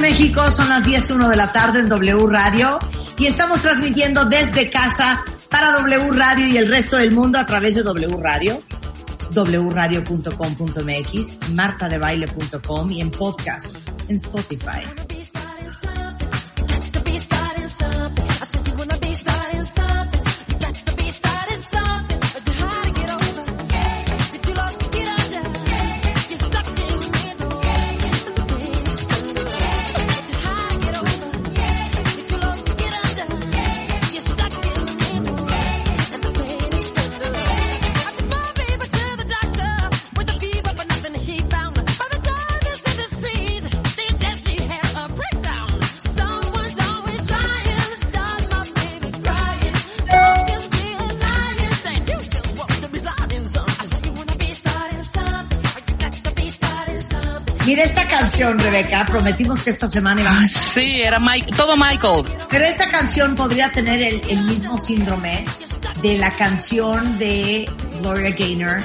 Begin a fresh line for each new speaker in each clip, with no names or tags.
México, son las 10.01 de la tarde en W Radio y estamos transmitiendo desde casa para W Radio y el resto del mundo a través de W Radio, wradio.com.mx, martadebaile.com y en podcast en Spotify. Canción, Rebeca, prometimos que esta semana íbamos
Ah, Sí, era Mike, todo Michael.
Pero esta canción podría tener el, el mismo síndrome de la canción de Gloria Gaynor,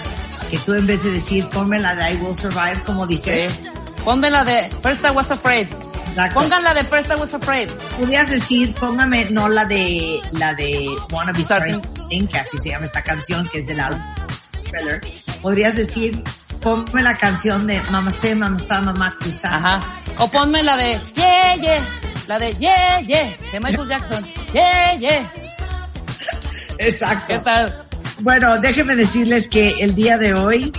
que tú en vez de decir ponme la de I Will Survive, como dice,
Sí. Ponme la de First I Was Afraid.
Exacto.
Pongan la de First I Was Afraid.
podrías decir, póngame, no la de, la de Wanna Be
Starting.
Starting, que así se llama esta canción, que es del álbum Thriller. Podrías decir, ponme la canción de Mamá Sé, Mamá Mamá.
Ajá. O ponme la de Yeah, yeah. La de Yeah, yeah. De Michael Jackson. Yeah, yeah.
Exacto.
¿Qué tal?
Bueno, déjenme decirles que el día de hoy,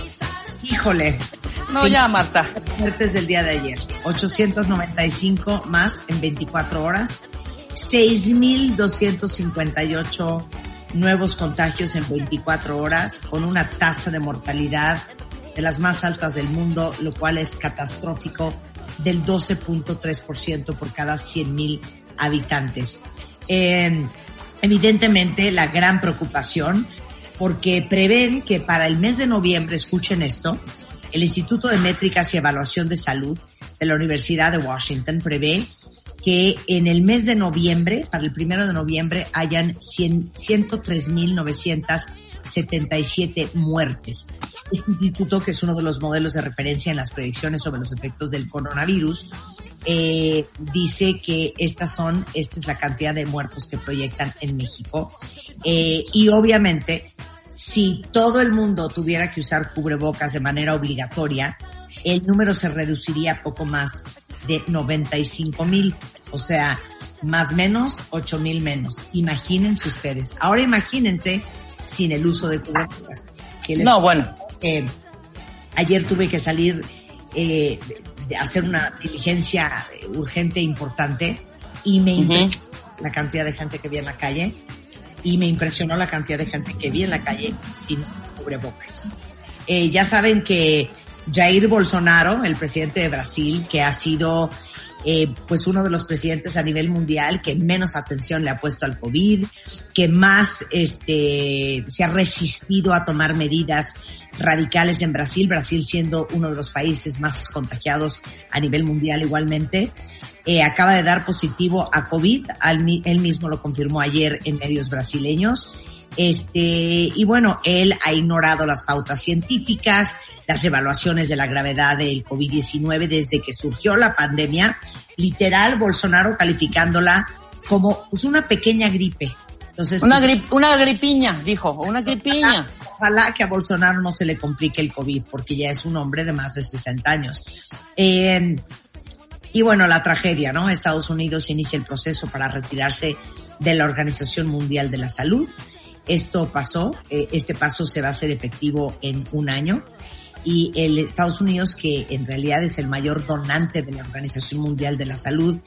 híjole,
No,
Sí.
ya, Marta.
muertes del día de ayer. 895 más en 24 horas. 6.258 nuevos contagios en 24 horas, con una tasa de mortalidad de las más altas del mundo, lo cual es catastrófico, del 12.3% por cada 100.000 habitantes. Eh, evidentemente, la gran preocupación, porque prevén que para el mes de noviembre, escuchen esto, el Instituto de Métricas y Evaluación de Salud de la Universidad de Washington prevé que en el mes de noviembre, para el primero de noviembre, hayan 100 103.977 muertes. Este instituto, que es uno de los modelos de referencia en las predicciones sobre los efectos del coronavirus, eh, dice que estas son, esta es la cantidad de muertos que proyectan en México. Eh, y obviamente, si todo el mundo tuviera que usar cubrebocas de manera obligatoria, el número se reduciría a poco más de 95 mil. O sea, más menos, 8 mil menos. Imagínense ustedes. Ahora imagínense sin el uso de cubrebocas.
No, bueno.
eh, ayer tuve que salir eh, de hacer una diligencia eh, urgente e importante y me impresionó la cantidad de gente que vi en la calle y me impresionó la cantidad de gente que vi en la calle sin cubrebocas. Eh, ya saben que Jair Bolsonaro, el presidente de Brasil, que ha sido eh, pues uno de los presidentes a nivel mundial que menos atención le ha puesto al COVID, que más este se ha resistido a tomar medidas radicales en Brasil, Brasil siendo uno de los países más contagiados a nivel mundial igualmente. Eh, acaba de dar positivo a COVID, al él mismo lo confirmó ayer en medios brasileños. Este, y bueno, él ha ignorado las pautas científicas, las evaluaciones de la gravedad del COVID-19 desde que surgió la pandemia. Literal, Bolsonaro calificándola como pues, una pequeña gripe. Entonces,
Una,
pues,
grip, una gripiña, dijo. Una gripiña.
ojalá que a Bolsonaro no se le complique el COVID, porque ya es un hombre de más de 60 años. Eh, y bueno, la tragedia, ¿no? Estados Unidos inicia el proceso para retirarse de la Organización Mundial de la Salud. Esto pasó, eh, este paso se va a hacer efectivo en un año. Y el Estados Unidos, que en realidad es el mayor donante de la Organización Mundial de la Salud,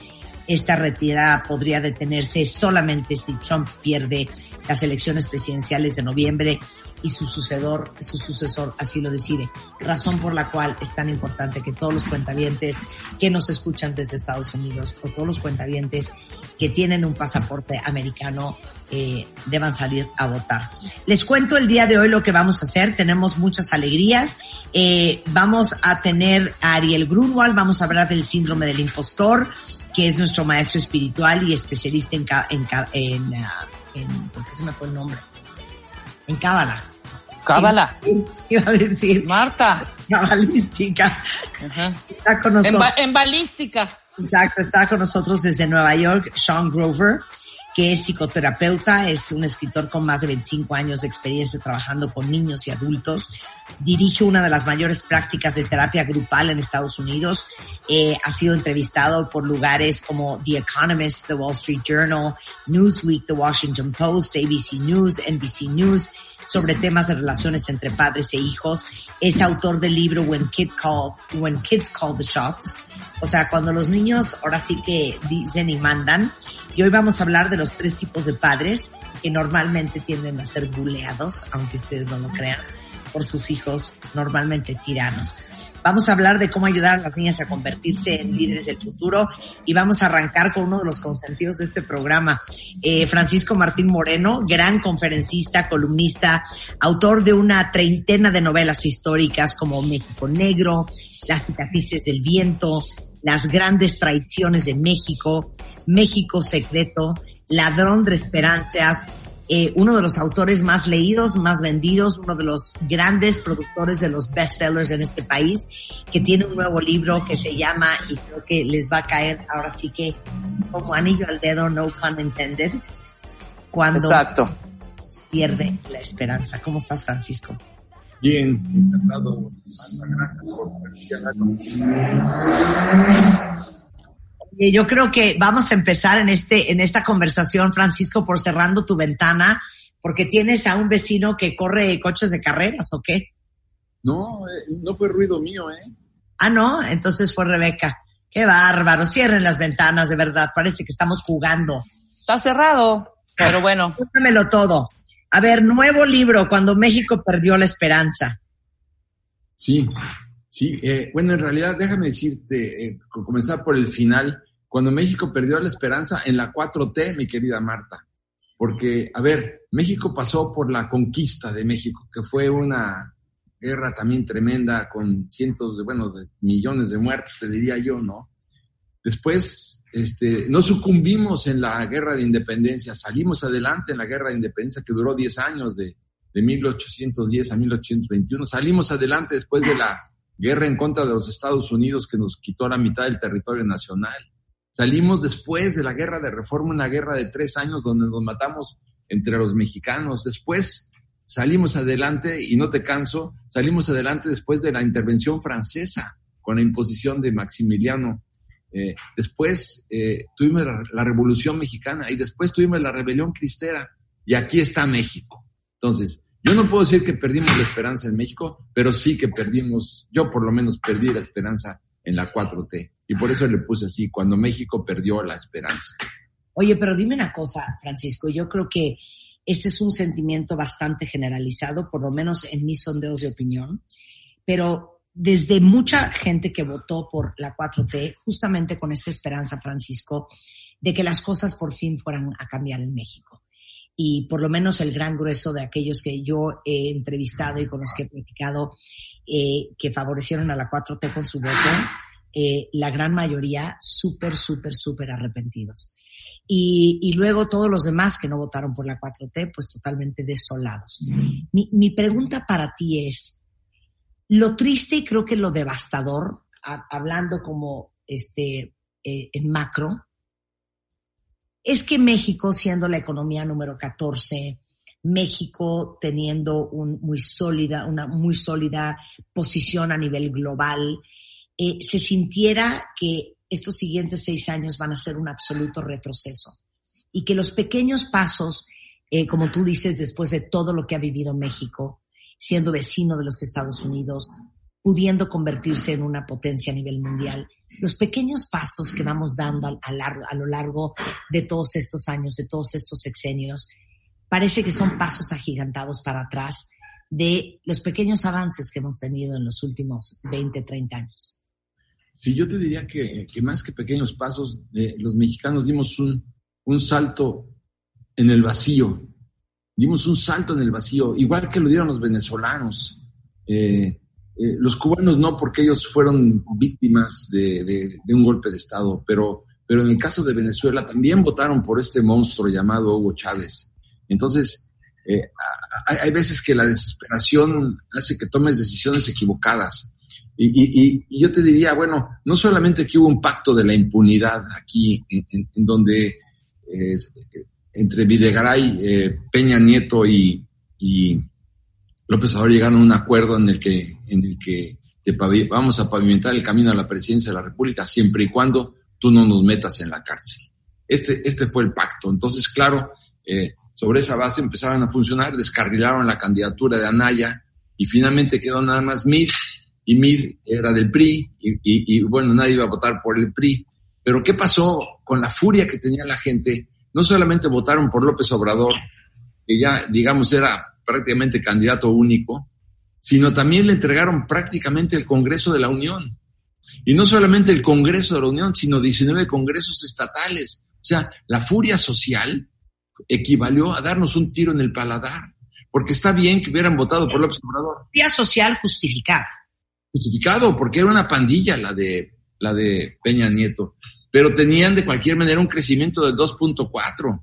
esta retirada podría detenerse solamente si Trump pierde las elecciones presidenciales de noviembre y su sucedor, su sucesor así lo decide. Razón por la cual es tan importante que todos los cuentavientes que nos escuchan desde Estados Unidos o todos los cuentavientes que tienen un pasaporte americano eh, deban salir a votar. Les cuento el día de hoy lo que vamos a hacer. Tenemos muchas alegrías. Eh, vamos a tener a Ariel Grunwald, vamos a hablar del síndrome del impostor, que es nuestro maestro espiritual y especialista en, en, en, ah, en ¿por qué se me fue el nombre? En Cábala.
Cábala.
Iba a decir.
Marta.
Cabalística. Está con nosotros.
En, balística.
Exacto, está con nosotros desde Nueva York, Sean Grover, que es psicoterapeuta, es un escritor con más de 25 años de experiencia trabajando con niños y adultos. Dirige una de las mayores prácticas de terapia grupal en Estados Unidos. Eh, ha sido entrevistado por lugares como The Economist, The Wall Street Journal, Newsweek, The Washington Post, ABC News, NBC News sobre temas de relaciones entre padres e hijos. Es autor del libro When, Kid Call, When Kids Call the Shots. O sea, cuando los niños ahora sí que dicen y mandan. Y hoy vamos a hablar de los tres tipos de padres que normalmente tienden a ser buleados, aunque ustedes no lo crean, por sus hijos normalmente tiranos. Vamos a hablar de cómo ayudar a las niñas a convertirse en líderes del futuro y vamos a arrancar con uno de los consentidos de este programa. Eh, Francisco Martín Moreno, gran conferencista, columnista, autor de una treintena de novelas históricas como México Negro, Las cicatrices del viento, Las grandes traiciones de México, México Secreto, Ladrón de Esperanzas, eh, uno de los autores más leídos, más vendidos, uno de los grandes productores de los bestsellers en este país, que tiene un nuevo libro que se llama, y creo que les va a caer ahora sí que como anillo al dedo, no pun intended, cuando
Exacto.
pierde la esperanza. ¿Cómo estás, Francisco?
Bien, encantado. Gracias por
yo creo que vamos a empezar en este, en esta conversación, Francisco, por cerrando tu ventana, porque tienes a un vecino que corre coches de carreras, ¿o qué?
No, eh, no fue ruido mío, ¿eh?
Ah, no, entonces fue Rebeca. Qué bárbaro, cierren las ventanas, de verdad, parece que estamos jugando.
Está cerrado, pero bueno.
Cuéntamelo todo. A ver, nuevo libro, Cuando México perdió la esperanza.
Sí, sí, eh, bueno, en realidad déjame decirte, eh, comenzar por el final cuando México perdió la esperanza en la 4T, mi querida Marta. Porque, a ver, México pasó por la conquista de México, que fue una guerra también tremenda con cientos de, bueno, de millones de muertos, te diría yo, ¿no? Después, este, no sucumbimos en la guerra de independencia, salimos adelante en la guerra de independencia que duró 10 años, de, de 1810 a 1821. Salimos adelante después de la guerra en contra de los Estados Unidos que nos quitó la mitad del territorio nacional. Salimos después de la guerra de reforma, una guerra de tres años donde nos matamos entre los mexicanos. Después salimos adelante, y no te canso, salimos adelante después de la intervención francesa con la imposición de Maximiliano. Eh, después eh, tuvimos la, Revolución Mexicana y después tuvimos la Rebelión Cristera. Y aquí está México. Entonces, yo no puedo decir que perdimos la esperanza en México, pero sí que perdimos, yo por lo menos perdí la esperanza en la 4T. Y por eso le puse así, cuando México perdió la esperanza.
Oye, pero dime una cosa, Francisco, yo creo que este es un sentimiento bastante generalizado, por lo menos en mis sondeos de opinión, pero desde mucha gente que votó por la 4T, justamente con esta esperanza, Francisco, de que las cosas por fin fueran a cambiar en México. Y por lo menos el gran grueso de aquellos que yo he entrevistado y con los que he platicado, eh, que favorecieron a la 4T con su voto, eh, la gran mayoría súper, súper, súper arrepentidos. Y, y, luego todos los demás que no votaron por la 4T, pues totalmente desolados. Mi, mi pregunta para ti es, lo triste y creo que lo devastador, hablando como este, eh, en macro, es que México, siendo la economía número 14, México teniendo un muy sólida, una muy sólida posición a nivel global, eh, se sintiera que estos siguientes seis años van a ser un absoluto retroceso y que los pequeños pasos, eh, como tú dices, después de todo lo que ha vivido México, siendo vecino de los Estados Unidos, pudiendo convertirse en una potencia a nivel mundial, los pequeños pasos que vamos dando a, lo largo de todos estos años, de todos estos sexenios, parece que son pasos agigantados para atrás de los pequeños avances que hemos tenido en los últimos 20, 30 años.
Sí, yo te diría que, más que pequeños pasos, eh, los mexicanos dimos un, un salto en el vacío, dimos un salto en el vacío, igual que lo dieron los venezolanos. Eh, eh, los cubanos no, porque ellos fueron víctimas de, un golpe de Estado, pero, pero en el caso de Venezuela también votaron por este monstruo llamado Hugo Chávez. Entonces, eh, hay, veces que la desesperación hace que tomes decisiones equivocadas. Y, yo te diría, bueno, no solamente que hubo un pacto de la impunidad aquí, en, donde entre Videgaray, eh, Peña Nieto y, López Obrador llegaron a un acuerdo en el que, en el que vamos a pavimentar el camino a la presidencia de la República siempre y cuando tú no nos metas en la cárcel. Este, este fue el pacto. Entonces, claro, eh, sobre esa base empezaron a funcionar, descarrilaron la candidatura de Anaya y finalmente quedó nada más Mid y Mid era del PRI y bueno, nadie iba a votar por el PRI. Pero ¿qué pasó con la furia que tenía la gente? no solamente votaron por López Obrador, que ya, digamos, era prácticamente candidato único, sino también le entregaron prácticamente el Congreso de la Unión. Y no solamente el Congreso de la Unión, sino 19 congresos estatales. O sea, la furia social equivalió a darnos un tiro en el paladar, porque está bien que hubieran votado por López Obrador.
Furia social justificada.
Justificado, porque era una pandilla la de, la de Peña Nieto pero tenían de cualquier manera un crecimiento del 2.4,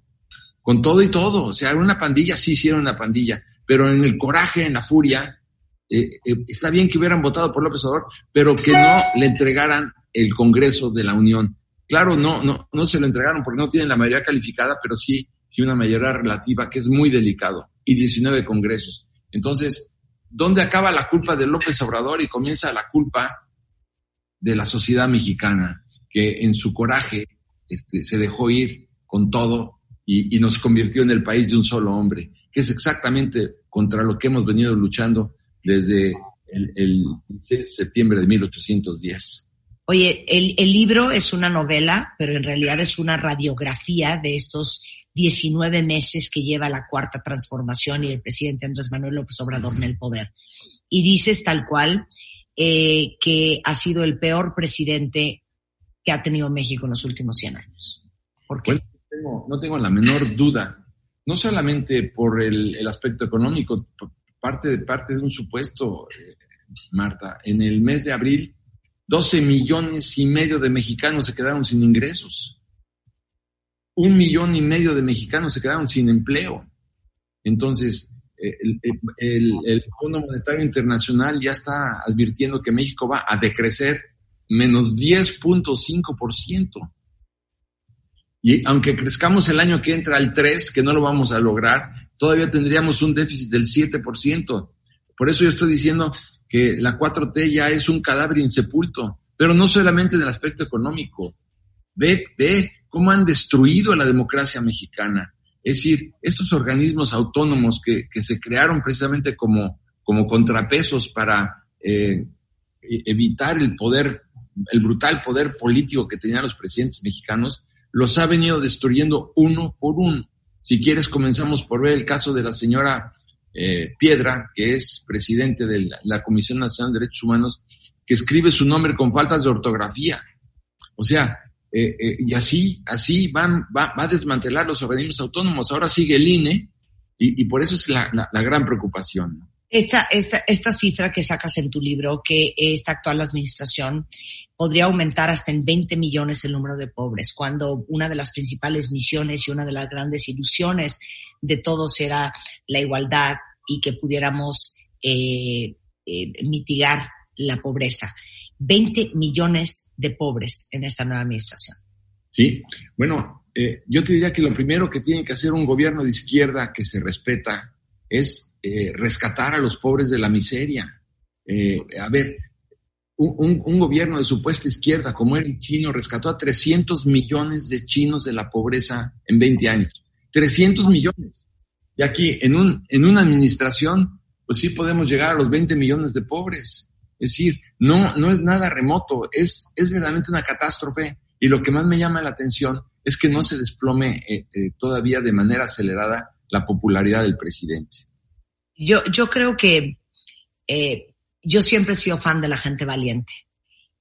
con todo y todo. O sea, una pandilla, sí hicieron una pandilla, pero en el coraje, en la furia, eh, eh, está bien que hubieran votado por López Obrador, pero que no le entregaran el Congreso de la Unión. Claro, no, no, no se lo entregaron porque no tienen la mayoría calificada, pero sí, sí una mayoría relativa, que es muy delicado, y 19 congresos. Entonces, ¿dónde acaba la culpa de López Obrador y comienza la culpa de la sociedad mexicana? que en su coraje este, se dejó ir con todo y, nos convirtió en el país de un solo hombre, que es exactamente contra lo que hemos venido luchando desde el, 6 de septiembre de 1810.
Oye, el, el, libro es una novela, pero en realidad es una radiografía de estos 19 meses que lleva la cuarta transformación y el presidente Andrés Manuel López Obrador en el poder. Y dices tal cual eh, que ha sido el peor presidente que ha tenido México en los últimos 100 años. ¿Por qué?
no, tengo, la menor duda, no solamente por el, aspecto económico, parte de, parte de un supuesto, eh, Marta, en el mes de abril, 12 millones y medio de mexicanos se quedaron sin ingresos. Un millón y medio de mexicanos se quedaron sin empleo. Entonces, eh, el, el, Fondo Monetario Internacional ya está advirtiendo que México va a decrecer menos 10.5%. Y aunque crezcamos el año que entra al 3, que no lo vamos a lograr, todavía tendríamos un déficit del 7%. Por eso yo estoy diciendo que la 4T ya es un cadáver insepulto, pero no solamente en el aspecto económico. Ve, ve cómo han destruido la democracia mexicana. Es decir, estos organismos autónomos que, que se crearon precisamente como, como contrapesos para eh, e-, evitar el poder el brutal poder político que tenían los presidentes mexicanos, los ha venido destruyendo uno por uno. Si quieres, comenzamos por ver el caso de la señora eh, Piedra, que es presidente de la, Comisión Nacional de Derechos Humanos, que escribe su nombre con faltas de ortografía. O sea, eh, eh, y así, así van, va, a desmantelar los organismos autónomos. Ahora sigue el INE y, por eso es la, la gran preocupación.
Esta, esta, esta cifra que sacas en tu libro, que esta actual administración podría aumentar hasta en 20 millones el número de pobres, cuando una de las principales misiones y una de las grandes ilusiones de todos era la igualdad y que pudiéramos eh, eh, mitigar la pobreza. 20 millones de pobres en esta nueva administración.
Sí, bueno, eh, yo te diría que lo primero que tiene que hacer un gobierno de izquierda que se respeta es eh, rescatar a los pobres de la miseria. Eh, a ver, un, gobierno de supuesta izquierda como el chino rescató a 300 millones de chinos de la pobreza en 20 años. 300 millones. Y aquí, en, un, en una administración, pues sí podemos llegar a los 20 millones de pobres. Es decir, no, no es nada remoto, es, es verdaderamente una catástrofe. Y lo que más me llama la atención es que no se desplome eh, eh, todavía de manera acelerada la popularidad del presidente.
Yo, yo creo que eh, yo siempre he sido fan de la gente valiente.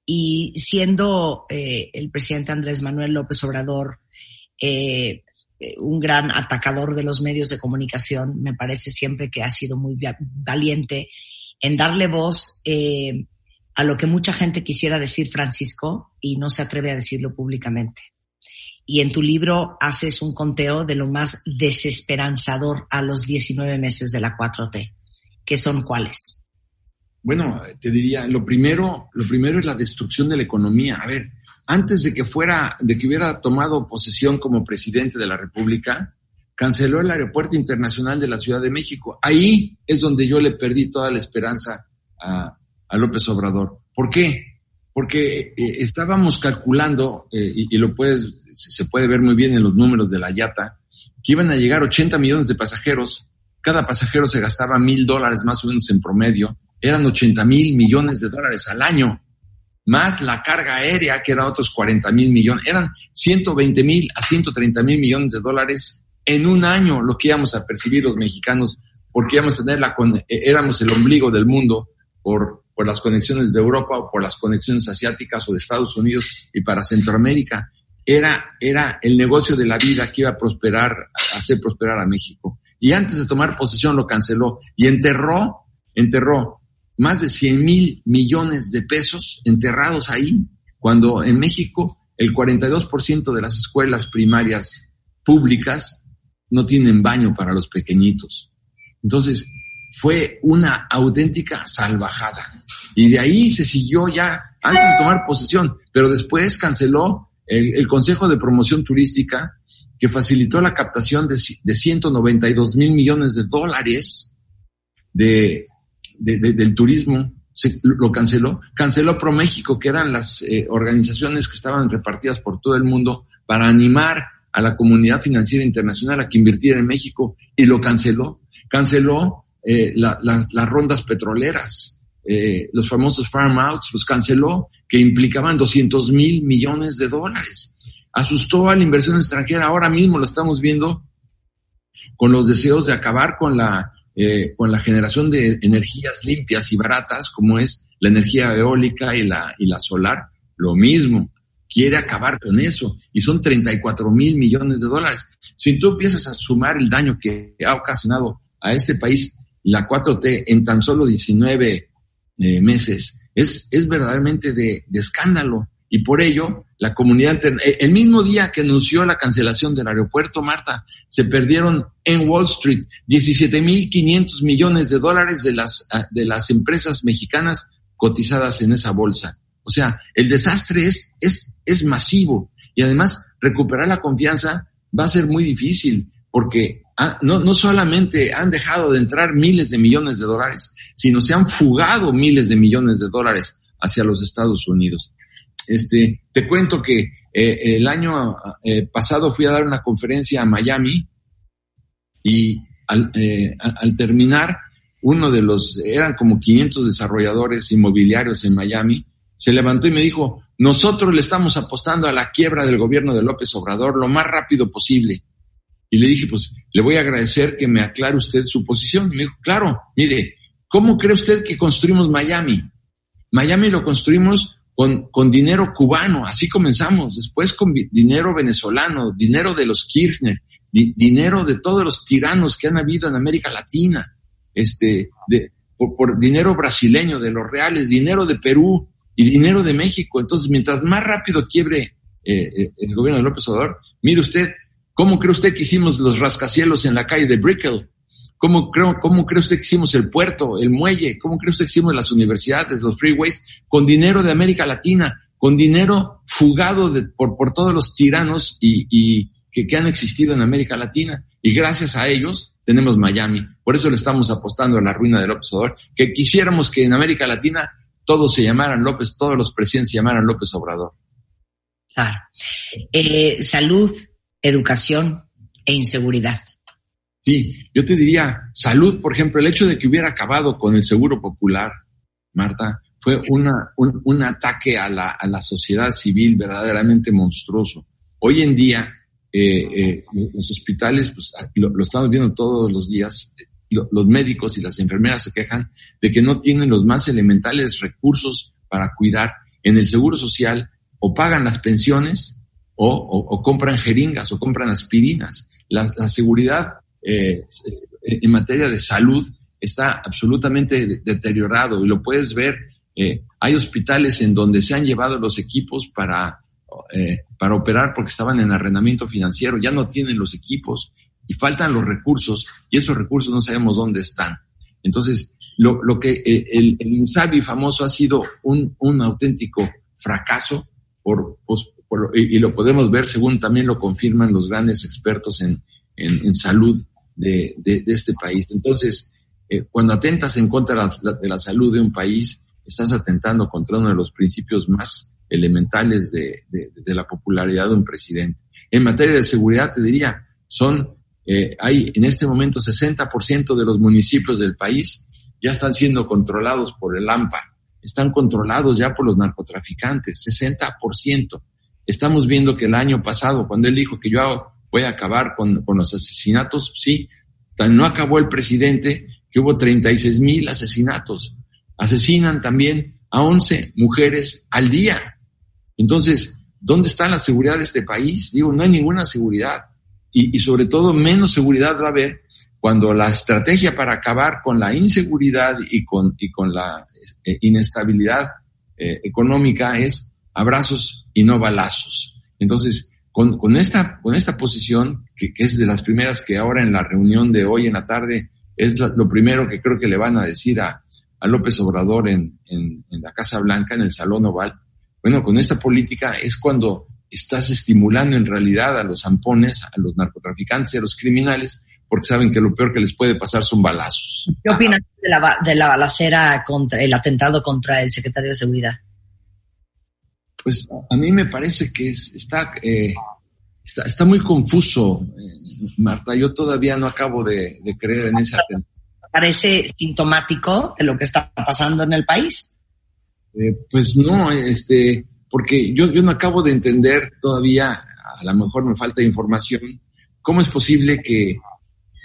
Y siendo el presidente Andrés Manuel López Obrador un gran atacador de los medios de comunicación, me parece siempre que ha sido muy valiente en darle voz eh, a lo que mucha gente quisiera decir Francisco y no se atreve a decirlo públicamente. Y en tu libro haces un conteo de lo más desesperanzador a los 19 meses de la 4T, que son cuáles.
Bueno, te diría, lo primero, lo primero es la destrucción de la economía. A ver, antes de que fuera, de que hubiera tomado posesión como presidente de la República, canceló el Aeropuerto Internacional de la Ciudad de México. Ahí es donde yo le perdí toda la esperanza a, López Obrador. ¿Por qué? Porque eh, estábamos calculando, eh, y, lo puedes, se puede ver muy bien en los números de la YATA, que iban a llegar 80 millones de pasajeros. Cada pasajero se gastaba mil dólares más o menos en promedio. Eran 80 mil millones de dólares al año más la carga aérea, que eran otros 40 mil millones, eran 120 mil a 130 mil millones de dólares en un año lo que íbamos a percibir los mexicanos, porque íbamos a tener la, eh, éramos el ombligo del mundo por, por las conexiones de Europa o por las conexiones asiáticas o de Estados Unidos y para Centroamérica. Era, era el negocio de la vida que iba a prosperar, a hacer prosperar a México. Y antes de tomar posesión lo canceló y enterró, enterró más de 100 mil millones de pesos enterrados ahí, cuando en México el 42% de las escuelas primarias públicas no tienen baño para los pequeñitos. Entonces, fue una auténtica salvajada. Y de ahí se siguió ya, antes de tomar posesión, pero después canceló el, Consejo de Promoción Turística, que facilitó la captación de, de 192 mil millones de dólares de, del turismo. Se, lo canceló. Canceló ProMéxico, que eran las eh, organizaciones que estaban repartidas por todo el mundo para animar a la comunidad financiera internacional a que invirtiera en México y lo canceló. Canceló eh, las rondas petroleras, eh, los famosos farm outs, los canceló, que implicaban 200 mil millones de dólares. Asustó a la inversión extranjera. Ahora mismo lo estamos viendo con los deseos de acabar con la, eh, con la generación de energías limpias y baratas, como es la energía eólica y la, y la solar. Lo mismo quiere acabar con eso y son 34 mil millones de dólares. Si tú empiezas a sumar el daño que ha ocasionado a este país la 4T en tan solo 19 eh, meses, es, es verdaderamente de, de, escándalo. Y por ello, la comunidad, eh, el mismo día que anunció la cancelación del aeropuerto, Marta, se perdieron en Wall Street 17 mil 500 millones de dólares de las, ah, de las empresas mexicanas cotizadas en esa bolsa. O sea, el desastre es, es, es masivo y además recuperar la confianza va a ser muy difícil porque no, no solamente han dejado de entrar miles de millones de dólares, sino se han fugado miles de millones de dólares hacia los Estados Unidos. Este, te cuento que eh, el año eh, pasado fui a dar una conferencia a Miami y al, eh, al terminar, uno de los, eran como 500 desarrolladores inmobiliarios en Miami, se levantó y me dijo, nosotros le estamos apostando a la quiebra del gobierno de López Obrador lo más rápido posible. Y le dije, pues le voy a agradecer que me aclare usted su posición. Y me dijo, claro, mire, ¿cómo cree usted que construimos Miami? Miami lo construimos con, con dinero cubano, así comenzamos, después con dinero venezolano, dinero de los Kirchner, dinero de todos los tiranos que han habido en América Latina, este, de, por, dinero brasileño, de los reales, dinero de Perú, y dinero de México. Entonces, mientras más rápido quiebre eh, eh, el gobierno de López Obrador, mire usted, ¿cómo cree usted que hicimos los rascacielos en la calle de Brickell? ¿Cómo, creo, ¿Cómo cree usted que hicimos el puerto, el muelle? ¿Cómo cree usted que hicimos las universidades, los freeways? Con dinero de América Latina, con dinero fugado por, por todos los tiranos y, que han existido en América Latina. Y gracias a ellos tenemos Miami. Por eso le estamos apostando a la ruina de López Obrador, que quisiéramos que en América Latina todos se llamaran López, todos los presidentes se llamaran López Obrador.
Claro. Eh, salud, educación e inseguridad.
Sí, yo te diría, salud, por ejemplo, el hecho de que hubiera acabado con el seguro popular, Marta, fue una, un, un ataque a la, a la sociedad civil verdaderamente monstruoso. Hoy en día, eh, eh, los hospitales, pues lo, lo, estamos viendo todos los días, los médicos y las enfermeras se quejan de que no tienen los más elementales recursos para cuidar. En el Seguro Social o pagan las pensiones o, o, o compran jeringas o compran aspirinas. La, la seguridad eh, en materia de salud está absolutamente deteriorado y lo puedes ver. Eh, hay hospitales en donde se han llevado los equipos para, eh, para operar porque estaban en arrendamiento financiero, ya no tienen los equipos y faltan los recursos y esos recursos no sabemos dónde están. Entonces, lo, lo que eh, el, el Insabi famoso ha sido un, un auténtico fracaso por, pues, por, y, lo podemos ver según también lo confirman los grandes expertos en, en, salud de, de, este país. Entonces, eh, cuando atentas en contra de la, salud de un país, estás atentando contra uno de los principios más elementales de, de la popularidad de un presidente. En materia de seguridad, te diría, son eh, hay en este momento 60% de los municipios del país ya están siendo controlados por el AMPA, están controlados ya por los narcotraficantes, 60%. Estamos viendo que el año pasado, cuando él dijo que yo voy a acabar con, con los asesinatos, sí, no acabó el presidente que hubo 36 mil asesinatos. Asesinan también a 11 mujeres al día. Entonces, ¿dónde está la seguridad de este país? Digo, no hay ninguna seguridad y, y sobre todo menos seguridad va a haber cuando la estrategia para acabar con la inseguridad y con, y con la eh, inestabilidad eh, económica es abrazos y no balazos. Entonces, con, con, esta, con esta posición, que, que, es de las primeras que ahora en la reunión de hoy en la tarde es lo, primero que creo que le van a decir a, a López Obrador en, en, en la Casa Blanca, en el Salón Oval. Bueno, con esta política es cuando estás estimulando en realidad a los zampones, a los narcotraficantes y a los criminales, porque saben que lo peor que les puede pasar son balazos.
¿Qué opinas de la, de la balacera contra el atentado contra el secretario de Seguridad?
Pues a mí me parece que es, está, eh, está, está, muy confuso, eh, Marta. Yo todavía no acabo de, de creer en atentado.
¿Parece sintomático de lo que está pasando en el país?
Eh, pues no, este porque yo, yo no acabo de entender todavía, a lo mejor me falta información, cómo es posible que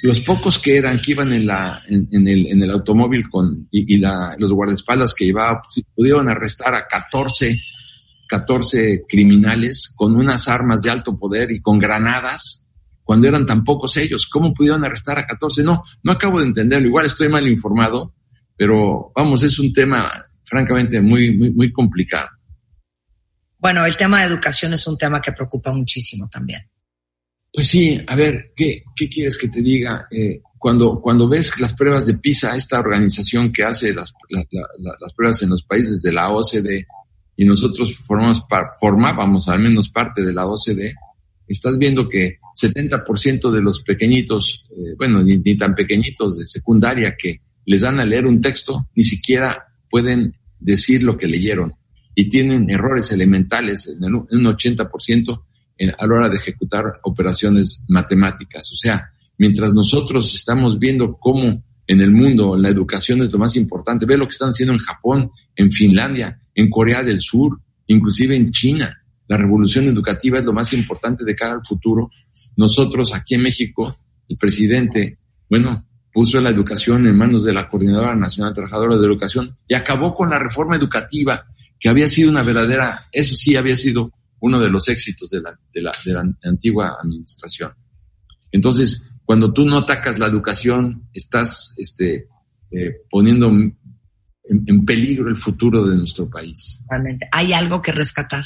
los pocos que eran, que iban en, la, en, en el, en el automóvil con, y, y la, los guardaespaldas que llevaba, pudieron arrestar a 14, 14 criminales con unas armas de alto poder y con granadas, cuando eran tan pocos ellos. ¿Cómo pudieron arrestar a 14? No, no acabo de entenderlo. Igual estoy mal informado, pero vamos, es un tema francamente muy, muy, muy complicado.
Bueno, el tema de educación es un tema que preocupa muchísimo también.
Pues sí, a ver, ¿qué, qué quieres que te diga? Eh, cuando, cuando ves las pruebas de PISA, esta organización que hace las, la, la, las pruebas en los países de la OCDE, y nosotros formamos formábamos al menos parte de la OCDE, estás viendo que 70% de los pequeñitos, eh, bueno, ni, tan pequeñitos de secundaria que les dan a leer un texto, ni siquiera pueden decir lo que leyeron y tienen errores elementales en un 80% en, a la hora de ejecutar operaciones matemáticas. O sea, mientras nosotros estamos viendo cómo en el mundo la educación es lo más importante, ve lo que están haciendo en Japón, en Finlandia, en Corea del Sur, inclusive en China. La revolución educativa es lo más importante de cara al futuro. Nosotros aquí en México, el presidente, bueno, puso la educación en manos de la Coordinadora Nacional Trabajadora de Educación y acabó con la reforma educativa que había sido una verdadera, eso sí había sido uno de los éxitos de la, de la, de la antigua administración. Entonces, cuando tú no atacas la educación, estás este, eh, poniendo en, en, peligro el futuro de nuestro país.
Realmente. ¿Hay algo que rescatar?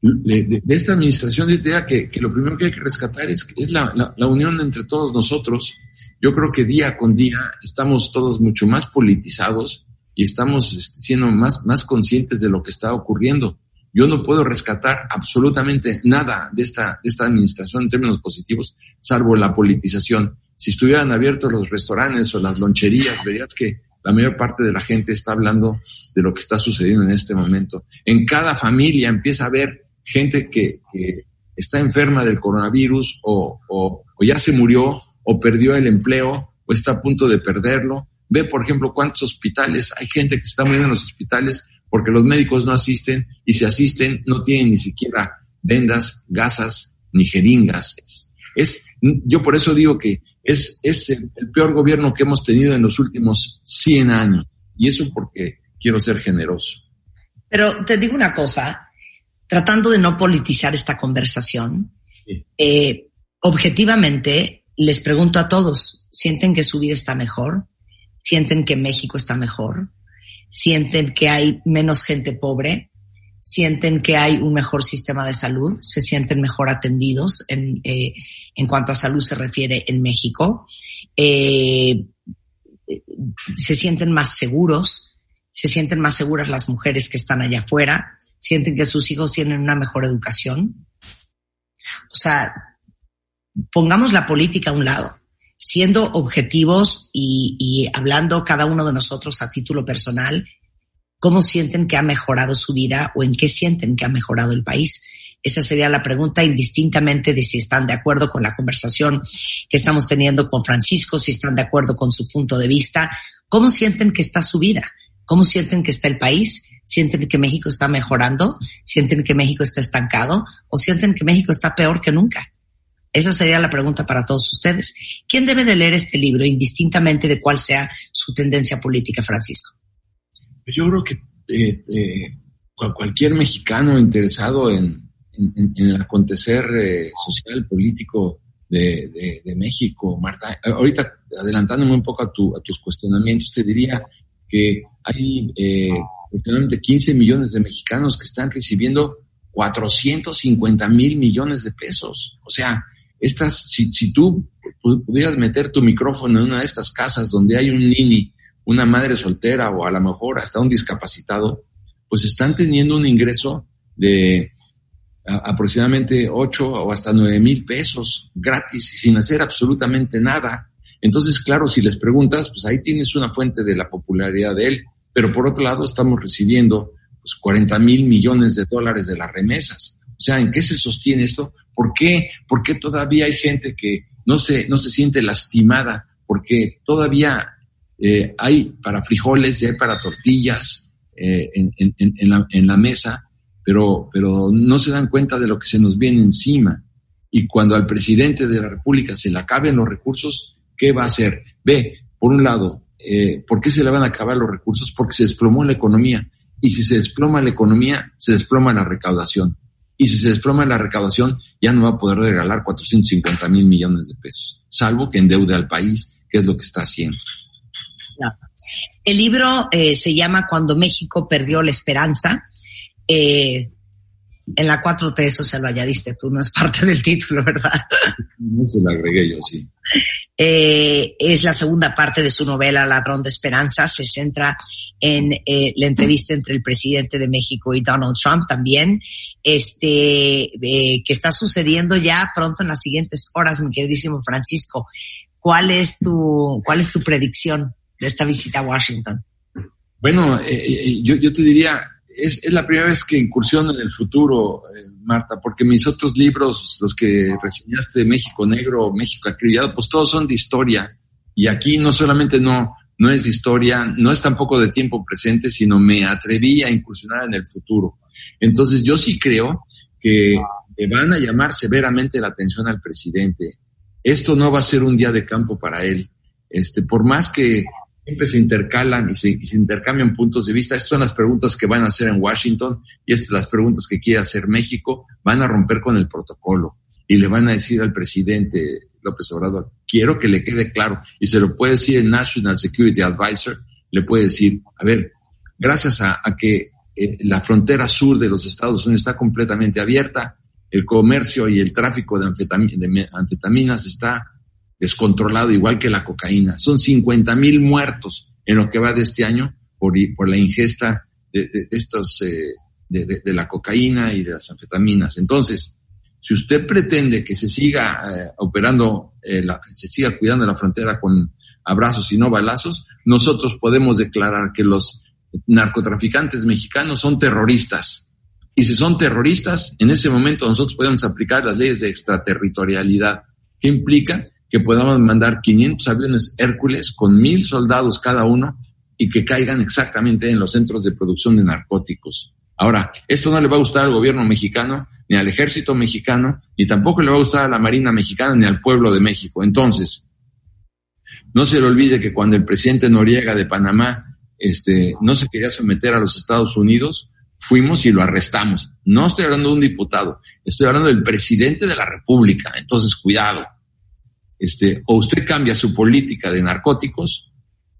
De, de, de esta administración diría que, que, lo primero que hay que rescatar es, es la, la, la unión entre todos nosotros. Yo creo que día con día estamos todos mucho más politizados, y estamos este, siendo más, más conscientes de lo que está ocurriendo. Yo no puedo rescatar absolutamente nada de esta, de esta administración en términos positivos, salvo la politización. Si estuvieran abiertos los restaurantes o las loncherías, verías que la mayor parte de la gente está hablando de lo que está sucediendo en este momento. En cada familia empieza a haber gente que, está enferma del coronavirus o, ya se murió o perdió el empleo o está a punto de perderlo Ve, por ejemplo, cuántos hospitales, hay gente que está muriendo en los hospitales porque los médicos no asisten y si asisten no tienen ni siquiera vendas, gasas ni jeringas. Es, yo por eso digo que es, es el, el peor gobierno que hemos tenido en los últimos 100 años. Y eso porque quiero ser generoso.
Pero te digo una cosa, tratando de no politizar esta conversación,
Sí.
eh, objetivamente les pregunto a todos, ¿sienten que su vida está mejor? ¿Sienten que México está mejor? ¿Sienten que hay menos gente pobre? ¿Sienten que hay un mejor sistema de salud? ¿Se sienten mejor atendidos en, eh, en cuanto a salud se refiere en México? Eh, ¿Se sienten más seguros? ¿Se sienten más seguras las mujeres que están allá afuera? ¿Sienten que sus hijos tienen una mejor educación? O sea, pongamos la política a un lado, siendo objetivos y, y, hablando cada uno de nosotros a título personal, ¿cómo sienten que ha mejorado su vida o en qué sienten que ha mejorado el país? Esa sería la pregunta, indistintamente de si están de acuerdo con la conversación que estamos teniendo con Francisco, si están de acuerdo con su punto de vista. ¿Cómo sienten que está su vida? ¿Cómo sienten que está el país? ¿Sienten que México está mejorando? ¿Sienten que México está estancado? ¿O sienten que México está peor que nunca? Esa sería la pregunta para todos ustedes. ¿Quién debe de leer este libro, indistintamente de cuál sea su tendencia política, Francisco?
Yo creo que eh, eh, cualquier mexicano interesado en, en, el acontecer eh, social, político de, de, México, Marta, ahorita adelantándome un poco a, tu, a tus cuestionamientos, te diría que hay eh, aproximadamente 15 millones de mexicanos que están recibiendo 450 mil millones de pesos. O sea, estas, si, si tú pudieras meter tu micrófono en una de estas casas donde hay un nini, una madre soltera o a lo mejor hasta un discapacitado, pues están teniendo un ingreso de aproximadamente 8 o hasta 9 mil pesos gratis sin hacer absolutamente nada. Entonces, claro, si les preguntas, pues ahí tienes una fuente de la popularidad de él, pero por otro lado estamos recibiendo pues 40 mil millones de dólares de las remesas. O sea, ¿en qué se sostiene esto? ¿Por qué? ¿Por qué todavía hay gente que no se, no se siente lastimada? Porque todavía eh, hay para frijoles hay para tortillas eh, en la mesa, pero, pero no se dan cuenta de lo que se nos viene encima. Y cuando al presidente de la República se le acaben los recursos, ¿qué va a hacer? Ve, por un lado, eh, ¿por qué se le van a acabar los recursos? Porque se desplomó la economía. Y si se desploma la economía, se desploma la recaudación. Y si se desploma la recaudación, ya no va a poder regalar 450 mil millones de pesos, salvo que endeude al país, que es lo que está haciendo.
No. El libro eh, se llama Cuando México perdió la esperanza. Eh, en la 4T eso se lo añadiste tú, no es parte del título, ¿verdad?
Eso lo agregué yo, sí.
Eh, es la segunda parte de su novela Ladrón de Esperanza. Se centra en eh, la entrevista entre el presidente de México y Donald Trump también, este, eh, que está sucediendo ya pronto en las siguientes horas, mi queridísimo Francisco. ¿Cuál es tu, cuál es tu predicción de esta visita a Washington?
Bueno, eh, yo, yo te diría, es, es, la primera vez que incursiono en el futuro, eh, Marta, porque mis otros libros, los que reseñaste, México Negro, México Acribillado, pues todos son de historia. Y aquí no solamente no, no es de historia, no es tampoco de tiempo presente, sino me atreví a incursionar en el futuro. Entonces yo sí creo que van a llamar severamente la atención al presidente. Esto no va a ser un día de campo para él. Este, por más que siempre se intercalan y se, intercambian puntos de vista. Estas son las preguntas que van a hacer en Washington y estas son las preguntas que quiere hacer México. Van a romper con el protocolo y le van a decir al presidente López Obrador, quiero que le quede claro, y se lo puede decir el National Security Advisor, le puede decir, a ver, gracias a, que eh, la frontera sur de los Estados Unidos está completamente abierta, el comercio y el tráfico de anfetaminas está descontrolado, igual que la cocaína. Son 50 mil muertos en lo que va de este año por, por la ingesta de, estos, eh, de, la cocaína y de las anfetaminas. Entonces, si usted pretende que se siga eh, operando, eh, se siga cuidando la frontera con abrazos y no balazos, nosotros podemos declarar que los narcotraficantes mexicanos son terroristas. Y si son terroristas, en ese momento nosotros podemos aplicar las leyes de extraterritorialidad, que implica que podamos mandar 500 aviones Hércules con mil soldados cada uno y que caigan exactamente en los centros de producción de narcóticos. Ahora, esto no le va a gustar al gobierno mexicano, ni al ejército mexicano, ni tampoco le va a gustar a la Marina mexicana, ni al pueblo de México. Entonces, no se le olvide que cuando el presidente Noriega de Panamá este, no se quería someter a los Estados Unidos, fuimos y lo arrestamos. No estoy hablando de un diputado, estoy hablando del presidente de la República. Entonces, cuidado. Este, o usted cambia su política de narcóticos,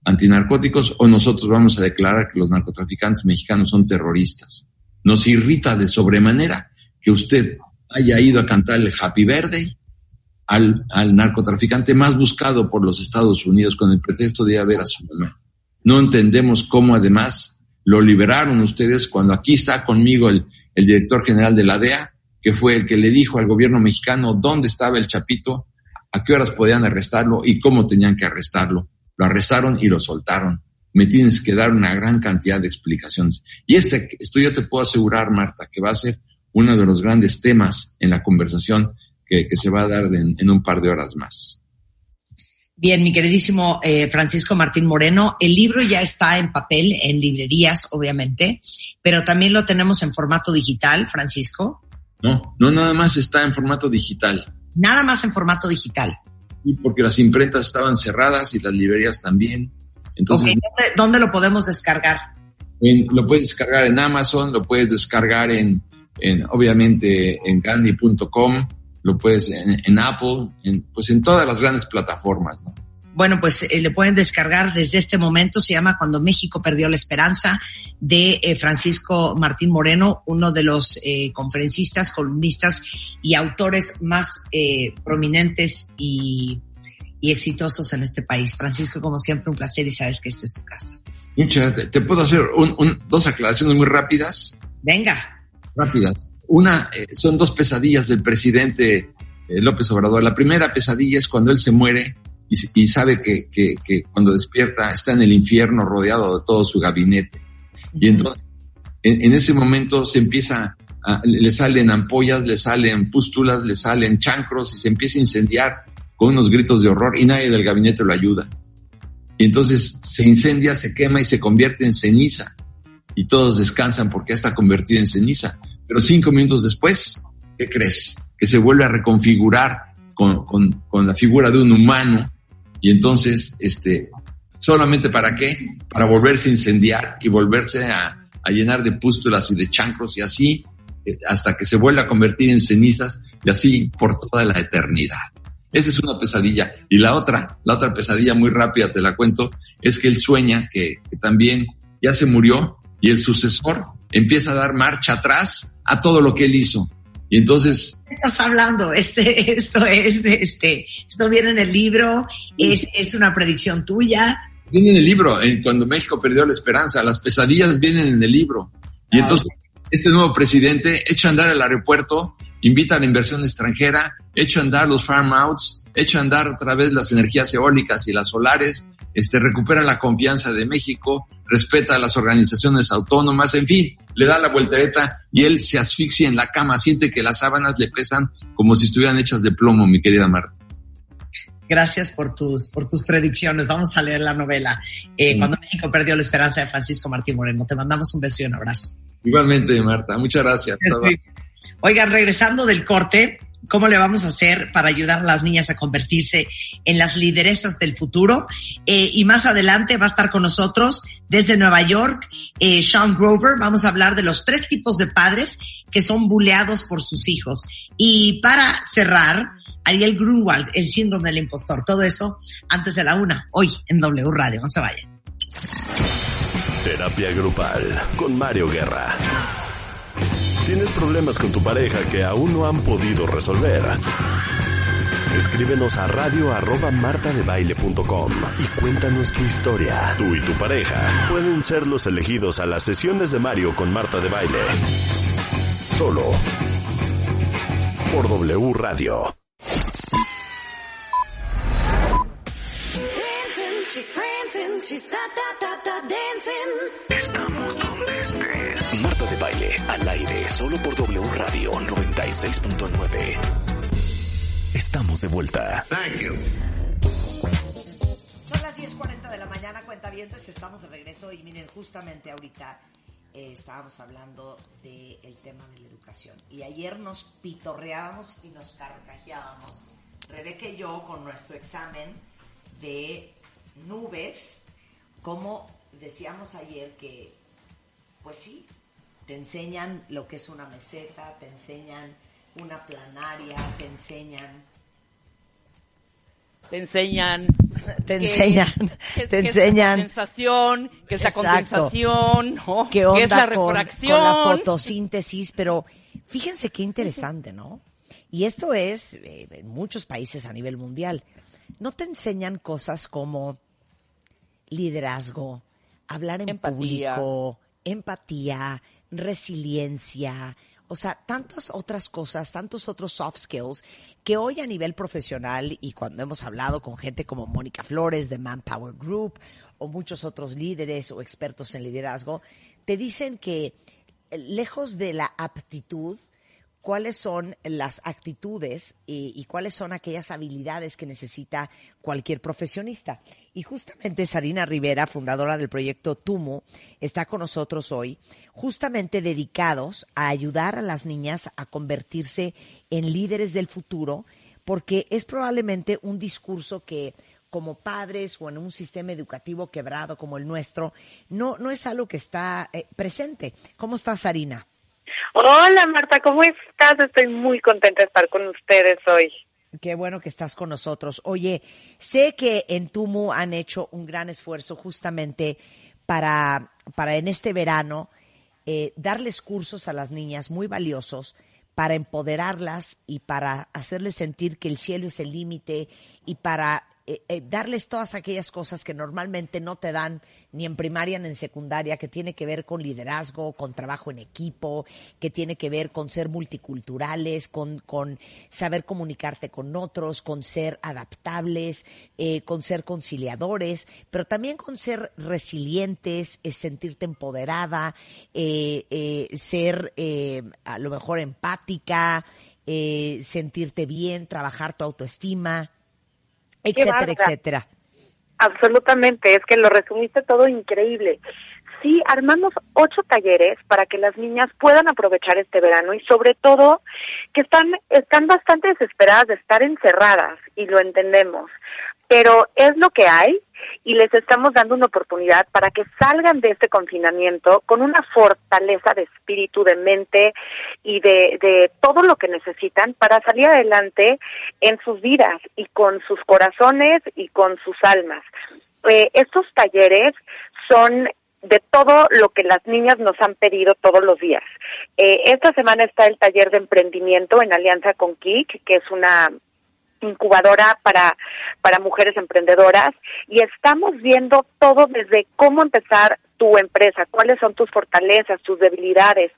antinarcóticos, o nosotros vamos a declarar que los narcotraficantes mexicanos son terroristas. Nos irrita de sobremanera que usted haya ido a cantar el Happy Verde al, narcotraficante más buscado por los Estados Unidos con el pretexto de ver a su mamá. No entendemos cómo además lo liberaron ustedes cuando aquí está conmigo el, el director general de la DEA, que fue el que le dijo al gobierno mexicano dónde estaba el chapito, a qué horas podían arrestarlo y cómo tenían que arrestarlo. Lo arrestaron y lo soltaron. Me tienes que dar una gran cantidad de explicaciones. Y este, esto yo te puedo asegurar, Marta, que va a ser uno de los grandes temas en la conversación que, que se va a dar en, en un par de horas más.
Bien, mi queridísimo eh, Francisco Martín Moreno, el libro ya está en papel, en librerías, obviamente, pero también lo tenemos en formato digital, Francisco.
No, no nada más está en formato digital.
Nada más en formato digital.
Sí, porque las imprentas estaban cerradas y las librerías también. Entonces,
¿Dónde, dónde lo podemos descargar?
en- lo puedes descargar en Amazon, lo puedes descargar en, en obviamente, en Gandhi.com, lo puedes en, en Apple, en, pues en todas las grandes plataformas, ¿no?
Bueno, pues eh, le pueden descargar desde este momento. Se llama Cuando México perdió la esperanza de eh, Francisco Martín Moreno, uno de los eh, conferencistas, columnistas y autores más eh, prominentes y, y exitosos en este país. Francisco, como siempre, un placer y sabes que esta es tu casa.
Muchas, te, te puedo hacer un- un- dos aclaraciones muy rápidas.
Venga.
rápidas. Una, son dos pesadillas del presidente López Obrador. La primera pesadilla es cuando él se muere y, y sabe que, que, que cuando despierta está en el infierno rodeado de todo su gabinete. Y entonces, en, en ese momento se empieza, a- le salen ampollas, le salen pústulas, le salen chancros y se empieza a incendiar con unos gritos de horror y nadie del gabinete lo ayuda. Y entonces se incendia, se quema y se convierte en ceniza. Y todos descansan porque ya está convertido en ceniza. Pero cinco minutos después, ¿qué crees? Que se vuelve a reconfigurar con, con, con la figura de un humano. Y entonces, este, solamente para qué? Para volverse a incendiar y volverse a, llenar de pústulas y de chancros y así eh, hasta que se vuelva a convertir en cenizas y así por toda la eternidad. Esa es una pesadilla. Y la otra, la otra pesadilla muy rápida, te la cuento, es que él sueña que también ya se murió y el sucesor empieza a dar marcha atrás a todo lo que él hizo. Y entonces,
¿Qué estás hablando? Este, esto es, este, esto viene en el libro, es, es una predicción tuya.
viene en el libro, en cuando México perdió la esperanza, las pesadillas vienen en el libro. Y
Ah,
entonces, este nuevo presidente echa a andar el aeropuerto, invita a la inversión extranjera, echa a andar los farm outs, echa a andar otra vez las energías eólicas y las solares, este, recupera la confianza de México, respeta a las organizaciones autónomas, en fin, le da la voltereta y él se asfixia en la cama, siente que las sábanas le pesan como si estuvieran hechas de plomo, mi querida Marta.
Gracias por tus, por tus predicciones. Vamos a leer la novela. Eh,
Sí.
Cuando México perdió la esperanza de Francisco Martín Moreno. Te mandamos un beso y un abrazo.
Igualmente, Marta, muchas gracias.
Oigan, regresando del corte, ¿cómo le vamos a hacer para ayudar a las niñas a convertirse en las lideresas del futuro? Eh, y más adelante va a estar con nosotros desde Nueva York, eh, Sean Grover. Vamos a hablar de los tres tipos de padres que son buleados por sus hijos. Y para cerrar, Ariel Grunwald, el síndrome del impostor. Todo eso antes de la una, hoy en W Radio. No se vayan.
Terapia grupal con Mario Guerra. ¿Tienes problemas con tu pareja que aún no han podido resolver? Escríbenos a radio arroba martadebaile.com y cuéntanos tu historia. Tú y tu pareja pueden ser los elegidos a las sesiones de Mario con Marta de Baile. Solo por W Radio.
She's prancing, she's da da da da dancing.
Estamos donde estés. Marta de Baile, al aire, solo por W Radio 96.9. Estamos de vuelta.
Son las 10.40 de la mañana, cuentavientes, estamos de regreso y miren, justamente ahorita eh, estábamos hablando del tema de la educación. Y ayer nos pitorreábamos y nos carcajeábamos, Rebeca y yo, con nuestro examen de nubes, como decíamos ayer que, pues sí, te enseñan lo que es una meseta, te enseñan una planaria, te enseñan
Te enseñan.
te enseñan,
qué es-
te
qué
enseñan
Es la condensación, qué es la condensación, ¿no?
qué onda
es la
con-
refracción.
Con, la fotosíntesis, pero fíjense qué interesante, ¿no? Y esto es eh, en muchos países a nivel mundial. No te enseñan cosas como liderazgo, hablar en
Empatía.
público, empatía, resiliencia, o sea, tantas otras cosas, tantos otros soft skills que hoy a nivel profesional y cuando hemos hablado con gente como Mónica Flores de Manpower Group o muchos otros líderes o expertos en liderazgo, te dicen que eh, lejos de la aptitud, cuáles son las actitudes y, cuáles son aquellas habilidades que necesita cualquier profesionista. Y justamente Sarina Rivera, fundadora del proyecto Tumo, está con nosotros hoy, justamente dedicados a ayudar a las niñas a convertirse en líderes del futuro, porque es probablemente un discurso que como padres o en un sistema educativo quebrado como el nuestro, no, no es algo que está eh, presente. ¿Cómo estás, Sarina?
Hola Marta, ¿cómo estás? Estoy muy contenta de estar con ustedes hoy.
Qué bueno que estás con nosotros. Oye, sé que en Tumu han hecho un gran esfuerzo justamente para, para en este verano eh, darles cursos a las niñas muy valiosos para empoderarlas y para hacerles sentir que el cielo es el límite y para eh, eh, darles todas aquellas cosas que normalmente no te dan ni en primaria ni en secundaria, que tiene que ver con liderazgo, con trabajo en equipo, que tiene que ver con ser multiculturales, con, con saber comunicarte con otros, con ser adaptables, eh, con ser conciliadores, pero también con ser resilientes, es sentirte empoderada, eh, eh, ser eh, a lo mejor empática, eh, sentirte bien, trabajar tu autoestima, etcétera, etcétera.
Absolutamente, es que lo resumiste todo increíble. Sí, armamos ocho talleres para que las niñas puedan aprovechar este verano y sobre todo que están, están bastante desesperadas de estar encerradas y lo entendemos, pero es lo que hay y les estamos dando una oportunidad para que salgan de este confinamiento con una fortaleza de espíritu, de mente y de, de todo lo que necesitan para salir adelante en sus vidas y con sus corazones y con sus almas. Eh, estos talleres son de todo lo que las niñas nos han pedido todos los días. Eh, esta semana está el taller de emprendimiento en alianza con KIK, que es una incubadora para, para mujeres emprendedoras y estamos viendo todo desde cómo empezar tu empresa, cuáles son tus fortalezas, tus debilidades,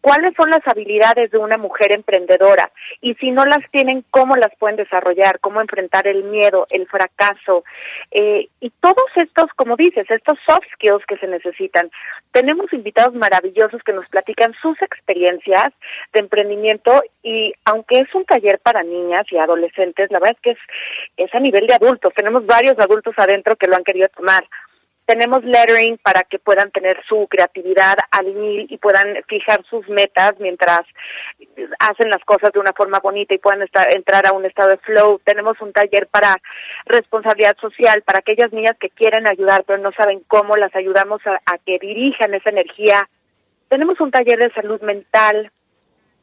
cuáles son las habilidades de una mujer emprendedora y si no las tienen, cómo las pueden desarrollar, cómo enfrentar el miedo, el fracaso eh, y todos estos, como dices, estos soft skills que se necesitan. Tenemos invitados maravillosos que nos platican sus experiencias de emprendimiento y aunque es un taller para niñas y adolescentes, la verdad es que es, es a nivel de adultos. Tenemos varios adultos adentro que lo han querido tomar. Tenemos lettering para que puedan tener su creatividad al mil y puedan fijar sus metas mientras hacen las cosas de una forma bonita y puedan estar, entrar a un estado de flow. Tenemos un taller para responsabilidad social, para aquellas niñas que quieren ayudar pero no saben cómo, las ayudamos a, a que dirijan esa energía. Tenemos un taller de salud mental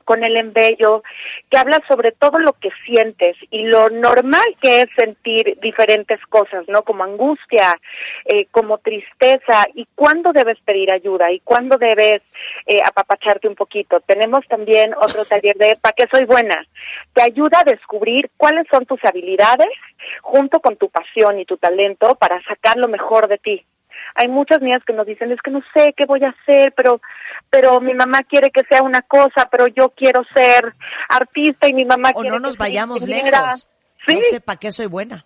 con el embello, que habla sobre todo lo que sientes y lo normal que es sentir diferentes cosas, ¿no? Como angustia, eh, como tristeza, y cuándo debes pedir ayuda y cuándo debes eh, apapacharte un poquito. Tenemos también otro taller de ¿para qué soy buena? Te ayuda a descubrir cuáles son tus habilidades junto con tu pasión y tu talento para sacar lo mejor de ti hay muchas niñas que nos dicen es que no sé qué voy a hacer pero pero mi mamá quiere que sea una cosa pero yo quiero ser artista y mi mamá
O
quiere
no nos
que
vayamos
ingeniera".
lejos.
sí
No sé para qué soy buena.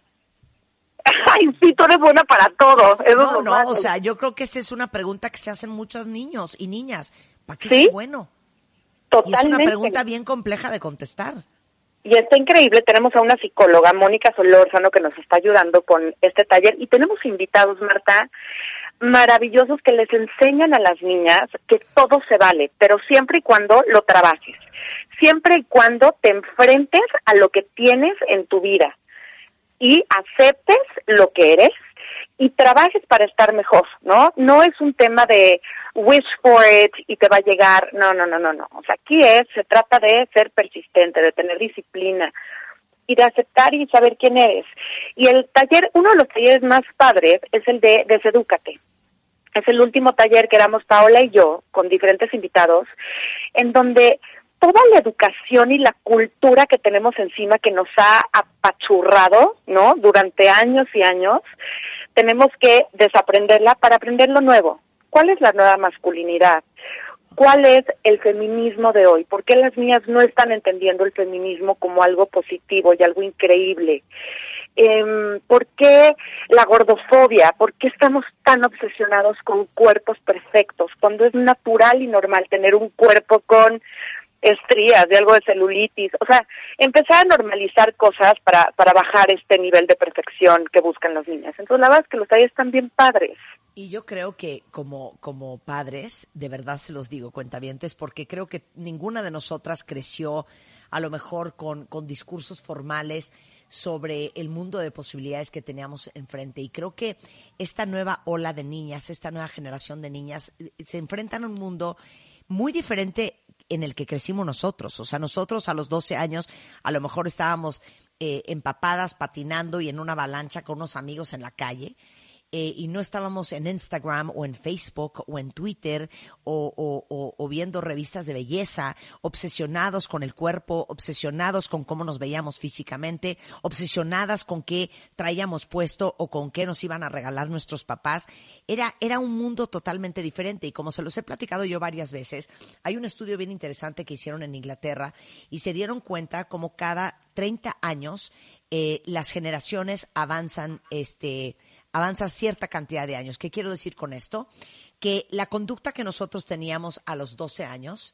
ay sí tú eres buena para todo eso
No, no, o sea, yo creo que esa es una pregunta que se hacen muchos niños y niñas. ¿Para qué
¿Sí?
soy bueno? Y es
totalmente
una pregunta bien compleja de contestar.
y está increíble, tenemos a una psicóloga, Mónica Solórzano, que nos está ayudando con este taller y tenemos invitados, Marta, maravillosos que les enseñan a las niñas que todo se vale, pero siempre y cuando lo trabajes, siempre y cuando te enfrentes a lo que tienes en tu vida y aceptes lo que eres y trabajes para estar mejor, ¿no? No es un tema de wish for it y te va a llegar, no, no, no, no, no. O sea, aquí es, se trata de ser persistente, de tener disciplina y de aceptar y saber quién eres. Y el taller, uno de los talleres más padres es el de Desedúcate. Es el último taller que damos Paola y yo con diferentes invitados, en donde toda la educación y la cultura que tenemos encima que nos ha apachurrado, ¿no? Durante años y años, tenemos que desaprenderla para aprender lo nuevo. ¿Cuál es la nueva masculinidad? ¿Cuál es el feminismo de hoy? ¿Por qué las niñas no están entendiendo el feminismo como algo positivo y algo increíble? Eh, ¿Por qué la gordofobia? ¿Por qué estamos tan obsesionados con cuerpos perfectos cuando es natural y normal tener un cuerpo con estrías, de algo de celulitis, o sea, empezar a normalizar cosas para, para bajar este nivel de perfección que buscan las niñas. Entonces, la verdad es que los talleres están bien padres.
Y yo creo que como, como padres, de verdad se los digo, cuentavientes, porque creo que ninguna de nosotras creció a lo mejor con, con discursos formales sobre el mundo de posibilidades que teníamos enfrente. Y creo que esta nueva ola de niñas, esta nueva generación de niñas, se enfrentan a un mundo muy diferente en el que crecimos nosotros. O sea, nosotros a los 12 años a lo mejor estábamos eh, empapadas, patinando y en una avalancha con unos amigos en la calle. Eh, y no estábamos en Instagram o en Facebook o en Twitter o, o- o- o viendo revistas de belleza, obsesionados con el cuerpo, obsesionados con cómo nos veíamos físicamente, obsesionadas con qué traíamos puesto o con qué nos iban a regalar nuestros papás. Era, era un mundo totalmente diferente y como se los he platicado yo varias veces, hay un estudio bien interesante que hicieron en Inglaterra y se dieron cuenta como cada 30 años eh, las generaciones avanzan, este, avanza cierta cantidad de años. ¿Qué quiero decir con esto? Que la conducta que nosotros teníamos a los 12 años,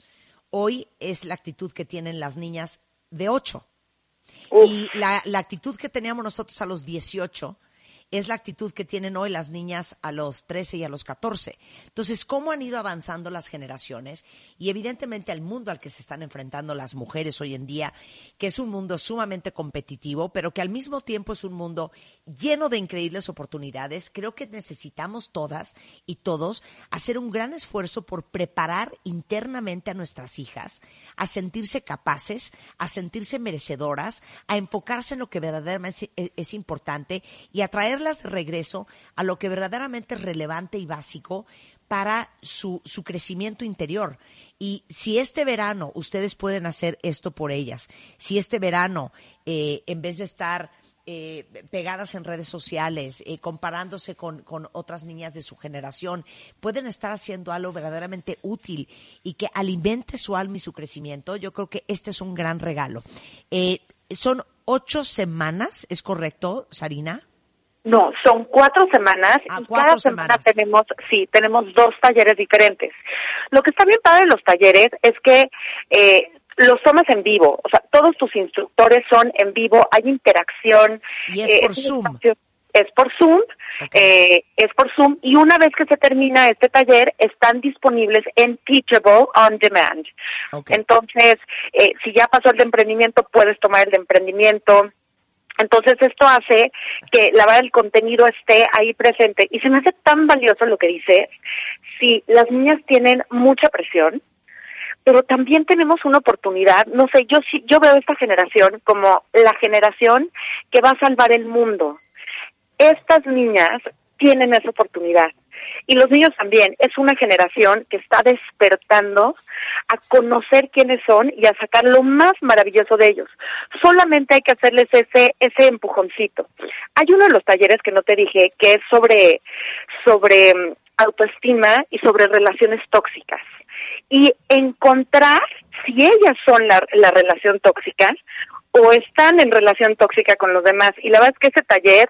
hoy es la actitud que tienen las niñas de 8. Y la, la actitud que teníamos nosotros a los 18 es la actitud que tienen hoy las niñas a los 13 y a los 14. Entonces, ¿cómo han ido avanzando las generaciones? Y evidentemente al mundo al que se están enfrentando las mujeres hoy en día, que es un mundo sumamente competitivo, pero que al mismo tiempo es un mundo lleno de increíbles oportunidades. Creo que necesitamos todas y todos hacer un gran esfuerzo por preparar internamente a nuestras hijas a sentirse capaces, a sentirse merecedoras, a enfocarse en lo que verdaderamente es, importante y a traerlas de regreso a lo que verdaderamente es relevante y básico para su, su crecimiento interior. Y si este verano ustedes pueden hacer esto por ellas, si este verano, eh, en vez de estar eh, pegadas en redes sociales, eh, comparándose con, con otras niñas de su generación, pueden estar haciendo algo verdaderamente útil y que alimente su alma y su crecimiento, yo creo que este es un gran regalo. Eh, son ocho semanas, ¿es correcto, Sarina?
No, son cuatro semanas
Ah,
y
cuatro
cada semana tenemos, sí, tenemos dos talleres diferentes. Lo que está bien padre de los talleres es que eh, los tomas en vivo, o sea, todos tus instructores son en vivo, hay interacción.
Y es
eh,
por
un
Zoom.
Es por Zoom, eh, es por Zoom y una vez que se termina este taller están disponibles en Teachable on Demand.
Ok.
Entonces, eh, si ya pasó el de emprendimiento, puedes tomar el de emprendimiento. Entonces esto hace que la verdad el contenido esté ahí presente y se me hace tan valioso lo que dices. Si las niñas tienen mucha presión, pero también tenemos una oportunidad, no sé, yo sí, yo veo esta generación como la generación que va a salvar el mundo. Estas niñas tienen esa oportunidad. Y los niños también. Es una generación que está despertando a conocer quiénes son y a sacar lo más maravilloso de ellos. Solamente hay que hacerles ese, ese empujoncito. Hay uno de los talleres que no te dije que es sobre, sobre mm, autoestima y sobre relaciones tóxicas. Y encontrar si ellas son la, la relación tóxica o están en relación tóxica con los demás. Y la verdad es que ese taller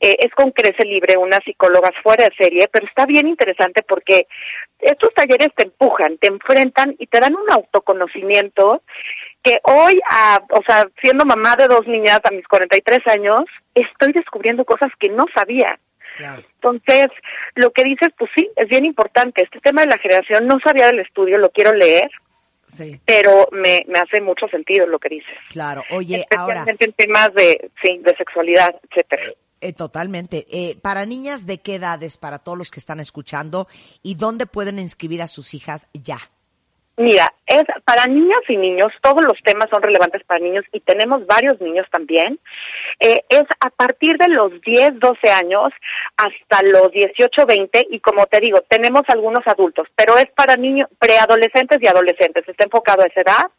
eh, es con Crece Libre, unas psicólogas fuera de serie, pero está bien interesante porque estos talleres te empujan, te enfrentan y te dan un autoconocimiento que hoy, a, o sea, siendo mamá de dos niñas a mis 43 años, estoy descubriendo cosas que no sabía.
Claro.
Entonces, lo que dices, pues sí, es bien importante. Este tema de la generación, no sabía del estudio, lo quiero leer,
Sí,
pero me, me hace mucho sentido lo que dices.
claro. Oye, ahora,
en temas de, sí, de sexualidad, etcétera.
eh, totalmente. Eh, para niñas de qué edades, para todos los que están escuchando, y dónde pueden inscribir a sus hijas ya.
Mira, es para niñas y niños, todos los temas son relevantes para niños y tenemos varios niños también. Eh, es a partir de los 10, 12 años hasta los 18, 20 y como te digo, tenemos algunos adultos, pero es para niños, preadolescentes y adolescentes, está enfocado a esa edad.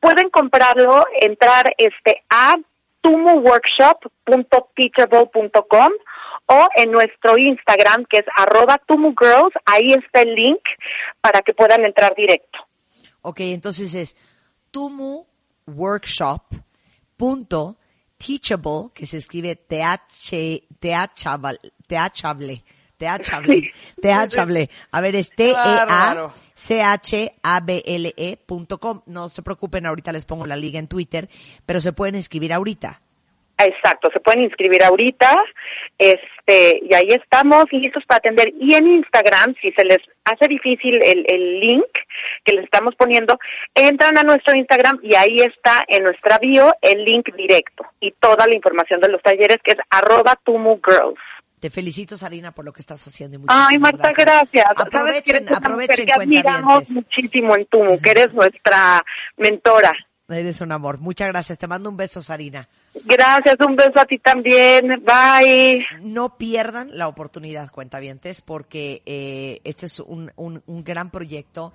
Pueden comprarlo, entrar este a tumuworkshop.teachable.com o en nuestro Instagram que es arroba tumugirls, ahí está el link para que puedan entrar directo.
Ok, entonces es tumuworkshop.teachable, que se escribe TH, THable, THable. A ver, es. T-E-A-C-H-A-B-L-E E punto com. No se preocupen, ahorita les pongo la liga en Twitter, pero se pueden inscribir ahorita.
Exacto, se pueden inscribir ahorita, este, y ahí estamos listos para atender. Y en Instagram, si se les hace difícil el, el link que les estamos poniendo, entran a nuestro Instagram y ahí está en nuestra bio el link directo y toda la información de los talleres que es arroba tumugirls.
Te felicito, Sarina, por lo que estás haciendo. y
Ay, Marta, gracias. Sabes
Aprovechen,
mujer
aprovechen,
que admiramos muchísimo en Tumu, que eres nuestra mentora.
Eres un amor. Muchas gracias. Te mando un beso, Sarina.
Gracias, un beso a ti también. Bye.
No pierdan la oportunidad, cuentavientes, porque eh, este es un, un, un gran proyecto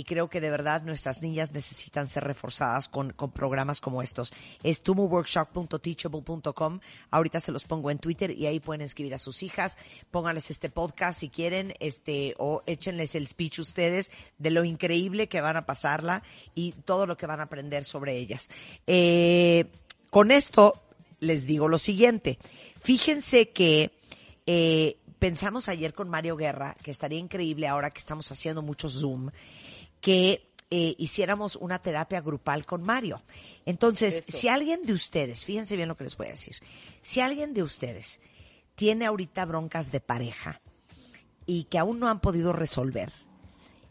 y creo que de verdad nuestras niñas necesitan ser reforzadas con, con programas como estos. Es tumuworkshop.teachable.com. Ahorita se los pongo en Twitter y ahí pueden escribir a sus hijas. Pónganles este podcast si quieren, este, o échenles el speech ustedes de lo increíble que van a pasarla y todo lo que van a aprender sobre ellas. Eh, con esto les digo lo siguiente. Fíjense que eh, pensamos ayer con Mario Guerra que estaría increíble ahora que estamos haciendo mucho Zoom que eh, hiciéramos una terapia grupal con Mario. Entonces, si alguien de ustedes, fíjense bien lo que les voy a decir, si alguien de ustedes tiene ahorita broncas de pareja y que aún no han podido resolver,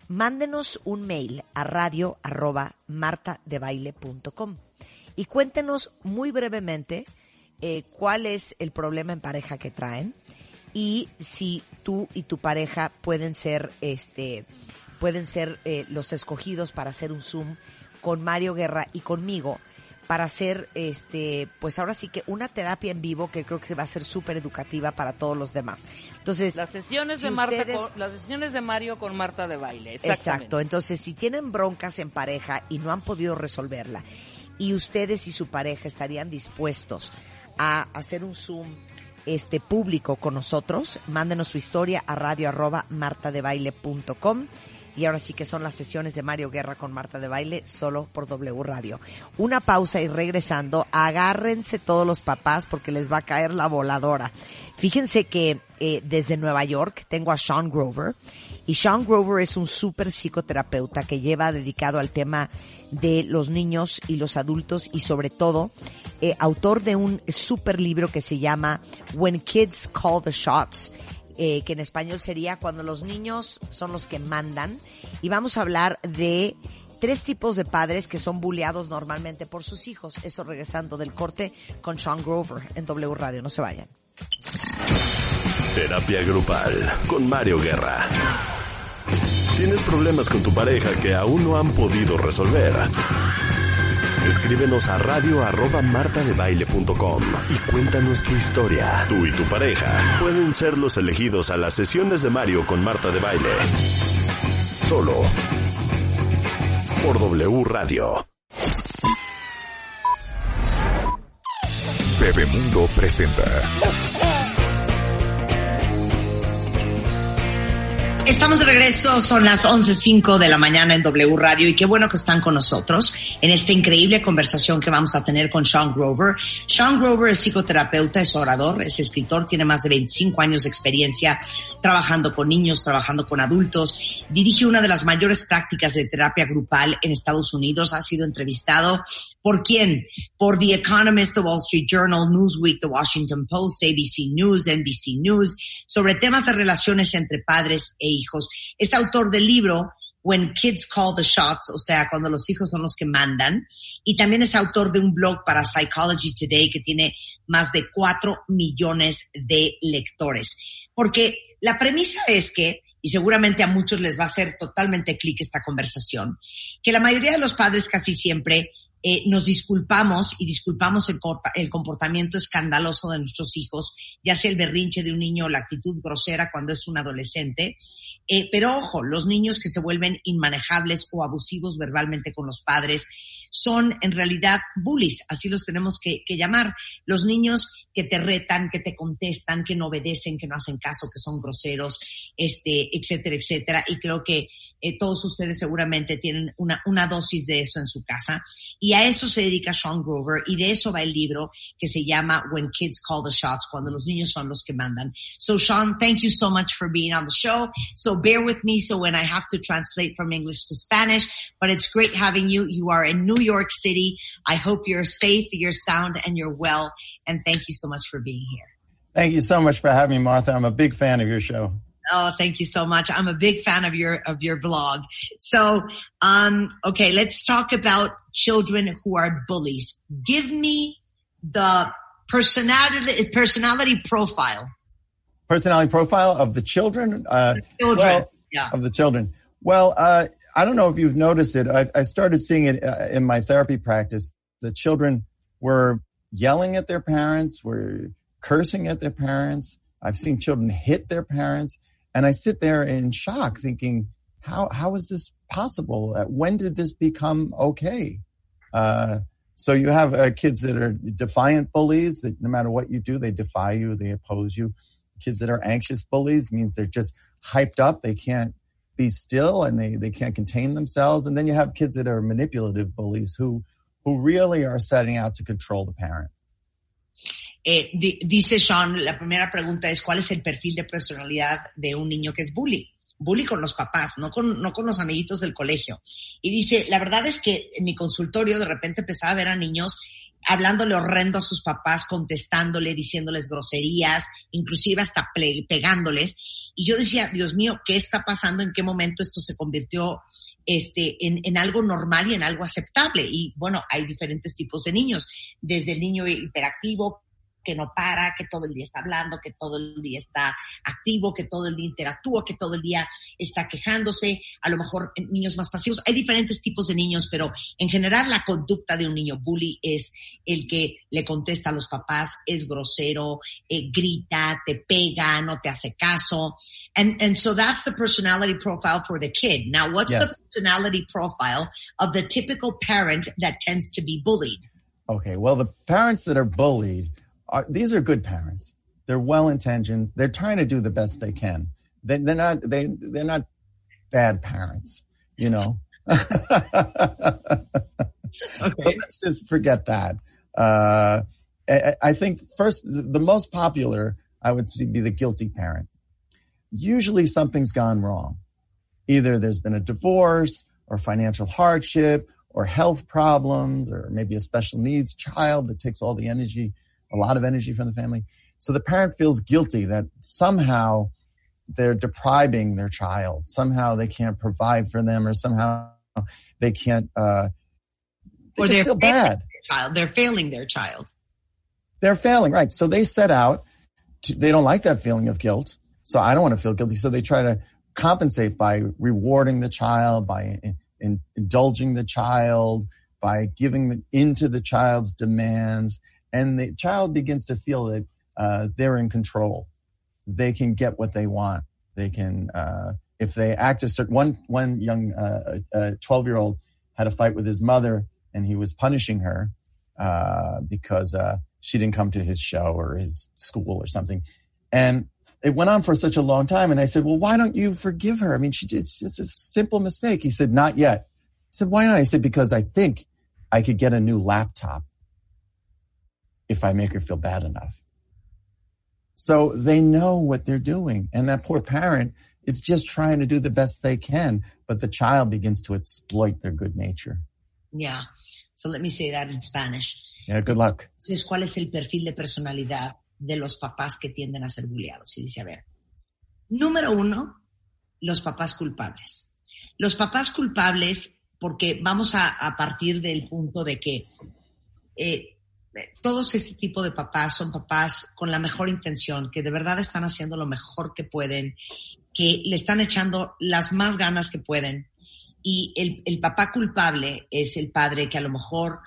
mándenos un mail a radio arroba martadebaile.com y cuéntenos muy brevemente eh, cuál es el problema en pareja que traen y si tú y tu pareja pueden ser este pueden ser eh, los escogidos para hacer un Zoom con Mario Guerra y conmigo para hacer este pues ahora sí que una terapia en vivo que creo que va a ser súper educativa para todos los demás. Entonces,
Las sesiones
si
de Marta
ustedes-
con- las sesiones de Mario con Marta de baile. Exactamente.
Exacto. Entonces, si tienen broncas en pareja y no han podido resolverla, y ustedes y su pareja estarían dispuestos a hacer un Zoom este público con nosotros, mándenos su historia a radio arroba martadebaile.com. Y ahora sí que son las sesiones de Mario Guerra con Marta de Baile solo por W Radio. Una pausa y regresando, agárrense todos los papás porque les va a caer la voladora. Fíjense que eh, desde Nueva York tengo a Sean Grover y Sean Grover es un súper psicoterapeuta que lleva dedicado al tema de los niños y los adultos y sobre todo eh, autor de un súper libro que se llama When Kids Call the Shots eh, que en español sería cuando los niños son los que mandan. Y vamos a hablar de tres tipos de padres que son bulleados normalmente por sus hijos. Eso regresando del corte con Sean Grover en W Radio. No se vayan.
Terapia grupal con Mario Guerra. ¿Tienes problemas con tu pareja que aún no han podido resolver? Escríbenos a radio arroba y cuéntanos tu historia. Tú y tu pareja pueden ser los elegidos a las sesiones de Mario con Marta de Baile. Solo por W Radio.
Bebemundo presenta.
Estamos de regreso, son las 11.05 de la mañana en W Radio y qué bueno que están con nosotros en esta increíble conversación que vamos a tener con Sean Grover. Sean Grover es psicoterapeuta, es orador, es escritor, tiene más de 25 años de experiencia trabajando con niños, trabajando con adultos, dirige una de las mayores prácticas de terapia grupal en Estados Unidos, ha sido entrevistado por quién? Por The Economist, The Wall Street Journal, Newsweek, The Washington Post, ABC News, NBC News, sobre temas de relaciones entre padres e hijos. Es autor del libro When Kids Call the Shots, o sea, cuando los hijos son los que mandan. Y también es autor de un blog para Psychology Today que tiene más de cuatro millones de lectores. Porque la premisa es que, y seguramente a muchos les va a hacer totalmente clic esta conversación, que la mayoría de los padres casi siempre eh, nos disculpamos y disculpamos el, el, comportamiento escandaloso de nuestros hijos, ya sea el berrinche de un niño o la actitud grosera cuando es un adolescente. Eh, pero ojo, los niños que se vuelven inmanejables o abusivos verbalmente con los padres son en realidad bullies, así los tenemos que llamar. Los niños que te retan, que te contestan, que no obedecen, que no hacen caso, que son groseros, este, etcétera, etcétera. Y creo que eh, todos ustedes seguramente tienen una, una dosis de eso en su casa. Y a eso se dedica Sean Grover y de eso va el libro que se llama When Kids Call the Shots, cuando los niños son los que mandan. So Sean, thank you so much for being on the show. So bear with me so when I have to translate from English to Spanish, but it's great having you. You are in New York City. I hope you're safe, you're sound, and you're well. And thank you so much for being here.
Thank you so much for having me, Martha. I'm a big fan of your show.
Oh, thank you so much. I'm a big fan of your of your blog. So, um, okay, let's talk about children who are bullies. Give me the personality personality profile.
Personality profile of the children. Uh,
the children.
Well,
yeah.
Of the children. Well, uh, I don't know if you've noticed it. I, I started seeing it uh, in my therapy practice. The children were yelling at their parents, were cursing at their parents. I've seen children hit their parents. And I sit there in shock thinking, how, how is this possible? Uh, when did this become okay? Uh, so you have uh, kids that are defiant bullies that no matter what you do, they defy you, they oppose you. Kids that are anxious bullies means they're just hyped up. They can't be still and they, they can't contain themselves. And then you have kids that are manipulative bullies who, who really are setting out to control the parent.
Eh, dice Sean, la primera pregunta es, ¿cuál es el perfil de personalidad de un niño que es bully? Bully con los papás, no con, no con los amiguitos del colegio. Y dice, la verdad es que en mi consultorio de repente empezaba a ver a niños hablándole horrendo a sus papás, contestándole, diciéndoles groserías, inclusive hasta pegándoles. Y yo decía, Dios mío, ¿qué está pasando? ¿En qué momento esto se convirtió este, en, en, algo normal y en algo aceptable? Y bueno, hay diferentes tipos de niños, desde el niño hiperactivo, que no para, que todo el día está hablando, que todo el día está activo, que todo el día interactúa, que todo el día está quejándose, a lo mejor niños más pasivos. Hay diferentes tipos de niños, pero en general la conducta de un niño bully es el que le contesta a los papás, es grosero, eh, grita, te pega, no te hace caso. And, and so that's the personality profile for the kid. Now, what's
Yes.
the personality profile of the typical parent that tends to be bullied?
Okay. Well, the parents that are bullied are, these are good parents. They're well intentioned. They're trying to do the best they can. They, they're not, they, they're not bad parents, you know? But let's just forget that. Uh, I, I think first, the most popular, I would be the guilty parent. Usually something's gone wrong. Either there's been a divorce or financial hardship or health problems or maybe a special needs child that takes all the energy, a lot of energy from the family. So the parent feels guilty that somehow they're depriving their child. Somehow they can't provide for them or somehow they can't, uh, they
Or they're
feel bad
child. They're failing their child.
they're failing, right? So they set out. To, they don't like that feeling of guilt. So I don't want to feel guilty. So they try to compensate by rewarding the child, by in, in- indulging the child, by giving the, into the child's demands, and the child begins to feel that uh, they're in control. They can get what they want. They can, uh, if they act a certain one one young twelve year old had a fight with his mother, and he was punishing her uh, because uh, she didn't come to his show or his school or something. And it went on for such a long time. And I said, well, why don't you forgive her? I mean, she did, it's just a simple mistake. He said, not yet. I said, why not? I said, because I think I could get a new laptop if I make her feel bad enough. So they know what they're doing. And that poor parent is just trying to do the best they can, but the child begins to exploit their good nature.
Yeah. So let me say that in Spanish.
Yeah, good luck.
Entonces, ¿cuál es el perfil de personalidad de los papás que tienden a ser bulleados? Y dice, a ver, número uno, los papás culpables. Los papás culpables, porque vamos a, a partir del punto de que eh, todos este tipo de papás son papás con la mejor intención, que de verdad están haciendo lo mejor que pueden, que le están echando las más ganas que pueden. Y el, el papá culpable es el padre que a lo mejor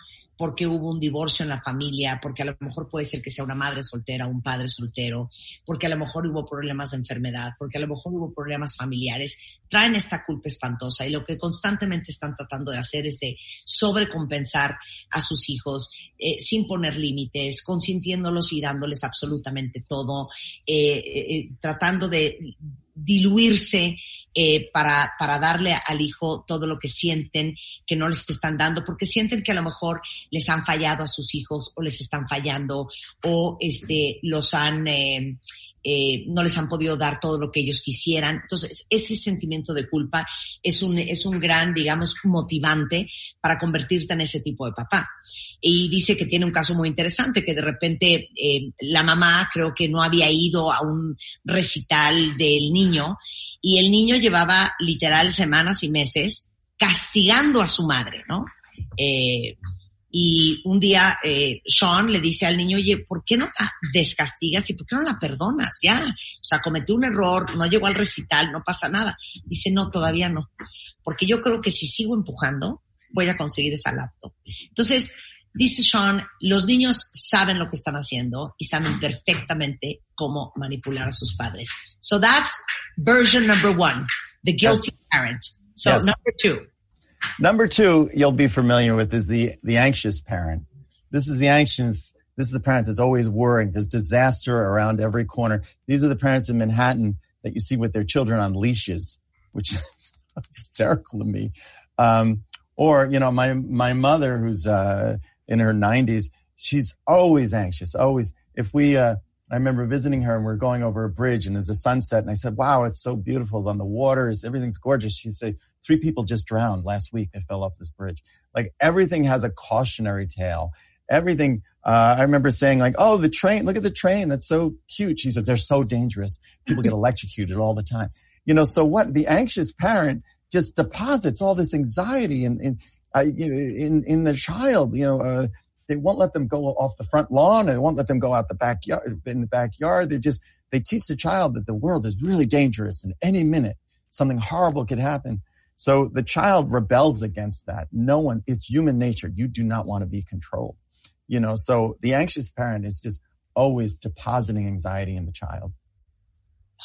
porque hubo un divorcio en la familia, porque a lo mejor puede ser que sea una madre soltera, un padre soltero, porque a lo mejor hubo problemas de enfermedad, porque a lo mejor hubo problemas familiares, traen esta culpa espantosa y lo que constantemente están tratando de hacer es de sobrecompensar a sus hijos eh, sin poner límites, consintiéndolos y dándoles absolutamente todo, eh, eh, tratando de diluirse eh, para, para darle al hijo todo lo que sienten que no les están dando, porque sienten que a lo mejor les han fallado a sus hijos o les están fallando o este, los han, eh, eh, no les han podido dar todo lo que ellos quisieran. Entonces, ese sentimiento de culpa es un, es un gran, digamos, motivante para convertirte en ese tipo de papá. Y dice que tiene un caso muy interesante, que de repente eh, la mamá creo que no había ido a un recital del niño y el niño llevaba literal semanas y meses castigando a su madre, ¿no? Eh, y un día eh, Sean le dice al niño, oye, ¿por qué no la descastigas y por qué no la perdonas? Ya, o sea, cometió un error, no llegó al recital, no pasa nada. Dice, no, todavía no, porque yo creo que si sigo empujando, voy a conseguir esa laptop. Entonces, dice Sean, los niños saben lo que están haciendo y saben perfectamente cómo manipular a sus padres. So that's version number one, the guilty
Yes.
parent. So
Yes.
number two.
Number two, you'll be familiar with is the, the anxious parent. This is the anxious, this is the parent that's always worrying. There's disaster around every corner. These are the parents in Manhattan that you see with their children on leashes, which is hysterical to me. Um, or, you know, my, my mother who's, uh, in her nineties, she's always anxious, always. If we, uh, I remember visiting her and we're going over a bridge and there's a sunset and I said, wow, it's so beautiful on the waters. Everything's gorgeous. She said, say, three people just drowned last week. They fell off this bridge. Like everything has a cautionary tale. Everything, uh, I remember saying like, oh, the train, look at the train. That's so cute. She said, they're so dangerous. People get electrocuted all the time. You know, so what the anxious parent just deposits all this anxiety in, in, know, in, in the child, you know, uh, they won't let them go off the front lawn. They won't let them go out the backyard, in the backyard. They just, they teach the child that the world is really dangerous and any minute something horrible could happen. So the child rebels against that. No one, it's human nature. You do not want to be controlled. You know, so the anxious parent is just always depositing anxiety in the child.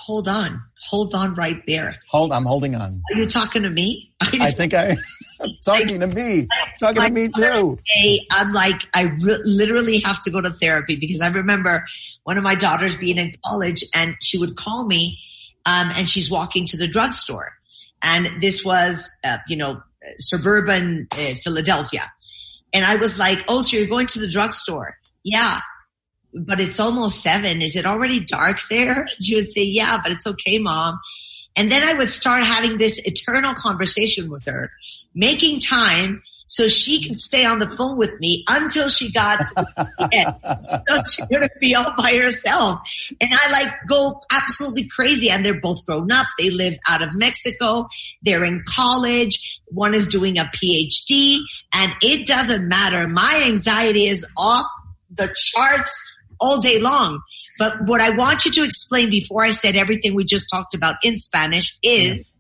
Hold on. Hold on right there.
Hold, I'm holding on.
Are you talking to me?
I think I, talking to me, talking to me too.
say I'm like, I re- literally have to go to therapy because I remember one of my daughters being in college and she would call me, um, and she's walking to the drugstore. And this was, uh, you know, suburban uh, Philadelphia. And I was like, oh, so you're going to the drugstore? Yeah. But it's almost seven. Is it already dark there? She would say, yeah, but it's okay, mom. And then I would start having this eternal conversation with her, making time so she could stay on the phone with me until she got to the end. So she wouldn't be all by herself. And I like go absolutely crazy. And they're both grown up. They live out of Mexico. They're in college. One is doing a PhD and it doesn't matter. My anxiety is off the charts all day long. But what I want you to explain before I said everything we just talked about in Spanish is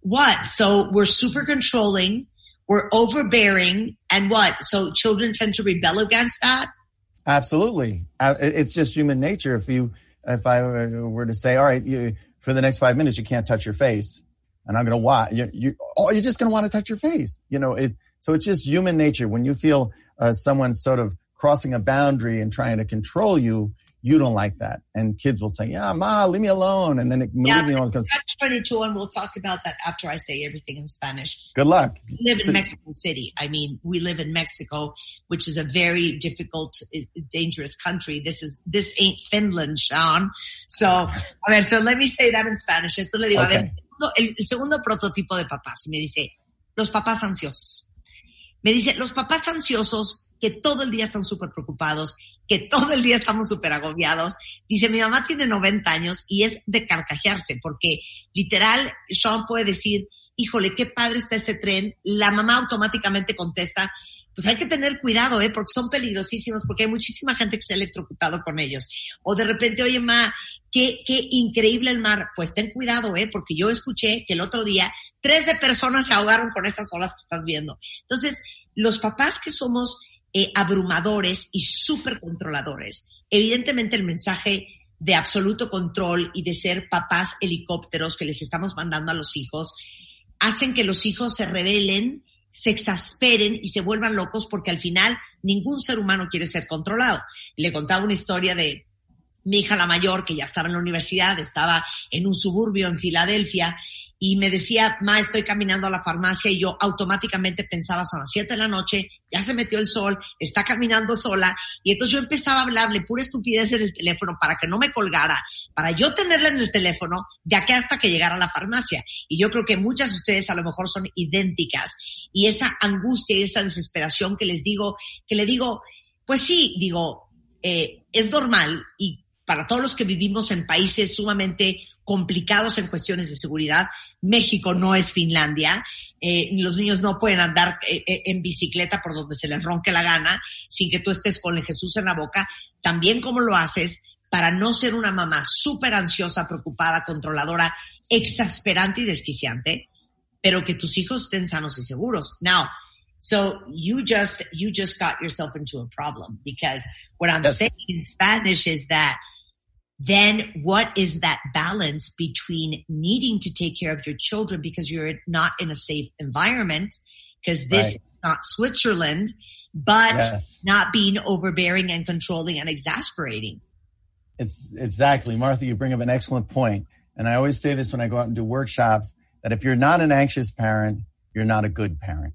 what? So we're super controlling, we're overbearing, and what? So children tend to rebel against that?
Absolutely. Uh, It's just human nature. If you, if I were were to say, all right, you, for the next five minutes, you can't touch your face and I'm going to watch, you, you, oh, you're just going to want to touch your face. You know, it, so it's just human nature. When you feel uh, someone sort of crossing a boundary and trying to control you, you don't like that. And kids will say, yeah, ma, leave me alone. And then it,
Yeah,
leave me alone comes,
Catch 22, and we'll talk about that after I say everything in Spanish.
good luck.
We live in Mexico City. I mean, we live in Mexico, which is a very difficult, eh, dangerous country. This is, this ain't Finland, Sean. So, a ver, so let me say that in Spanish. Entonces le digo, a ver,
Okay.
el el, el segundo prototipo de papás. Y me dice, los papás ansiosos. Me dice, los papás ansiosos que todo el día están súper preocupados, que todo el día estamos súper agobiados. Dice, mi mamá tiene 90 años y es de carcajearse, porque literal, Sean puede decir, híjole, qué padre está ese tren. La mamá automáticamente contesta, pues hay que tener cuidado, ¿eh? Porque son peligrosísimos, porque hay muchísima gente que se ha electrocutado con ellos. O de repente, oye, ma, qué, qué increíble el mar. Pues ten cuidado, ¿eh? Porque yo escuché que el otro día 13 personas se ahogaron con estas olas que estás viendo. Entonces, los papás que somos eh, abrumadores y súper controladores, evidentemente el mensaje de absoluto control y de ser papás helicópteros que les estamos mandando a los hijos, hacen que los hijos se rebelen, se exasperen y se vuelvan locos porque al final ningún ser humano quiere ser controlado. Le contaba una historia de mi hija la mayor, que ya estaba en la universidad, estaba en un suburbio en Filadelfia, y me decía, ma, estoy caminando a la farmacia, y yo automáticamente pensaba, son las 7 de la noche, ya se metió el sol, está caminando sola, y entonces yo empezaba a hablarle pura estupidez en el teléfono para que no me colgara, para yo tenerla en el teléfono de aquí hasta que llegara a la farmacia. Y yo creo que muchas de ustedes a lo mejor son idénticas, y esa angustia y esa desesperación que les digo, que le digo, pues sí, digo, eh, es normal y para todos los que vivimos en países sumamente complicados en cuestiones de seguridad, México no es Finlandia, eh, los niños no pueden andar eh, eh, en bicicleta por donde se les ronque la gana sin que tú estés con el Jesús en la boca, también como lo haces para no ser una mamá súper ansiosa, preocupada, controladora, exasperante y desquiciante, pero que tus hijos estén sanos y seguros. Now, so you just you just got yourself into a problem because what I'm saying in Spanish is that then what is that balance between needing to take care of your children because you're not in a safe environment because this
Right.
is not Switzerland, but
Yes.
not being overbearing and controlling and exasperating.
It's exactly, Martha, you bring up an excellent point. And I always say this when I go out and do workshops that if you're not an anxious parent, you're not a good parent.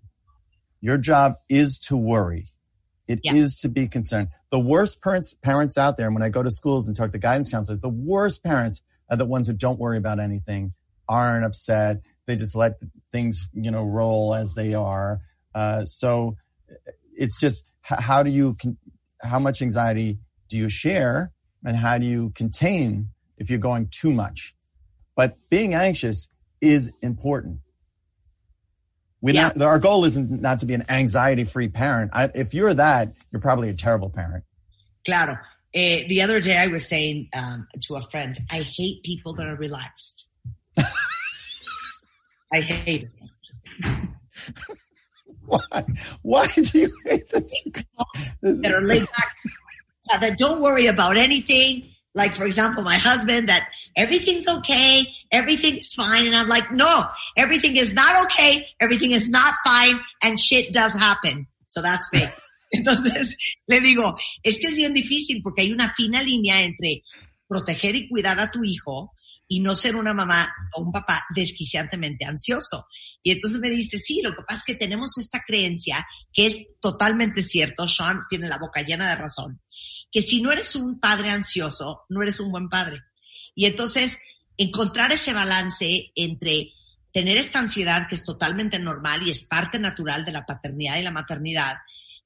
Your job is to worry. It is
Yeah.
to be concerned. The worst parents, parents out there, and when I go to schools and talk to guidance counselors, the worst parents are the ones who don't worry about anything, aren't upset. They just let things, you know, roll as they are. Uh, so it's just how do you, how much anxiety do you share and how do you contain if you're going too much? But being anxious is important. We
Yeah.
not, our goal isn't not to be an anxiety free parent. I, if you're that, you're probably a terrible parent.
Claro. Eh, the other day I was saying um, to a friend, I hate people that are relaxed. I hate it.
Why? Why do you hate this?
that are laid back, that don't worry about anything. Like, for example, my husband, that everything's okay, everything's fine. And I'm like, no, everything is not okay, everything is not fine, and shit does happen. So that's me. Entonces, le digo, es que es bien difícil porque hay una fina línea entre proteger y cuidar a tu hijo y no ser una mamá o un papá desquiciantemente ansioso. Y entonces me dice, sí, lo que pasa es que tenemos esta creencia que es totalmente cierto, Sean tiene la boca llena de razón, que si no eres un padre ansioso, no eres un buen padre. Y entonces, encontrar ese balance entre tener esta ansiedad que es totalmente normal y es parte natural de la paternidad y la maternidad,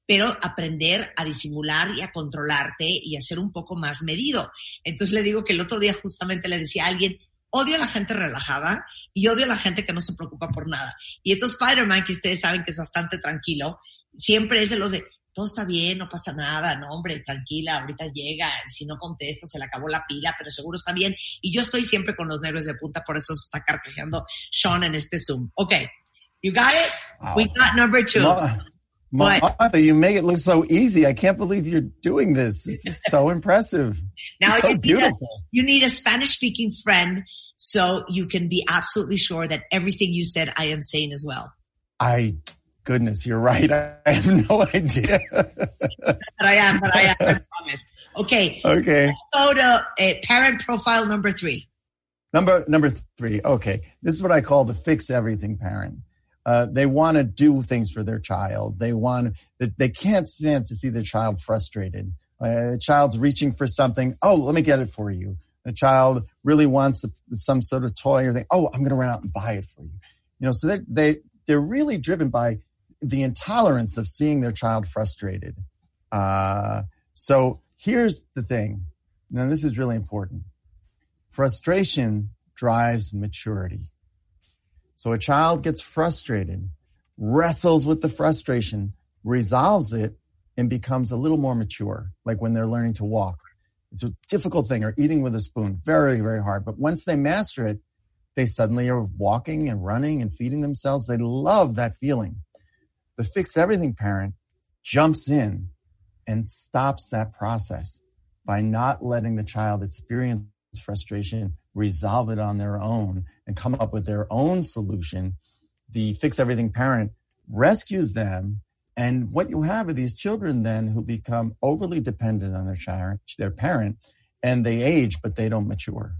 pero aprender a disimular y a controlarte y a ser un poco más medido. Entonces le digo que el otro día justamente le decía a alguien, odio a la gente relajada y odio a la gente que no se preocupa por nada. Y entonces Spider-Man, que ustedes saben que es bastante tranquilo, siempre es de los de, todo está bien, no pasa nada, no hombre, tranquila, ahorita llega, si no contesta se le acabó la pila, pero seguro está bien. Y yo estoy siempre con los nervios de punta, por eso se está carcajeando Sean en este Zoom. Ok, you got it?
Wow.
We got number two.
Ma-
What?
Martha, you make it look so easy. I can't believe you're doing this. Is so impressive.
Now
It's so
you need, a,
beautiful.
you need a Spanish speaking friend so you can be absolutely sure that everything you said I am saying as well.
I goodness, you're right. I, have no idea.
But I am, but I am, I promise. Okay.
okay.
To uh, parent profile number three.
Number number three. Okay, this is what I call the fix everything parent. Uh, they want to do things for their child. They want that they can't stand to see their child frustrated. Uh, a child's reaching for something. Oh, let me get it for you. The child really wants some sort of toy or thing. Oh, I'm going to run out and buy it for you. You know, so they they they're really driven by the intolerance of seeing their child frustrated. Uh, so here's the thing. Now, this is really important. Frustration drives maturity. So a child gets frustrated, wrestles with the frustration, resolves it, and becomes a little more mature, like when they're learning to walk. It's a difficult thing, or eating with a spoon, very, very hard. But once they master it, they suddenly are walking and running and feeding themselves. They love that feeling. The fix everything parent jumps in and stops that process by not letting the child experience frustration, resolve it on their own, and come up with their own solution. The fix everything parent rescues them. And what you have are these children then who become overly dependent on their child, their parent, and they age, but they don't mature.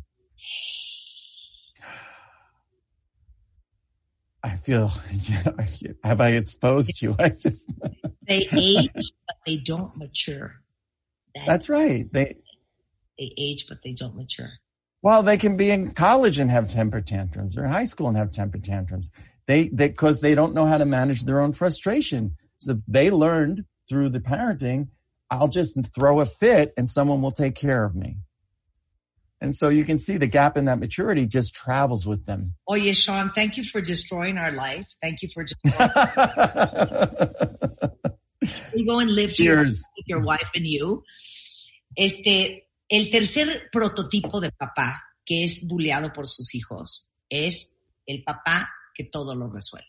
I feel, have I exposed you? I just,
They age, but they don't mature. That-
that's right. They,
They age, but they don't mature.
Well, they can be in college and have temper tantrums, or high school and have temper tantrums. They, they, because they don't know how to manage their own frustration. So they learned through the parenting, I'll just throw a fit and someone will take care of me. And so you can see the gap in that maturity just travels with them.
Oye, Sean, thank you for destroying our life. Thank you for destroying. you go and live to your, with your wife and you. Este, el tercer prototipo de papá que es buleado por sus hijos es el papá que todo lo resuelve.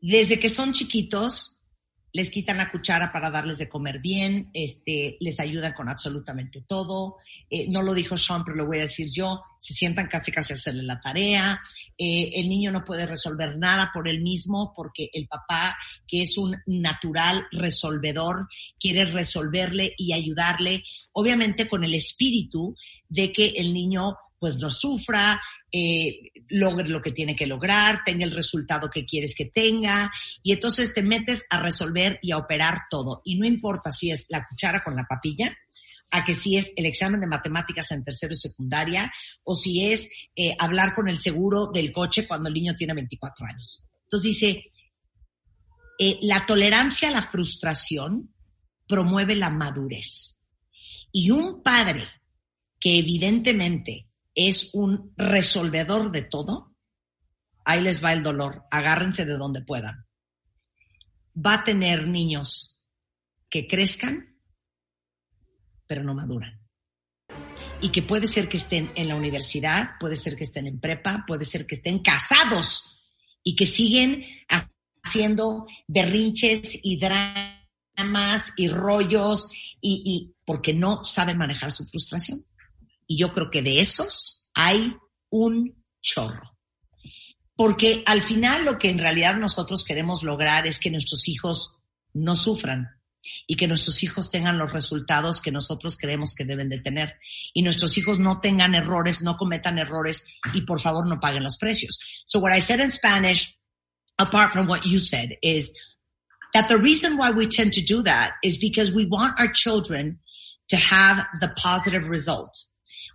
Desde que son chiquitos, les quitan la cuchara para darles de comer bien, este, les ayudan con absolutamente todo. Eh, no lo dijo Sean, pero lo voy a decir yo. Se sientan casi casi a hacerle la tarea. Eh, el niño no puede resolver nada por él mismo porque el papá, que es un natural resolvedor, quiere resolverle y ayudarle, obviamente con el espíritu de que el niño pues no sufra, eh, logre lo que tiene que lograr, tenga el resultado que quieres que tenga, y entonces te metes a resolver y a operar todo. Y no importa si es la cuchara con la papilla, a que si es el examen de matemáticas en tercero y secundaria, o si es eh, hablar con el seguro del coche cuando el niño tiene 24 años. Entonces dice, eh, la tolerancia a la frustración promueve la madurez. Y un padre que evidentemente es un resolvedor de todo, ahí les va el dolor, agárrense de donde puedan. Va a tener niños que crezcan, pero no maduran. Y que puede ser que estén en la universidad, puede ser que estén en prepa, puede ser que estén casados y que siguen haciendo berrinches y dramas y rollos y, y porque no saben manejar su frustración. Y yo creo que de esos hay un chorro. Porque al final lo que en realidad nosotros queremos lograr es que nuestros hijos no sufran y que nuestros hijos tengan los resultados que nosotros creemos que deben de tener y nuestros hijos no tengan errores, no cometan errores y por favor no paguen los precios. So what I said in Spanish, apart from what you said, is that the reason why we tend to do that is because we want our children to have the positive result.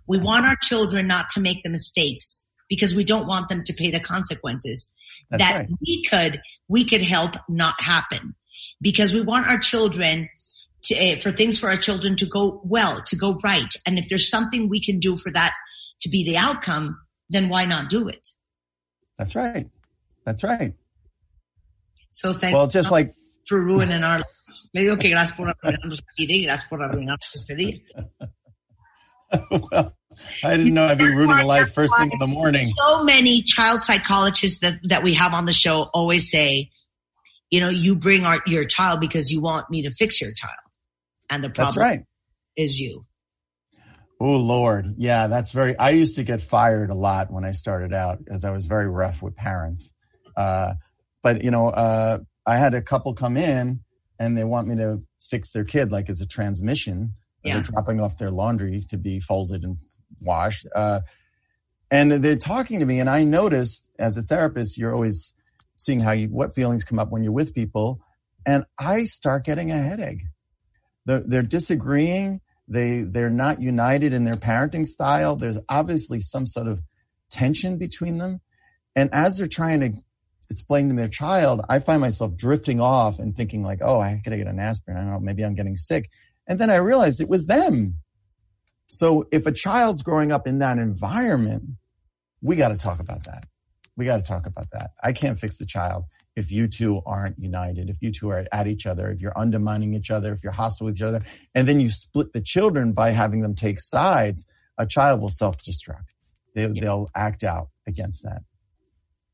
We want our children not to make the mistakes because we don't want them to pay the consequences
That's
that
right.
we could we could help not happen because we want our children to, uh, for things for our children to go well, to go right. And if there's something we can do for that to be the outcome, then why not do it?
That's right. That's right.
So thank
Well, just like
for ruining our Le digo que gracias por arruinarnos la vida y gracias por arruinarnos este día.
well, I didn't know I'd be rooting a life first thing in the morning.
So many child psychologists that, that we have on the show always say, you know, you bring our, your child because you want me to fix your child. And the
That's
problem
right.
is you.
Oh Lord. Yeah, that's very, I used to get fired a lot when I started out because I was very rough with parents. Uh, but you know, uh, I had a couple come in and they want me to fix their kid like it's a transmission.
Yeah.
They're dropping off their laundry to be folded and washed. Uh, and they're talking to me and I noticed as a therapist, you're always seeing how you, what feelings come up when you're with people. And I start getting a headache. They're, they're disagreeing. They, they're not united in their parenting style. There's obviously some sort of tension between them. And as they're trying to explain to their child, I find myself drifting off and thinking like, oh, I gotta get an aspirin. I don't know, maybe I'm getting sick. And then I realized it was them. So if a child's growing up in that environment, we got to talk about that. We got to talk about that. I can't fix the child if you two aren't united, if you two are at each other, if you're undermining each other, if you're hostile with each other, and then you split the children by having them take sides, a child will self-destruct. They, They'll act out against that.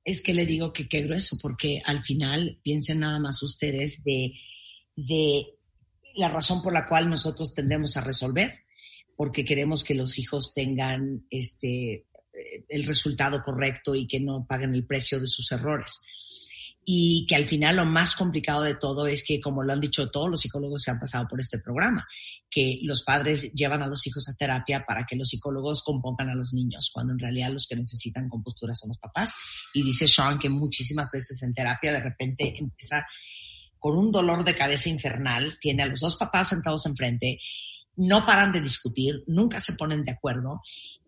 Es que le digo que qué grueso, porque al final piensen nada más ustedes de, de la razón por la cual nosotros tendemos a resolver, porque queremos que los hijos tengan este el resultado correcto y que no paguen el precio de sus errores. Y que al final lo más complicado de todo es que, como lo han dicho todos los psicólogos que han pasado por este programa, que los padres llevan a los hijos a terapia para que los psicólogos compongan a los niños, cuando en realidad los que necesitan compostura son los papás. Y dice Sean que muchísimas veces en terapia de repente empieza con un dolor de cabeza infernal, tiene a los dos papás sentados enfrente, no paran de discutir, nunca se ponen de acuerdo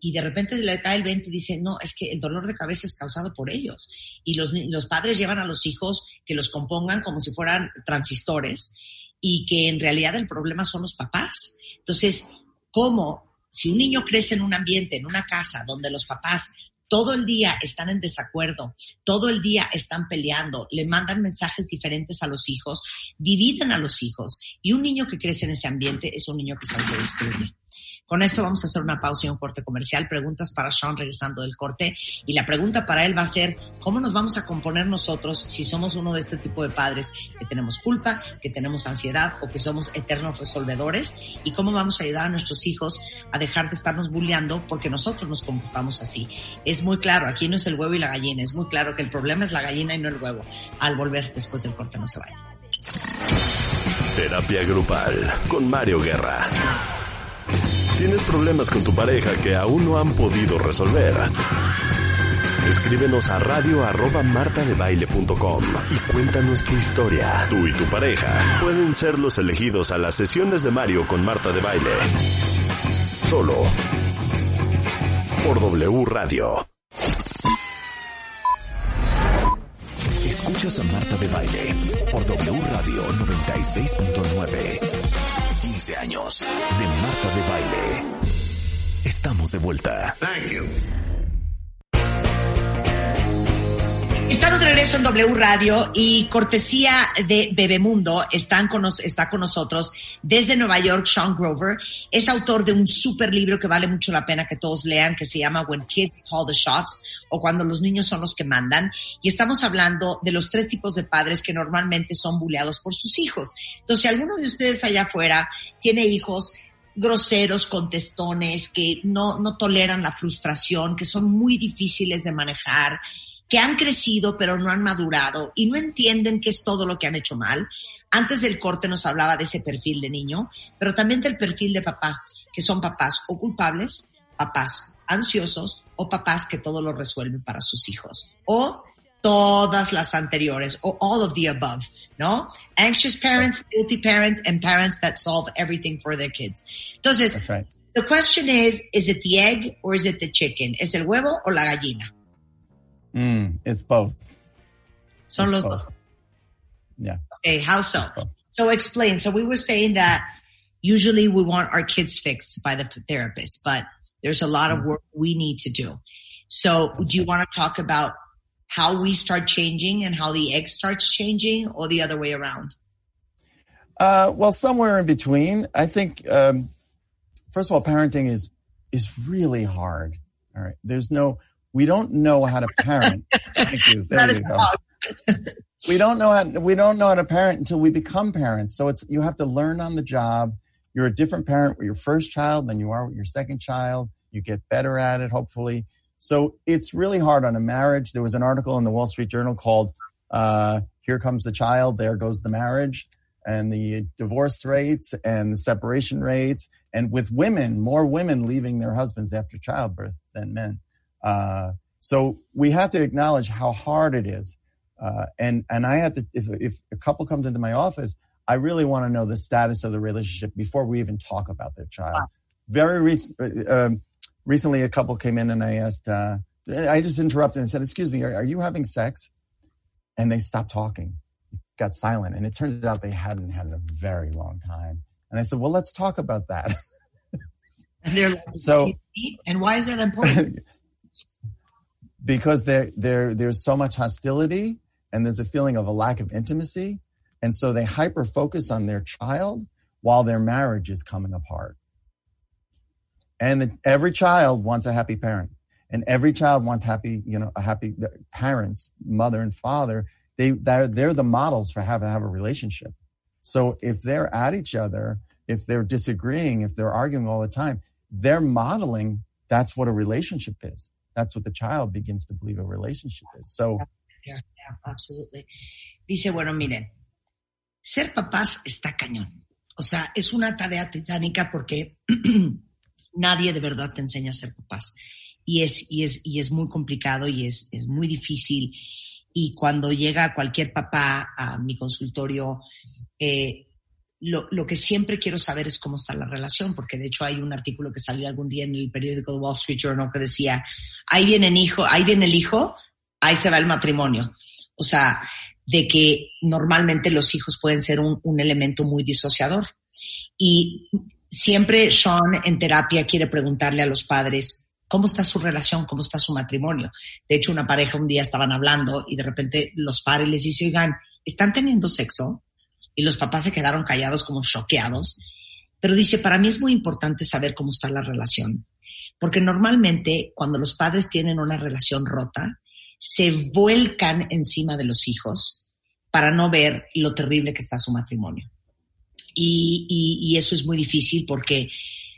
y de repente se le cae el 20 y dice, no, es que el dolor de cabeza es causado por ellos. Y los, los padres llevan a los hijos que los compongan como si fueran transistores y que en realidad el problema son los papás. Entonces, ¿cómo si un niño crece en un ambiente, en una casa donde los papás todo el día están en desacuerdo, todo el día están peleando, le mandan mensajes diferentes a los hijos, dividen a los hijos y un niño que crece en ese ambiente es un niño que se autodestruye. Con esto vamos a hacer una pausa y un corte comercial. Preguntas para Sean regresando del corte. Y la pregunta para él va a ser, ¿cómo nos vamos a componer nosotros si somos uno de este tipo de padres que tenemos culpa, que tenemos ansiedad o que somos eternos resolvedores? ¿Y cómo vamos a ayudar a nuestros hijos a dejar de estarnos bulleando porque nosotros nos comportamos así? Es muy claro, aquí no es el huevo y la gallina, es muy claro que el problema es la gallina y no el huevo. Al volver después del corte no se vaya.
Terapia grupal con Mario Guerra. ¿Tienes problemas con tu pareja que aún no han podido resolver? Escríbenos a radio arroba martadebaile.com y cuéntanos tu historia. Tú y tu pareja pueden ser los elegidos a las sesiones de Mario con Marta de Baile. Solo por W Radio. Escuchas a Marta de Baile por W Radio 96.9. 15 años de Marta de Baile. Estamos de vuelta.
Estamos de regreso en W Radio y cortesía de Bebemundo están con nos- está con nosotros desde Nueva York Sean Grover. Es autor de un super libro que vale mucho la pena que todos lean que se llama When Kids Call the Shots o Cuando los niños son los que mandan. Y estamos hablando de los tres tipos de padres que normalmente son buleados por sus hijos. Entonces, si alguno de ustedes allá afuera tiene hijos groseros, contestones, que no, no toleran la frustración, que son muy difíciles de manejar, que han crecido pero no han madurado y no entienden qué es todo lo que han hecho mal. Antes del corte nos hablaba de ese perfil de niño, pero también del perfil de papá, que son papás o culpables, papás ansiosos o papás que todo lo resuelven para sus hijos. O todas las anteriores, o all of the above, ¿no? Anxious parents, guilty parents, and parents that solve everything for their kids. Entonces,
right.
the question is, is it the egg or is it the chicken? ¿Es el huevo o la gallina?
Mm, it's both.
Son
It's
los
both.
dos.
Yeah.
Okay, how so? So explain. So we were saying that usually we want our kids fixed by the therapist, but there's a lot of work we need to do. So do you want to talk about how we start changing and how the egg starts changing or the other way around?
Uh, well, somewhere in between. I think, um, first of all, parenting is is really hard. All right. There's no. We don't know how to parent. Thank you. There
That
you go. we don't know how we don't know how to parent until we become parents. So it's you have to learn on the job. You're a different parent with your first child than you are with your second child. You get better at it, hopefully. So it's really hard on a marriage. There was an article in the Wall Street Journal called Uh, here comes the child. There goes the marriage and the divorce rates and the separation rates. And with women, more women leaving their husbands after childbirth than men. Uh, so we have to acknowledge how hard it is. Uh, and, and I have to, if, if a couple comes into my office, I really want to know the status of the relationship before we even talk about their child.
Wow.
Very recent, uh, um, recently a couple came in and I asked, uh, I just interrupted and said, excuse me, are, are you having sex? And they stopped talking, got silent. And it turned out they hadn't had in a very long time. And I said, well, let's talk about that.
And they're like,
So-
and why is that important?
because there, there, there's so much hostility and there's a feeling of a lack of intimacy. And so they hyper focus on their child while their marriage is coming apart. And the, every child wants a happy parent and every child wants happy, you know, a happy parents, mother and father. They, they're, they're the models for to have a relationship. So if they're at each other, if they're disagreeing, if they're arguing all the time, they're modeling that's what a relationship is. That's what the child begins to believe a relationship is. So
Yeah, yeah, absolutely. Dice, bueno, miren, ser papás está cañón. O sea, es una tarea titánica porque nadie de verdad te enseña a ser papás. Y es, y es, y es muy complicado y es, es muy difícil. Y cuando llega cualquier papá a mi consultorio, eh, lo, lo que siempre quiero saber es cómo está la relación, porque de hecho hay un artículo que salió algún día en el periódico The Wall Street Journal que decía, ahí viene el hijo, ahí viene el hijo, ahí se va el matrimonio. O sea, de que normalmente los hijos pueden ser un, un elemento muy disociador. Y siempre Sean en terapia quiere preguntarle a los padres, ¿cómo está su relación? ¿Cómo está su matrimonio? De hecho, una pareja un día estaban hablando y de repente los padres les dicen, oigan, ¿están teniendo sexo? Y los papás se quedaron callados como choqueados. Pero dice, para mí es muy importante saber cómo está la relación. Porque normalmente cuando los padres tienen una relación rota, se vuelcan encima de los hijos para no ver lo terrible que está su matrimonio. Y, y- y eso es muy difícil porque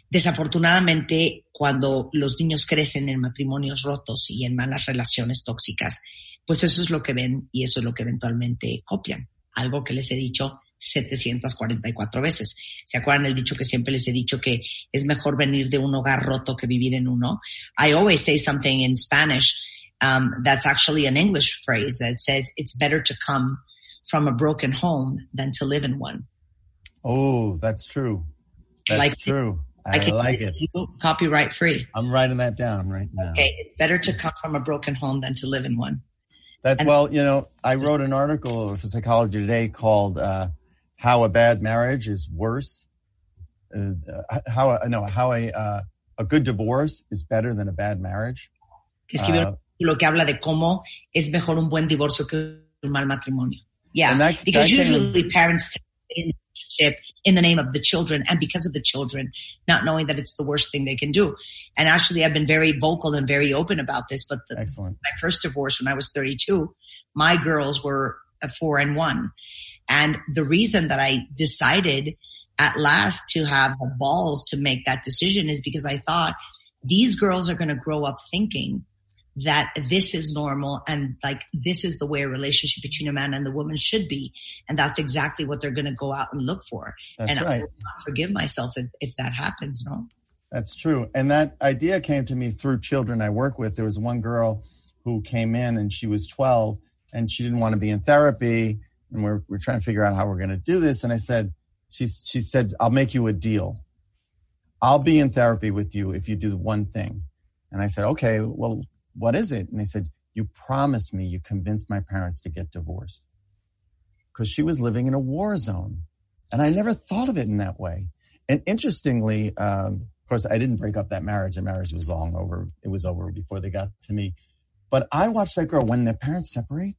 desafortunadamente cuando los niños crecen en matrimonios rotos y en malas relaciones tóxicas, pues eso es lo que ven y eso es lo que eventualmente copian. Algo que les he dicho 744 veces. ¿Se acuerdan el dicho que siempre les he dicho que es mejor venir de un hogar roto que vivir en uno? I always say something in Spanish um, that's actually an English phrase that says it's better to come from a broken home than to live in one.
Oh, that's true. That's
Like-
true. I,
can
like it.
Copyright free.
I'm writing that down right now.
Okay, it's better to come from a broken home than to live in one.
That
And-
well, you know, I wrote an article for Psychology Today called uh, "How a Bad Marriage is Worse." Uh, how a, no, how a uh, a good divorce is better than a bad marriage.
Escribió
Ah.
un que habla de cómo es mejor un buen divorcio que un mal matrimonio. Yeah,
that-
because
that
usually parents in in the name of the children and because of the children, not knowing that it's the worst thing they can do. And actually, I've been very vocal and very open about this. But the, my first divorce when I was 32, my girls were a four and one. And the reason that I decided at last to have the balls to make that decision is because I thought these girls are going to grow up thinking that this is normal and like this is the way a relationship between a man and the woman should be. And that's exactly what they're going to go out and look for.
That's
and I
right.
will not forgive myself if, if that happens, no?
That's true. And that idea came to me through children I work with. There was one girl who came in and she was 12 and she didn't want to be in therapy. And we're, we're trying to figure out how we're going to do this. And I said, she, she said, I'll make you a deal. I'll be in therapy with you if you do the one thing. And I said, okay, well, what is it? And they said, you promised me you convinced my parents to get divorced because she was living in a war zone. And I never thought of it in that way. And interestingly, um, of course, I didn't break up that marriage. The marriage was long over. It was over before they got to me. But I watched that girl when their parents separate.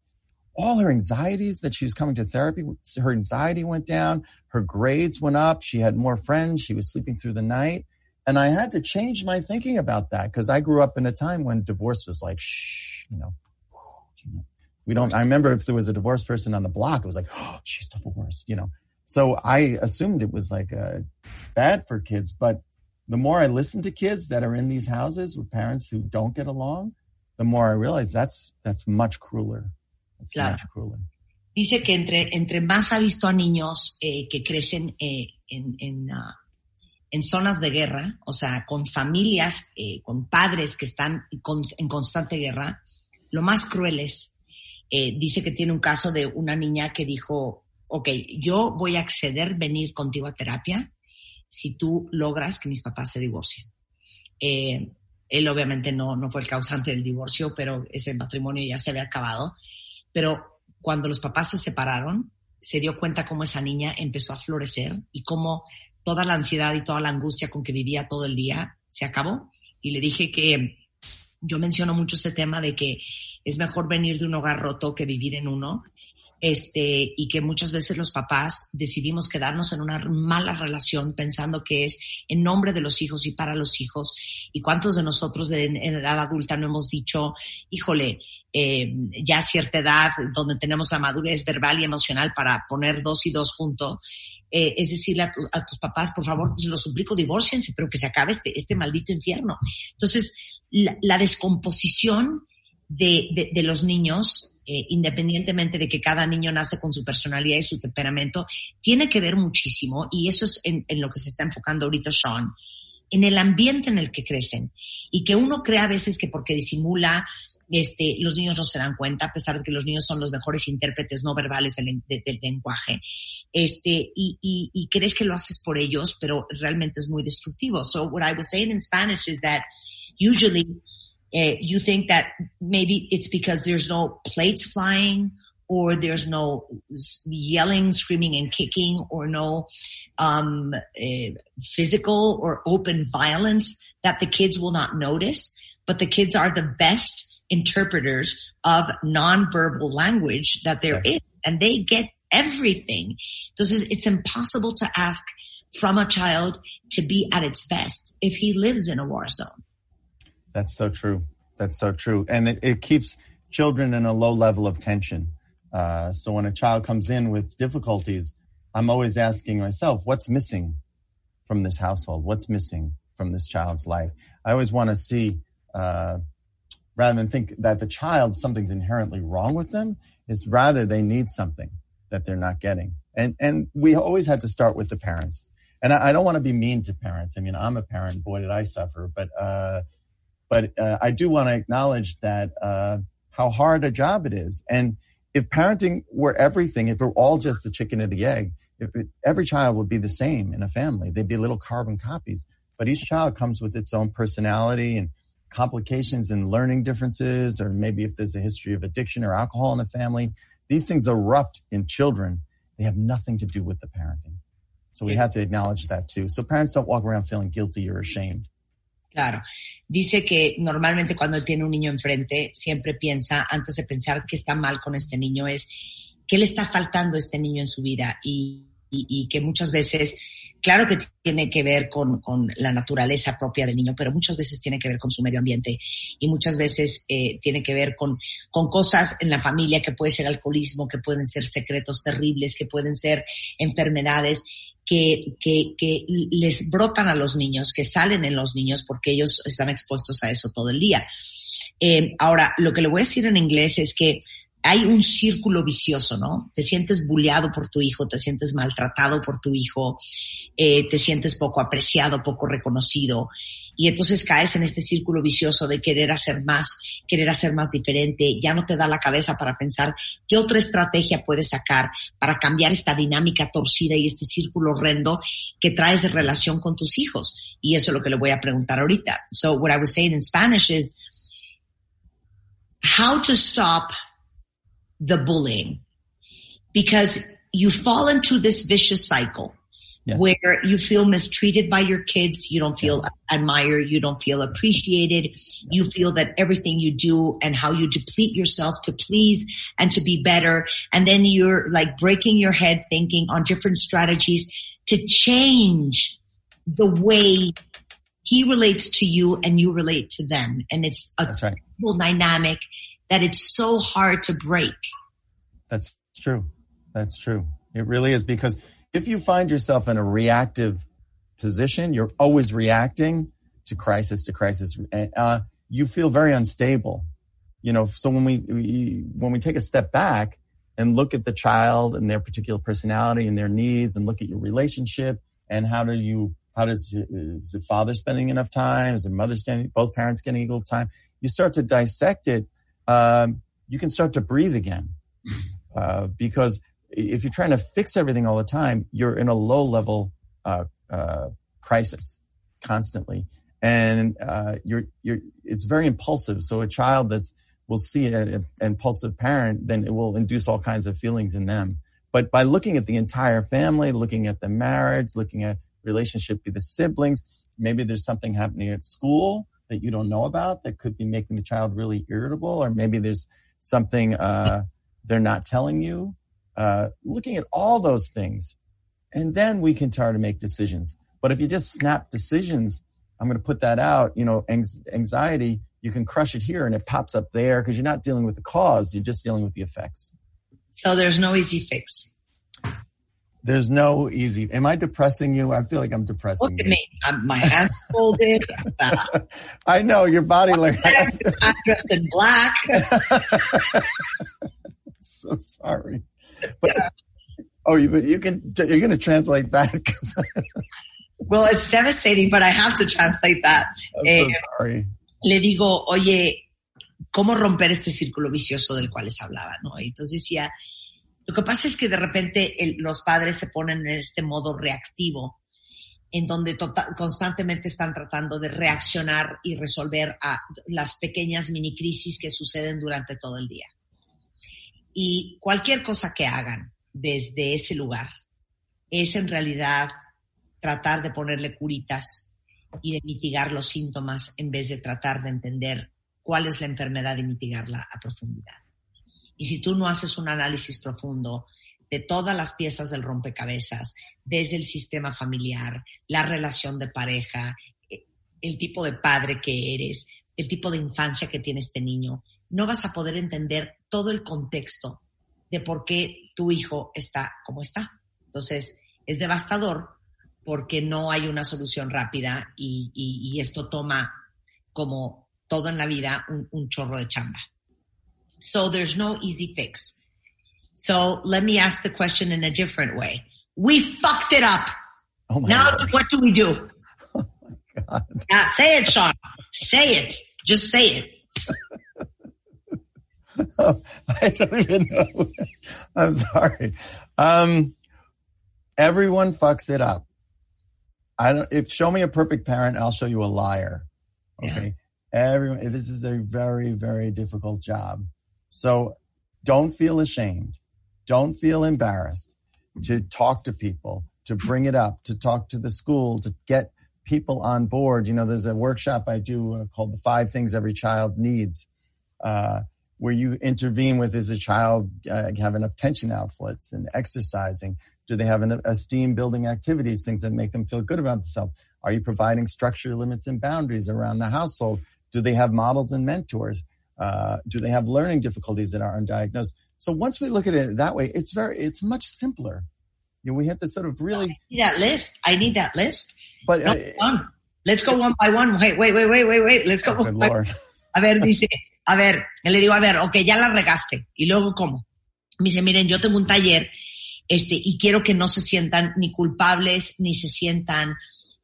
All her anxieties that she was coming to therapy, her anxiety went down. Her grades went up. She had more friends. She was sleeping through the night. And I had to change my thinking about that because I grew up in a time when divorce was like, shh, you know, we don't, I remember if there was a divorced person on the block, it was like, oh, she's divorced, you know. So I assumed it was like uh, bad for kids. But the more I listen to kids that are in these houses with parents who don't get along, the more I realize that's that's much crueler.
Claro. dice que entre, entre más ha visto a niños eh, que crecen eh, en, en, ah, en zonas de guerra, o sea, con familias, eh, con padres que están con- en constante guerra, lo más cruel es, dice que tiene un caso de una niña que dijo, ok, yo voy a acceder venir contigo a terapia si tú logras que mis papás se divorcien. Él obviamente no, no fue el causante del divorcio, pero ese matrimonio ya se había acabado. Pero cuando los papás se separaron, se dio cuenta cómo esa niña empezó a florecer y cómo toda la ansiedad y toda la angustia con que vivía todo el día se acabó. Y le dije que yo menciono mucho este tema de que es mejor venir de un hogar roto que vivir en uno. Este, y que muchas veces los papás decidimos quedarnos en una mala relación pensando que es en nombre de los hijos y para los hijos. Y cuántos de nosotros de, en edad adulta no hemos dicho, híjole, eh, ya a cierta edad, donde tenemos la madurez verbal y emocional para poner dos y dos juntos, eh, es decirle a, tu- a tus papás, por favor, se los suplico, divórciense, pero que se acabe este, este maldito infierno. Entonces, la, la descomposición de, de, de los niños, eh, independientemente de que cada niño nace con su personalidad y su temperamento, tiene que ver muchísimo, y eso es en, en lo que se está enfocando ahorita Sean, en el ambiente en el que crecen. Y que uno cree a veces que porque disimula, este, los niños no se dan cuenta, a pesar de que los niños son los mejores intérpretes no verbales del, de- del lenguaje. Este, y, y, y crees que lo haces por ellos, pero realmente es muy destructivo. So what I was saying in Spanish is that usually uh, you think that maybe it's because there's no plates flying or there's no yelling, screaming, and kicking, or no um, uh, physical or open violence that the kids will not notice. But the kids are the best interpreters of nonverbal language that there is, and they get everything. Entonces, it's impossible to ask from a child to be at its best if he lives in a war zone.
That's so true. That's so true. And it, it keeps children in a low level of tension. Uh, so when a child comes in with difficulties, I'm always asking myself, what's missing from this household? What's missing from this child's life? I always want to see, uh, rather than think that the child, something's inherently wrong with them, is rather they need something that they're not getting. And, and we always had to start with the parents. And I, I don't want to be mean to parents. I mean, I'm a parent. Boy, did I suffer. But, uh, but uh, I do want to acknowledge that uh, how hard a job it is. And if parenting were everything, if it were all just the chicken or the egg, if it, every child would be the same in a family, they'd be little carbon copies. But each child comes with its own personality and complications and learning differences, or maybe if there's a history of addiction or alcohol in the family, these things erupt in children. They have nothing to do with the parenting. So we have to acknowledge that too. So parents don't walk around feeling guilty or ashamed.
Claro. Dice que normalmente cuando él tiene un niño enfrente, siempre piensa, antes de pensar que está mal con este niño, es qué le está faltando a este niño en su vida y, y- y que muchas veces, claro que tiene que ver con, con la naturaleza propia del niño, pero muchas veces tiene que ver con su medio ambiente y muchas veces eh, tiene que ver con, con cosas en la familia que puede ser alcoholismo, que pueden ser secretos terribles, que pueden ser enfermedades que, que, les brotan a los niños, que salen en los niños porque ellos están expuestos a eso todo el día. Eh, ahora, lo que le voy a decir en inglés es que hay un círculo vicioso, ¿no? Te sientes bulleado por tu hijo, te sientes maltratado por tu hijo, eh, te sientes poco apreciado, poco reconocido. Y entonces caes en este círculo vicioso de querer hacer más, querer hacer más diferente. Ya no te da la cabeza para pensar qué otra estrategia puedes sacar para cambiar esta dinámica torcida y este círculo horrendo que traes de relación con tus hijos. Y eso es lo que le voy a preguntar ahorita. So what I was saying in Spanish is how to stop the bullying because you fall into this vicious cycle
Yes.
where you feel mistreated by your kids. You don't feel admired. You don't feel appreciated. You feel that everything you do and how you deplete yourself to please and to be better. And then you're like breaking your head thinking on different strategies to change the way he relates to you and you relate to them. And it's a
right.
whole dynamic that it's so hard to break.
That's true. That's true. It really is because if you find yourself in a reactive position, you're always reacting to crisis to crisis. Uh, you feel very unstable. you know, so when we, we when we take a step back and look at the child and their particular personality and their needs, and look at your relationship and how do you how does is the father spending enough time? Is the mother spending both parents getting equal time? You start to dissect it. Um, you can start to breathe again uh, because if you're trying to fix everything all the time, you're in a low level uh, uh, crisis constantly, and uh, you're you're it's very impulsive. So a child that's will see an impulsive parent, then it will induce all kinds of feelings in them. But by looking at the entire family, looking at the marriage, looking at relationship with the siblings, maybe there's something happening at school that you don't know about that could be making the child really irritable, or maybe there's something uh, they're not telling you. Uh, looking at all those things, and then we can try to make decisions. But if you just snap decisions, I'm going to put that out. You know, anxiety, you can crush it here and it pops up there because you're not dealing with the cause, you're just dealing with the effects.
So there's no easy fix.
There's no easy. Am I depressing you? I feel like I'm depressing
Look at me. I'm, my hands folded.
I know your body like.
I'm dressed in black.
so sorry, but oh, you you can you're going to translate that.
Well, it's devastating, but I have to translate that.
I'm
Eh,
so sorry.
le digo, oye, ¿cómo romper este círculo vicioso del cual les hablaba? ¿no? Entonces decía, lo que pasa es que de repente los padres se ponen en este modo reactivo, en donde tota- constantemente están tratando de reaccionar y resolver a las pequeñas mini crisis que suceden durante todo el día. Y cualquier cosa que hagan desde ese lugar es en realidad tratar de ponerle curitas y de mitigar los síntomas en vez de tratar de entender cuál es la enfermedad y mitigarla a profundidad. Y si tú no haces un análisis profundo de todas las piezas del rompecabezas, desde el sistema familiar, la relación de pareja, eh, el tipo de padre que eres, el tipo de infancia que tiene este niño, no vas a poder entender todo el contexto de por qué tu hijo está como está. Entonces, es devastador porque no hay una solución rápida y, esto toma, como todo en la vida, un chorro de chamba. So there's no easy fix. So let me ask the question in a different way. We fucked it up.
Oh my
Now
God.
what do we do?
God.
Now, say it, Sean. Say it. Just say it.
I don't even know. I'm sorry. Um, everyone fucks it up. I don't. If show me a perfect parent, I'll show you a liar. Okay. Everyone. This is a very, very difficult job. So don't feel ashamed. Don't feel embarrassed to talk to people, to bring it up, to talk to the school, to get people on board. You know, there's a workshop I do uh, called the five things every child needs. Uh, where you intervene with is a child uh, have enough tension outlets and exercising? Do they have an esteem building activities, things that make them feel good about themselves? Are you providing structure, limits, and boundaries around the household? Do they have models and mentors? Uh, do they have learning difficulties that are undiagnosed? So once we look at it that way, it's very, it's much simpler. You know, we have to sort of really,
that list. I need that list.
but
No,
uh,
one. Let's go one by one. Wait, wait, wait, wait, wait, wait. Let's go. by-
Lord.
A ver, dice, a ver, le digo, a ver, ok, ya la regaste. Y luego, ¿cómo? Me dice, miren, yo tengo un taller, este, y quiero que no se sientan ni culpables, ni se sientan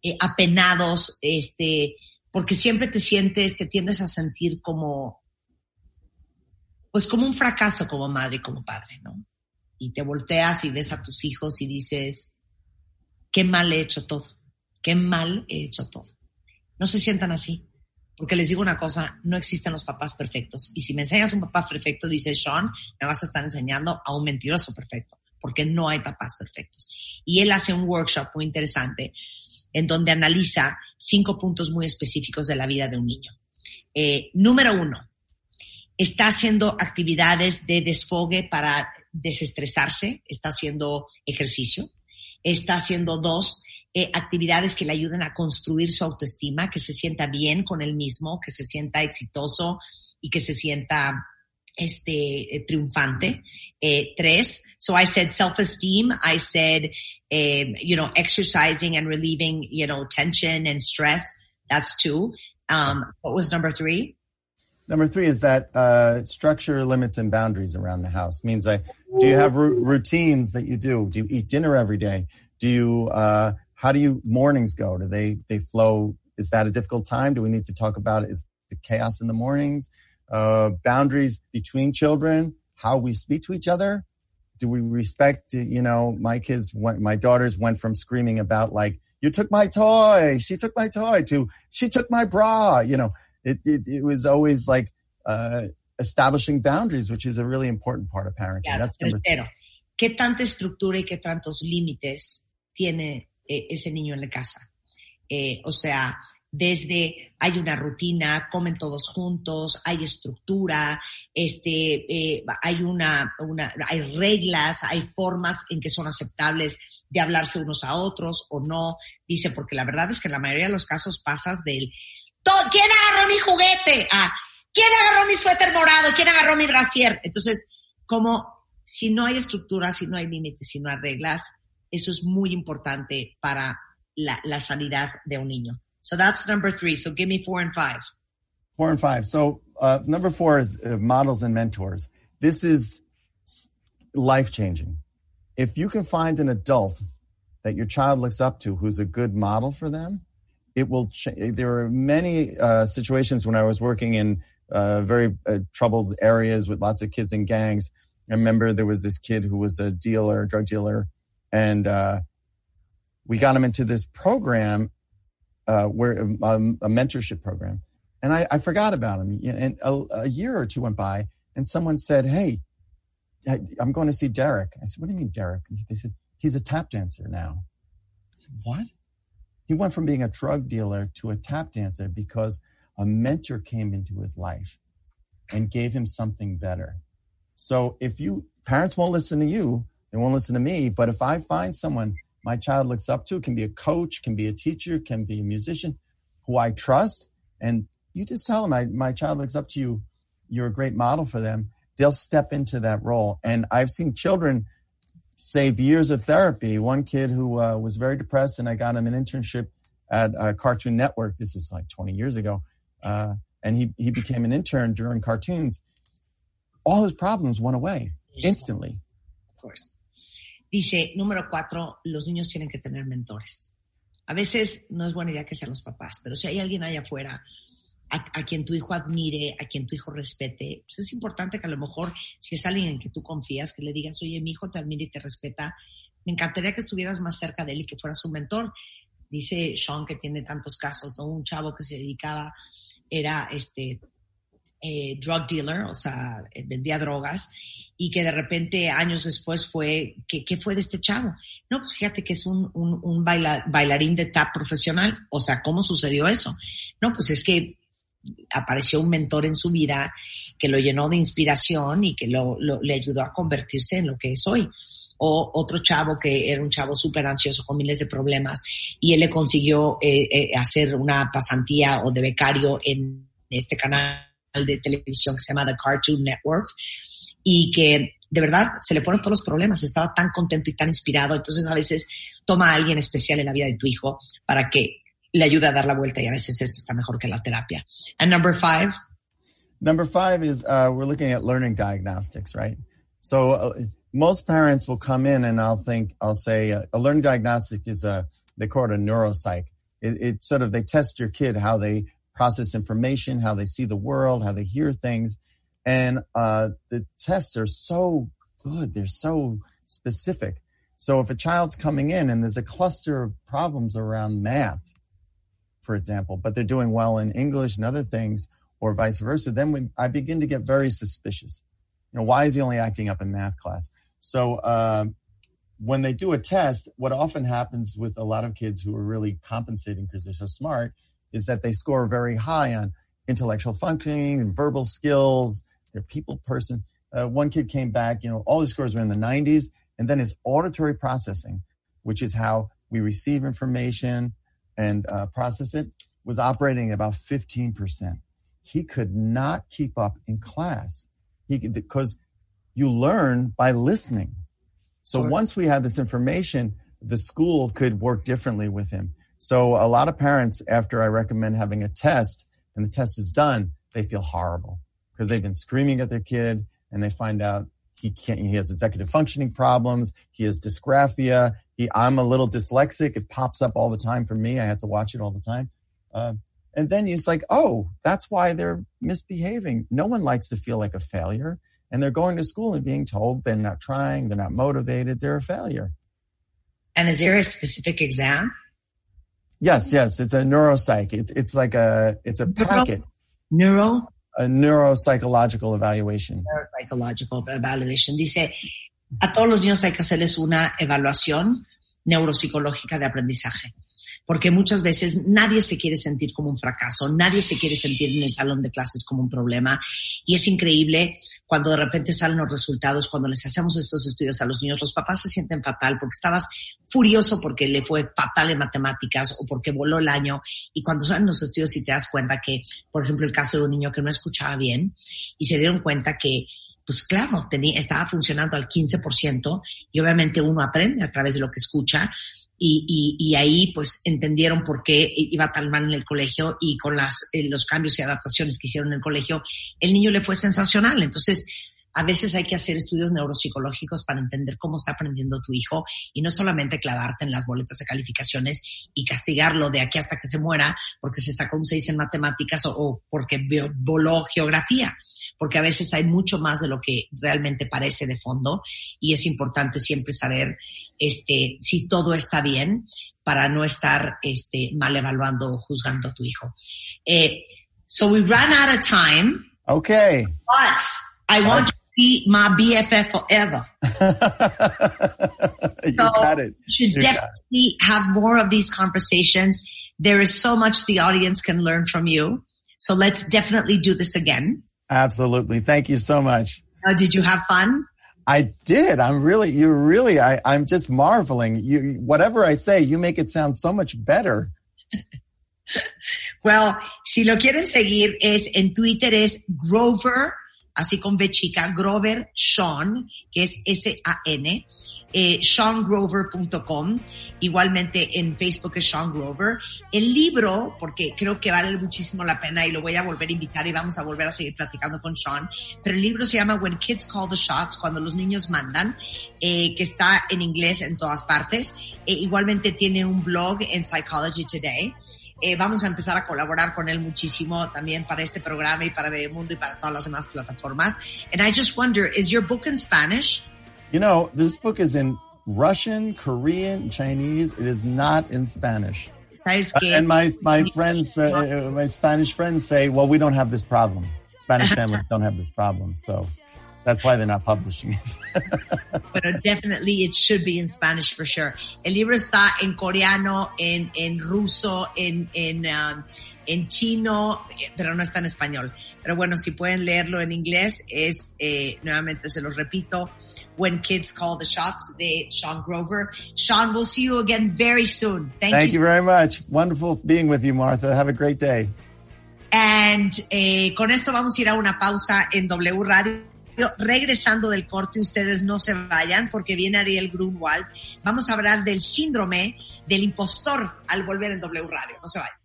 eh, apenados, este, porque siempre te sientes, te tiendes a sentir como, pues como un fracaso como madre y como padre, ¿no? Y te volteas y ves a tus hijos y dices, qué mal he hecho todo, qué mal he hecho todo. No se sientan así. Porque les digo una cosa, no existen los papás perfectos. Y si me enseñas un papá perfecto, dice Sean, me vas a estar enseñando a un mentiroso perfecto, porque no hay papás perfectos. Y él hace un workshop muy interesante en donde analiza cinco puntos muy específicos de la vida de un niño. Eh, número uno, está haciendo actividades de desfogue para desestresarse, está haciendo ejercicio, está haciendo dos, eh, actividades que le ayuden a construir su autoestima, que se sienta bien con él mismo, que se sienta exitoso y que se sienta este eh, triunfante. Eh, tres, so I said self-esteem. I said, you know, exercising and relieving, you know, tension and stress. That's two. Um, what was number three?
Number three is that uh, structure, limits, and boundaries around the house means like, do you have ru- routines that you do? Do you eat dinner every day? Do you? Uh, how do you mornings go? Do they they flow? Is that a difficult time? Do we need to talk about it? Is the chaos in the mornings? Uh, boundaries between children, how we speak to each other. Do we respect? You know, my kids, went, my daughters went from screaming about like, "You took my toy," "She took my toy," to "She took my bra." You know, it it, it was always like uh, establishing boundaries, which is a really important part of parenting.
Claro,
That's number
tercero, ¿qué tanta estructura y qué tantos límites tiene eh, ese niño en la casa? Eh, o sea, desde hay una rutina, comen todos juntos, hay estructura, este, eh, hay una, una, hay reglas, hay formas en que son aceptables de hablarse unos a otros o no. Dice, porque la verdad es que en la mayoría de los casos pasas del, "To- ¿quién agarró mi juguete? A, ¿quién agarró mi suéter morado? ¿Quién agarró mi brasier? Entonces, como si no hay estructura, si no hay límites, si no hay reglas, eso es muy importante para la, la sanidad de un niño. So that's number three. So give me four and five.
Four and five. So uh, number four is uh, models and mentors. This is life changing. If you can find an adult that your child looks up to who's a good model for them, it will. Ch- there are many uh, situations when I was working in uh, very uh, troubled areas with lots of kids in gangs. I remember there was this kid who was a dealer, drug dealer, and uh, we got him into this program uh, where um, a mentorship program, and I, I forgot about him. And a, a, year or two went by, and someone said, "Hey, I'm going to see Derek." I said, "What do you mean, Derek?" They said, "He's a tap dancer now." Said, "What?" He went from being a drug dealer to a tap dancer because a mentor came into his life and gave him something better. So if you parents won't listen to you, they won't listen to me. But if I find someone my child looks up to, can be a coach, can be a teacher, can be a musician who I trust, and you just tell them, I, my child looks up to you, you're a great model for them, they'll step into that role. And I've seen children save years of therapy. One kid who uh, was very depressed, and I got him an internship at uh, Cartoon Network. This is like 20 years ago. Uh, and he, he became an intern during cartoons. All his problems went away instantly.
Of course. Dice, número cuatro, los niños tienen que tener mentores. A veces no es buena idea que sean los papás, pero si hay alguien allá afuera a, quien tu hijo admire, a quien tu hijo respete, pues es importante que a lo mejor, si es alguien en que tú confías, que le digas, oye, mi hijo te admira y te respeta, me encantaría que estuvieras más cerca de él y que fueras su mentor. Dice Sean que tiene tantos casos, ¿no? Un chavo que se dedicaba, era este eh, drug dealer, o sea, vendía drogas, y que de repente años después fue, ¿qué, fue de este chavo? No, pues fíjate que es un, un, un baila, bailarín de tap profesional, o sea, ¿cómo sucedió eso? No, pues es que apareció un mentor en su vida que lo llenó de inspiración y que lo, lo, le ayudó a convertirse en lo que es hoy. O otro chavo que era un chavo súper ansioso con miles de problemas y él le consiguió eh, eh, hacer una pasantía o de becario en este canal de televisión que se llama The Cartoon Network y que de verdad se le fueron todos los problemas, estaba tan contento y tan inspirado, entonces a veces toma a alguien especial en la vida de tu hijo para que le ayude a dar la vuelta y a veces eso está mejor que la terapia. And number five.
Number five is uh, we're looking at learning diagnostics, right? So uh, most parents will come in and I'll think, I'll say uh, a learning diagnostic is a, they call it a neuropsych. It, it sort of, they test your kid, how they process information, how they see the world, how they hear things. And uh, the tests are so good. They're so specific. So if a child's coming in and there's a cluster of problems around math, for example, but they're doing well in English and other things, or vice versa, then we, I begin to get very suspicious. You know, why is he only acting up in math class? So uh, when they do a test, what often happens with a lot of kids who are really compensating because they're so smart is that they score very high on intellectual functioning and verbal skills. They're people person. Uh, one kid came back, you know, all his scores were in the 90s, and then his auditory processing, which is how we receive information and uh, process it, was operating at about 15%. He could not keep up in class. He because you learn by listening. So sure. once we had this information, the school could work differently with him. So a lot of parents, after I recommend having a test and the test is done, they feel horrible because they've been screaming at their kid and they find out he can't, he has executive functioning problems. He has dysgraphia. He, I'm a little dyslexic. It pops up all the time for me. I have to watch it all the time. Uh, and then he's like, oh, that's why they're misbehaving. No one likes to feel like a failure. And they're going to school and being told they're not trying, they're not motivated, they're a failure.
And is there a specific exam?
Yes, yes, it's a neuropsych. It's it's like a it's a packet,
Neuro
a neuropsychological evaluation.
Psychological Evaluation. Dice, a todos los niños hay que hacerles una evaluación neuropsicológica de aprendizaje. Porque muchas veces nadie se quiere sentir como un fracaso, nadie se quiere sentir en el salón de clases como un problema. Y es increíble cuando de repente salen los resultados, cuando les hacemos estos estudios a los niños, los papás se sienten fatal porque estabas furioso porque le fue fatal en matemáticas o porque voló el año. Y cuando salen los estudios y te das cuenta que, por ejemplo, el caso de un niño que no escuchaba bien y se dieron cuenta que pues claro, estaba funcionando al 15% y obviamente uno aprende a través de lo que escucha y, y, y ahí pues entendieron por qué iba tan mal en el colegio y con las, eh, los cambios y adaptaciones que hicieron en el colegio, el niño le fue sensacional. Entonces, a veces hay que hacer estudios neuropsicológicos para entender cómo está aprendiendo tu hijo y no solamente clavarte en las boletas de calificaciones y castigarlo de aquí hasta que se muera porque se sacó un 6 en matemáticas o, o porque voló geografía, porque a veces hay mucho más de lo que realmente parece de fondo y es importante siempre saber este, si todo está bien para no estar este, mal evaluando o juzgando a tu hijo. Eh, so we ran out of time,
Okay.
but I want you to be my BFF forever.
you
So
got it.
we should
You
definitely have more of these conversations. There is so much the audience can learn from you. So let's definitely do this again.
Absolutely. Thank you so much.
Uh, did you have fun?
I did. I'm really, you really, I, I'm just marveling. You, whatever I say, you make it sound so much better.
Well, si lo quieren seguir es en Twitter es Grover, así con B chica, Grover Sean, que es S-A-N, eh, SeanGrover.com. Igualmente en Facebook es Sean Grover. El libro, porque creo que vale muchísimo la pena y lo voy a volver a invitar y vamos a volver a seguir platicando con Sean, pero el libro se llama When Kids Call the Shots, cuando los niños mandan, eh, que está en inglés en todas partes. Eh, igualmente tiene un blog en Psychology Today. Eh, vamos a empezar a colaborar con él muchísimo también para este programa y para Bebemundo y para todas las demás plataformas. And I just wonder, is your book in Spanish?
You know, this book is in Russian, Korean, Chinese. It is not in Spanish.
¿Sabes qué?
And my, my friends, uh, uh, my Spanish friends say, well, we don't have this problem. Spanish families don't have this problem. So that's why they're not publishing it.
But definitely it should be in Spanish for sure. El libro está en coreano, en, en ruso, en, en, um, en chino, eh, pero no está en español. Pero bueno, si pueden leerlo en inglés, es, eh, nuevamente se los repito, When Kids Call the Shots de Sean Grover. Sean, we'll see you again very soon. Thank,
Thank
you
you very much. Wonderful being with you, Martha. Have a great day.
And eh, con esto vamos a ir a una pausa en W Radio. Regresando del corte, ustedes no se vayan porque viene Ariel Grunwald. Vamos a hablar del síndrome del impostor al volver en W Radio. No se vayan.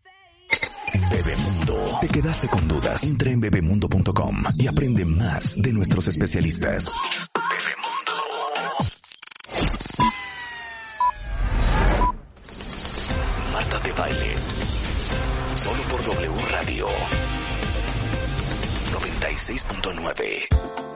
Bebemundo. ¿Te quedaste con dudas? Entra en bebemundo.com y aprende más de nuestros especialistas. Marta de baile. Solo por W Radio. 96.9.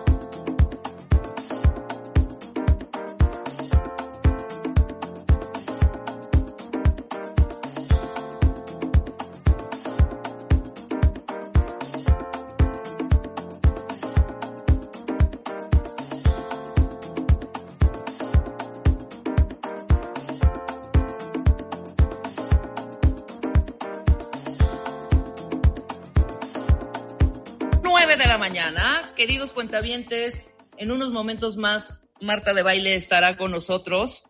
de la mañana. Queridos cuentavientes, en unos momentos más Marta de Baile estará con nosotros.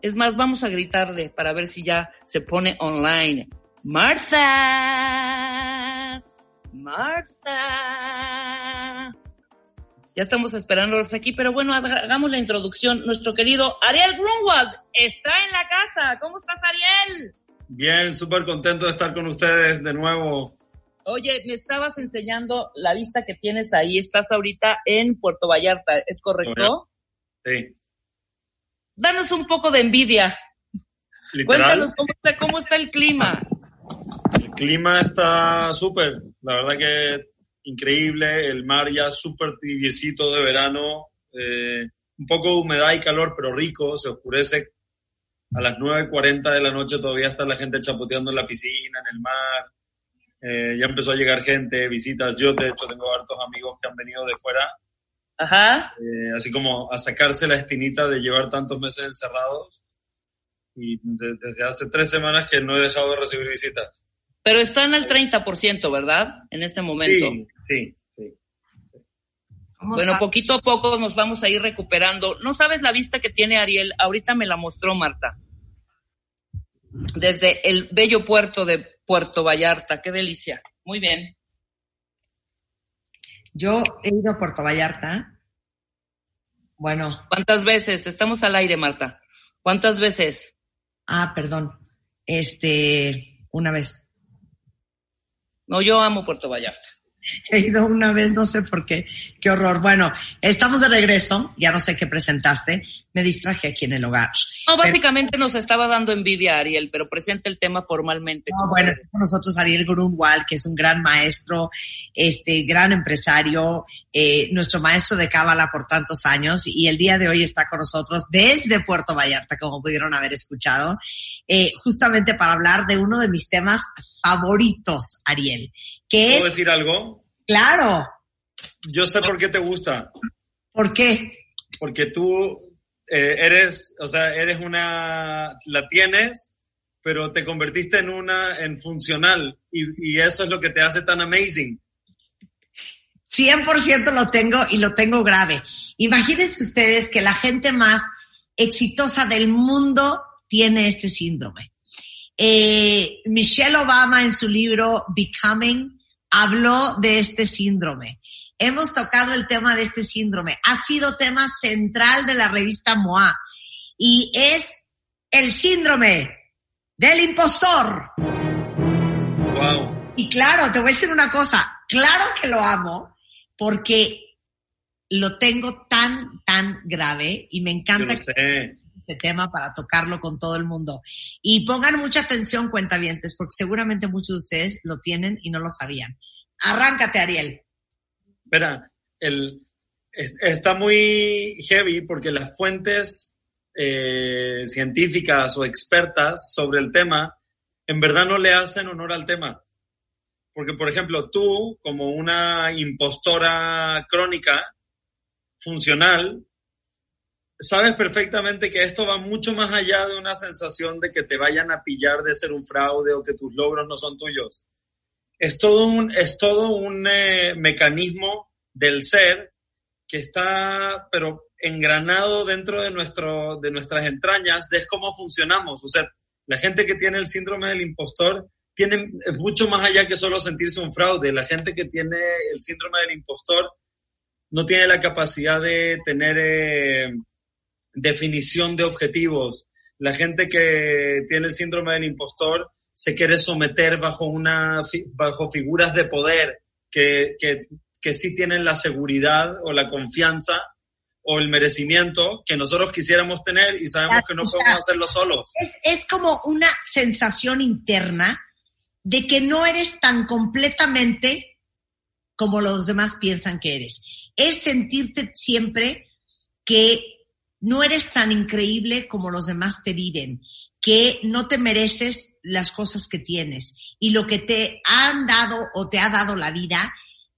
Es más, vamos a gritarle para ver si ya se pone online. Marta. Marta. Ya estamos esperándolos aquí, pero bueno, haga- hagamos la introducción. Nuestro querido Ariel Grunwald está en la casa. ¿Cómo estás, Ariel?
Bien, súper contento de estar con ustedes de nuevo.
Oye, me estabas enseñando la vista que tienes ahí. Estás ahorita en Puerto Vallarta, ¿es correcto?
Sí.
Danos un poco de envidia.
Literal.
Cuéntanos cómo está, cómo está el clima.
El clima está súper, la verdad que increíble, el mar ya súper tibiecito de verano, eh, un poco de humedad y calor, pero rico, se oscurece a las 9.40 de la noche, todavía está la gente chapoteando en la piscina, en el mar, Eh, ya empezó a llegar gente, visitas, yo de hecho tengo hartos amigos que han venido de fuera,
Ajá.
eh, así como a sacarse la espinita de llevar tantos meses encerrados. Y de- desde hace tres semanas que no he dejado de recibir visitas.
Pero están al 30%, ¿verdad? En este momento.
Sí, sí, sí.
¿Cómo
Bueno,
está?
poquito a poco nos vamos a ir recuperando. No sabes la vista que tiene Ariel. Ahorita me la mostró Marta. Desde el bello puerto de Puerto Vallarta. Qué delicia. Muy bien.
Yo he ido a Puerto Vallarta. Bueno,
¿Cuántas veces? Estamos al aire, Marta. ¿Cuántas veces?
ah, perdón. Este, una vez.
No, yo amo Puerto Vallarta.
He ido una vez, no sé por qué. Qué horror. Bueno, estamos de regreso. Ya no sé qué presentaste. Me distraje aquí en el hogar.
No,
Pero-
básicamente nos estaba dando envidia Ariel, pero presenta el tema formalmente.
No, bueno, está con nosotros Ariel Grunwald, que es un gran maestro, este, gran empresario, eh, nuestro maestro de cábala por tantos años, y el día de hoy está con nosotros desde Puerto Vallarta, como pudieron haber escuchado, eh, justamente para hablar de uno de mis temas favoritos, Ariel, que
¿Puedo
es,
decir algo?
claro,
Yo sé por qué te gusta.
¿por qué?
Porque tú eh, eres, o sea, eres una, la tienes, pero te convertiste en una, en funcional. Y, y eso es lo que te hace tan amazing.
100% lo tengo y lo tengo grave. Imagínense ustedes que la gente más exitosa del mundo tiene este síndrome. Eh, Michelle Obama en su libro Becoming habló de este síndrome. Hemos tocado el tema de este síndrome. Ha sido tema central de la revista MOA y es el síndrome del impostor.
Wow.
Y claro, te voy a decir una cosa, claro que lo amo porque lo tengo tan, tan grave y me
Yo
encanta
lo sé.
Este tema para tocarlo con todo el mundo. Y pongan mucha atención, cuentavientes, porque seguramente muchos de ustedes lo tienen y no lo sabían. Arráncate, Ariel.
Espera, el, es- está muy heavy porque las fuentes eh, científicas o expertas sobre el tema en verdad no le hacen honor al tema. Porque, por ejemplo, tú, como una impostora crónica, funcional, sabes perfectamente que esto va mucho más allá de una sensación de que te vayan a pillar de ser un fraude o que tus logros no son tuyos. Es todo un, es todo un eh, mecanismo del ser que está, pero engranado dentro de, nuestro, de nuestras entrañas, de cómo funcionamos. O sea, la gente que tiene el síndrome del impostor tiene mucho más allá que solo sentirse un fraude. La gente que tiene el síndrome del impostor no tiene la capacidad de tener eh, definición de objetivos. La gente que tiene el síndrome del impostor se quiere someter bajo, una, bajo figuras de poder que, que, que sí tienen la seguridad o la confianza o el merecimiento que nosotros quisiéramos tener y sabemos que no podemos hacerlo solos.
Es, es como una sensación interna de que no eres tan completamente como los demás piensan que eres. Es sentirte siempre que no eres tan increíble como los demás te viven, que no te mereces las cosas que tienes y lo que te han dado o te ha dado la vida,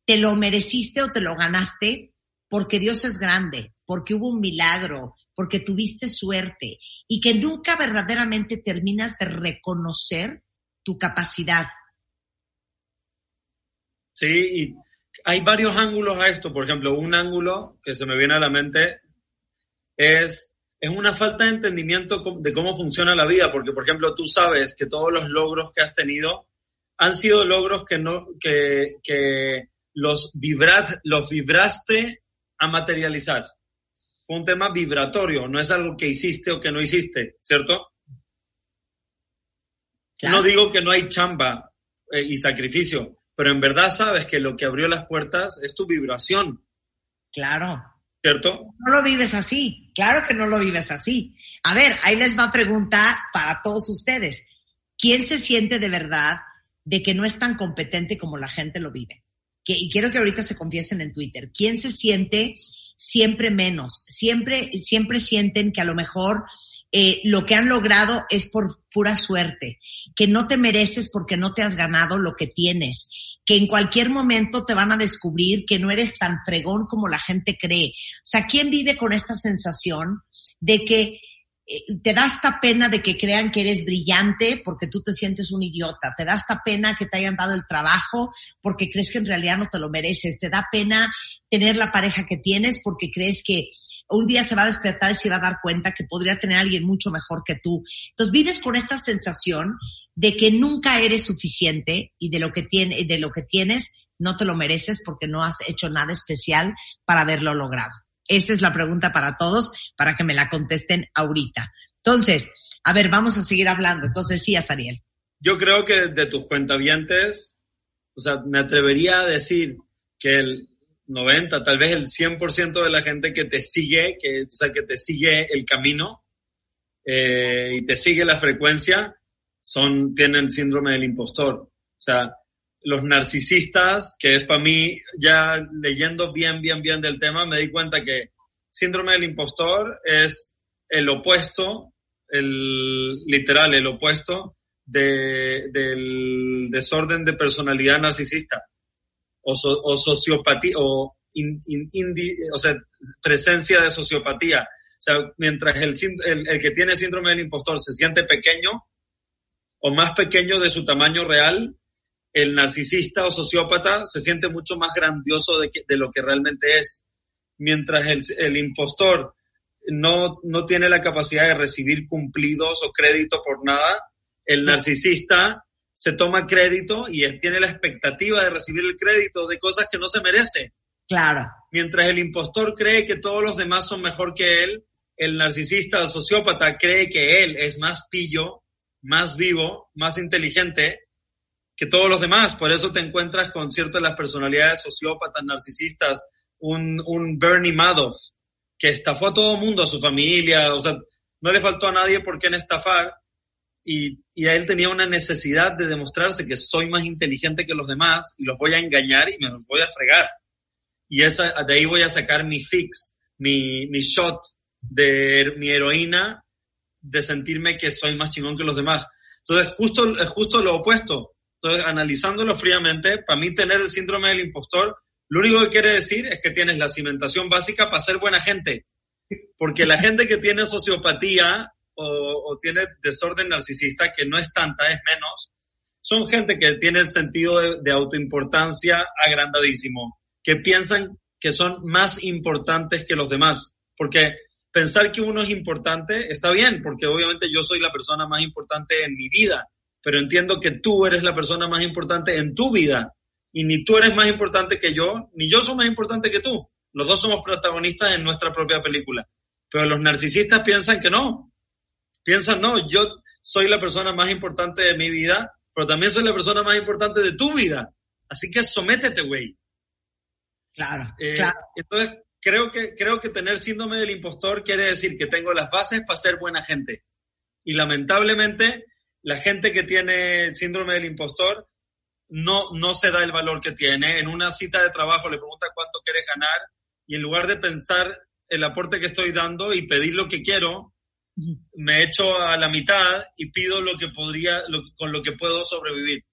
te lo mereciste o te lo ganaste porque Dios es grande, porque hubo un milagro, porque tuviste suerte y que nunca verdaderamente terminas de reconocer tu capacidad.
Sí, y hay varios ángulos a esto. Por ejemplo, un ángulo que se me viene a la mente es, es una falta de entendimiento de cómo funciona la vida, porque, por ejemplo, tú sabes que todos los logros que has tenido han sido logros que, no, que, que los, vibrat, los vibraste a materializar. Fue un tema vibratorio, no es algo que hiciste o que no hiciste, ¿cierto?
Claro.
No digo que no hay chamba eh, y sacrificio, pero en verdad sabes que lo que abrió las puertas es tu vibración,
Claro.
¿Cierto?
No lo vives así. Claro que no lo vives así. A ver, ahí les va pregunta para todos ustedes. ¿Quién se siente de verdad de que no es tan competente como la gente lo vive? Que, y quiero que ahorita se confiesen en Twitter. ¿Quién se siente siempre menos? Siempre, siempre sienten que a lo mejor eh, lo que han logrado es por pura suerte, que no te mereces porque no te has ganado lo que tienes, que en cualquier momento te van a descubrir que no eres tan fregón como la gente cree. O sea, ¿quién vive con esta sensación de que eh, te da esta pena de que crean que eres brillante porque tú te sientes un idiota, te da esta pena que te hayan dado el trabajo porque crees que en realidad no te lo mereces, te da pena tener la pareja que tienes porque crees que un día se va a despertar y se va a dar cuenta que podría tener a alguien mucho mejor que tú. Entonces vives con esta sensación de que nunca eres suficiente y de lo que, tiene, de lo que tienes no te lo mereces porque no has hecho nada especial para haberlo logrado. Esa es la pregunta para todos, para que me la contesten ahorita. Entonces, a ver, vamos a seguir hablando. Entonces, sí, Azariel.
Yo creo que de tus cuentavientes, o sea, me atrevería a decir que el 90, tal vez el 100% de la gente que te sigue, que, o sea, que te sigue el camino eh, y te sigue la frecuencia, son, tienen síndrome del impostor. O sea, los narcisistas, que es para mí, ya leyendo bien, bien, bien del tema, me di cuenta que síndrome del impostor es el opuesto, el literal, el opuesto de, del desorden de personalidad narcisista o, so- o sociopatía o, o sea, presencia de sociopatía. O sea, mientras el, el, el que tiene síndrome del impostor se siente pequeño o más pequeño de su tamaño real, el narcisista o sociópata se siente mucho más grandioso de, que- de lo que realmente es. Mientras el, el impostor no, no tiene la capacidad de recibir cumplidos o crédito por nada, el narcisista se toma crédito y tiene la expectativa de recibir el crédito de cosas que no se merece.
Claro.
Mientras el impostor cree que todos los demás son mejor que él, el narcisista o sociópata cree que él es más pillo, más vivo, más inteligente que todos los demás. Por eso te encuentras con ciertas las personalidades sociópatas, narcisistas, un, un Bernie Madoff, que estafó a todo el mundo, a su familia, o sea, no le faltó a nadie por qué estafar, y, y a él tenía una necesidad de demostrarse que soy más inteligente que los demás y los voy a engañar y me los voy a fregar. Y esa, de ahí voy a sacar mi fix, mi, mi shot de mi heroína de sentirme que soy más chingón que los demás. Entonces, justo, es justo lo opuesto. Entonces, analizándolo fríamente, para mí tener el síndrome del impostor, lo único que quiere decir es que tienes la cimentación básica para ser buena gente. Porque la gente que tiene sociopatía o, o tiene desorden narcisista, que no es tanta, es menos, son gente que tiene el sentido de, de autoimportancia agrandadísimo, que piensan que son más importantes que los demás. Porque pensar que uno es importante está bien, porque obviamente yo soy la persona más importante en mi vida, pero entiendo que tú eres la persona más importante en tu vida. Y ni tú eres más importante que yo, ni yo soy más importante que tú. Los dos somos protagonistas en nuestra propia película. Pero los narcisistas piensan que no. Piensan, no, yo soy la persona más importante de mi vida, pero también soy la persona más importante de tu vida. Así que sométete, güey.
Claro,
Eh,
claro.
Entonces, creo que, creo que tener síndrome del impostor quiere decir que tengo las bases para ser buena gente. Y lamentablemente, la gente que tiene síndrome del impostor no, no se da el valor que tiene. En una cita de trabajo le pregunta cuánto quieres ganar y en lugar de pensar el aporte que estoy dando y pedir lo que quiero, me echo a la mitad y pido lo que podría, lo- con lo que puedo sobrevivir.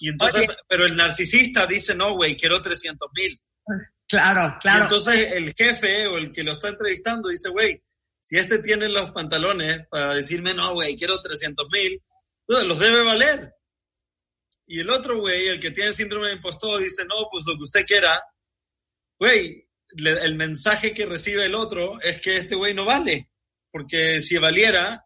Y entonces,
Oye.
pero el narcisista dice, no, güey, quiero 300 mil.
Claro,
Y
claro.
entonces el jefe o el que lo está entrevistando dice, güey, si este tiene los pantalones para decirme, no, güey, quiero 300 mil, los debe valer. Y el otro güey, el que tiene síndrome de impostor, dice, no, pues lo que usted quiera. Güey, el mensaje que recibe el otro es que este güey no vale. Porque si valiera,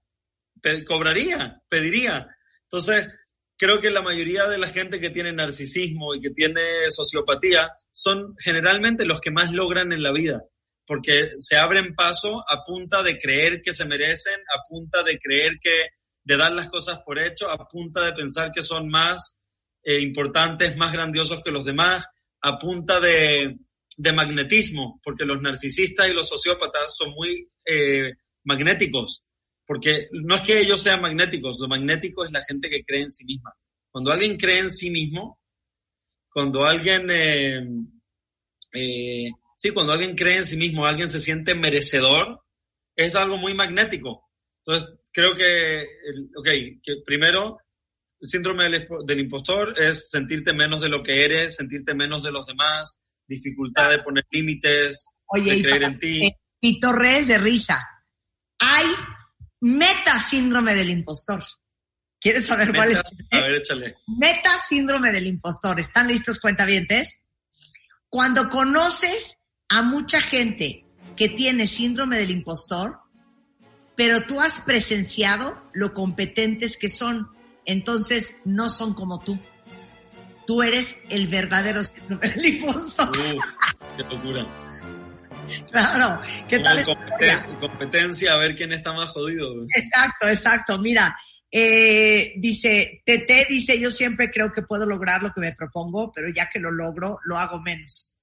cobraría, pediría. Entonces, creo que la mayoría de la gente que tiene narcisismo y que tiene sociopatía son generalmente los que más logran en la vida, porque se abren paso a punta de creer que se merecen, a punta de creer que, de dar las cosas por hecho, a punta de pensar que son más eh, importantes, más grandiosos que los demás, a punta de, de magnetismo, porque los narcisistas y los sociópatas son muy eh, magnéticos, porque no es que ellos sean magnéticos, lo magnético es la gente que cree en sí misma. Cuando alguien cree en sí mismo, cuando alguien, eh, eh, sí, cuando alguien cree en sí mismo, alguien se siente merecedor, es algo muy magnético. Entonces, creo que, ok, que primero, el síndrome del, del impostor es sentirte menos de lo que eres, sentirte menos de los demás, dificultad de poner límites,
Oye,
de creer en ti.
eh, pitorrees de risa. Hay meta síndrome del impostor. ¿Quieres saber cuál es?
A ver, échale.
Meta síndrome del impostor. ¿Están listos, cuentavientes? Cuando conoces a mucha gente que tiene síndrome del impostor, pero tú has presenciado lo competentes que son, entonces no son como tú. Tú eres el verdadero síndrome del impostor.
Uf, qué locura.
Claro. ¿Qué
Como
tal?
competen- competencia, a ver quién está más jodido.
Exacto, exacto. Mira, eh, dice, Tete dice, yo siempre creo que puedo lograr lo que me propongo, pero ya que lo logro, lo hago menos.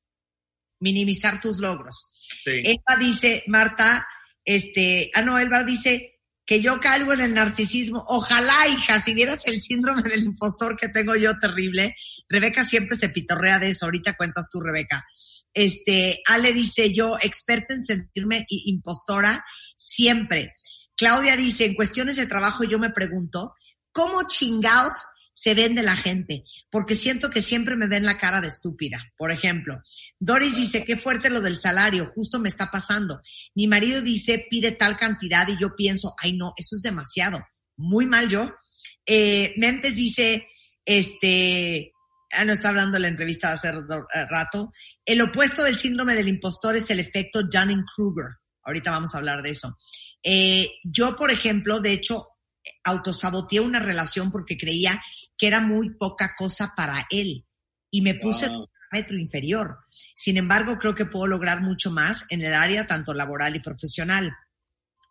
Minimizar tus logros.
Sí.
Eva dice, Marta, este, ah, no, Elba dice que yo caigo en el narcisismo. Ojalá, hija, si vieras el síndrome del impostor que tengo yo terrible. Rebeca siempre se pitorrea de eso. Ahorita cuentas tú, Rebeca. Este, Ale dice, yo, experta en sentirme impostora, siempre. Claudia dice, en cuestiones de trabajo yo me pregunto, ¿cómo chingados se vende la gente? Porque siento que siempre me ven la cara de estúpida. Por ejemplo, Doris dice, qué fuerte lo del salario, justo me está pasando. Mi marido dice, pide tal cantidad y yo pienso, ay no, eso es demasiado. Muy mal yo. Eh, Mentes dice, este, ah, no está hablando de la entrevista hace eh, rato. El opuesto del síndrome del impostor es el efecto Dunning-Kruger. Ahorita vamos a hablar de eso. Eh, yo, por ejemplo, de hecho, autosaboteé una relación porque creía que era muy poca cosa para él y me puse en un parámetro inferior. Sin embargo, creo que puedo lograr mucho más en el área tanto laboral y profesional.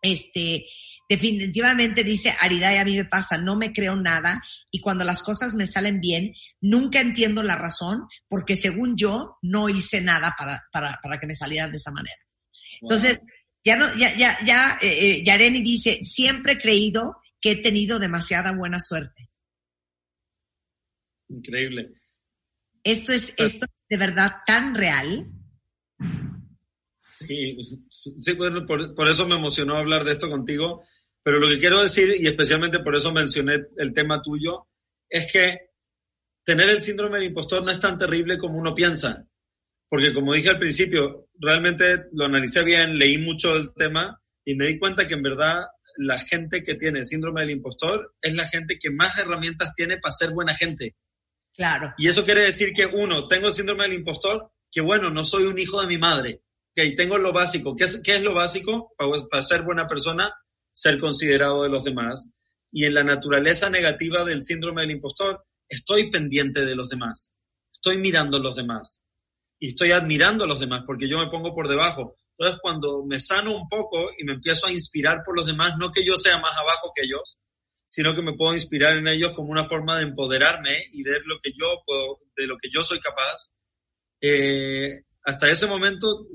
Este, definitivamente dice Arida y a mí me pasa, no me creo nada y cuando las cosas me salen bien, nunca entiendo la razón porque según yo no hice nada para, para, para que me salieran de esa manera. Entonces, ya no, ya, ya, ya, eh, eh, Yareni dice, siempre he creído que he tenido demasiada buena suerte.
Increíble.
Esto es, esto es de verdad tan real.
Sí, sí, bueno, por, por eso me emocionó hablar de esto contigo, pero lo que quiero decir, y especialmente por eso mencioné el tema tuyo, es que tener el síndrome del impostor no es tan terrible como uno piensa, porque como dije al principio, realmente lo analicé bien, leí mucho del tema y me di cuenta que en verdad la gente que tiene síndrome del impostor es la gente que más herramientas tiene para ser buena gente.
Claro.
Y eso quiere decir que, uno, tengo el síndrome del impostor, que bueno, no soy un hijo de mi madre. Ok, tengo lo básico. ¿Qué es, qué es lo básico para, para ser buena persona? Ser considerado de los demás. Y en la naturaleza negativa del síndrome del impostor, estoy pendiente de los demás. Estoy mirando a los demás. Y estoy admirando a los demás porque yo me pongo por debajo. Entonces, cuando me sano un poco y me empiezo a inspirar por los demás, no que yo sea más abajo que ellos, sino que me puedo inspirar en ellos como una forma de empoderarme y ver lo que yo puedo, de lo que yo soy capaz. Eh, hasta ese momento,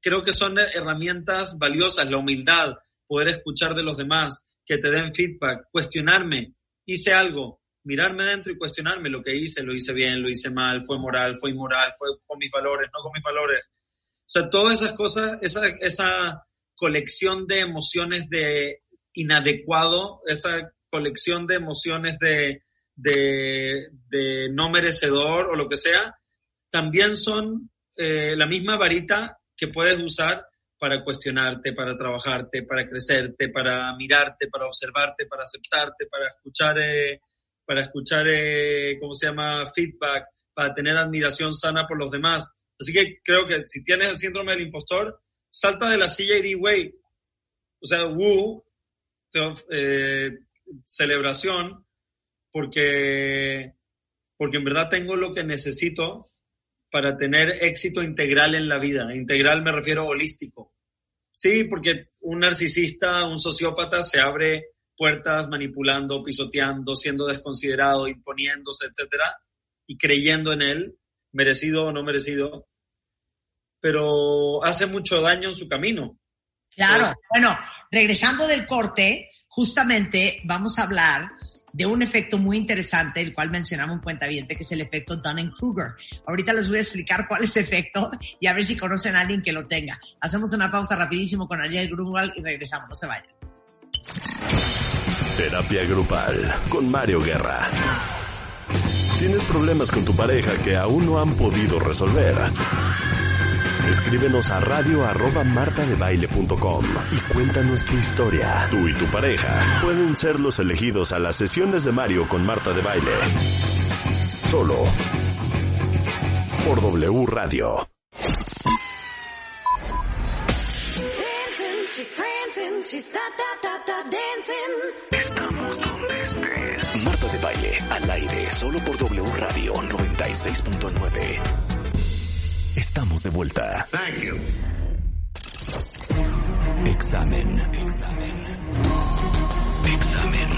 creo que son herramientas valiosas, la humildad, poder escuchar de los demás, que te den feedback, cuestionarme, hice algo, mirarme dentro y cuestionarme lo que hice, lo hice bien, lo hice mal, fue moral, fue inmoral, fue con mis valores, no con mis valores. O sea, todas esas cosas, esa, colección de emociones de inadecuado, esa colección de emociones de, de, de no merecedor o lo que sea, también son eh, la misma varita que puedes usar para cuestionarte, para trabajarte, para crecerte, para mirarte, para observarte, para aceptarte, para escuchar, eh, para escuchar, eh, ¿cómo se llama? Feedback, para tener admiración sana por los demás. Así que creo que si tienes el síndrome del impostor, salta de la silla y di, güey, o sea, woo, eh, celebración, porque, porque en verdad tengo lo que necesito para tener éxito integral en la vida. Integral me refiero holístico. Sí, porque un narcisista, un sociópata se abre puertas, manipulando, pisoteando, siendo desconsiderado, imponiéndose, etcétera, y creyendo en él, merecido o no merecido, pero hace mucho daño en su camino.
Claro, bueno, regresando del corte, justamente vamos a hablar de un efecto muy interesante, el cual mencionaba un cuentaviente, que es el efecto Dunning-Kruger. Ahorita les voy a explicar cuál es ese efecto y a ver si conocen a alguien que lo tenga. Hacemos una pausa rapidísimo con Ariel Grunwald y regresamos, no se vayan.
Terapia grupal con Mario Guerra. ¿Tienes problemas con tu pareja que aún no han podido resolver? Escríbenos a radio arroba martadebaile.com y cuéntanos tu historia. Tú y tu pareja pueden ser los elegidos a las sesiones de Mario con Marta de Baile. Solo por W Radio. Estamos donde estés. Marta de Baile al aire solo por W Radio 96.9. Estamos de vuelta.
Thank you.
Examen. Examen. Examen.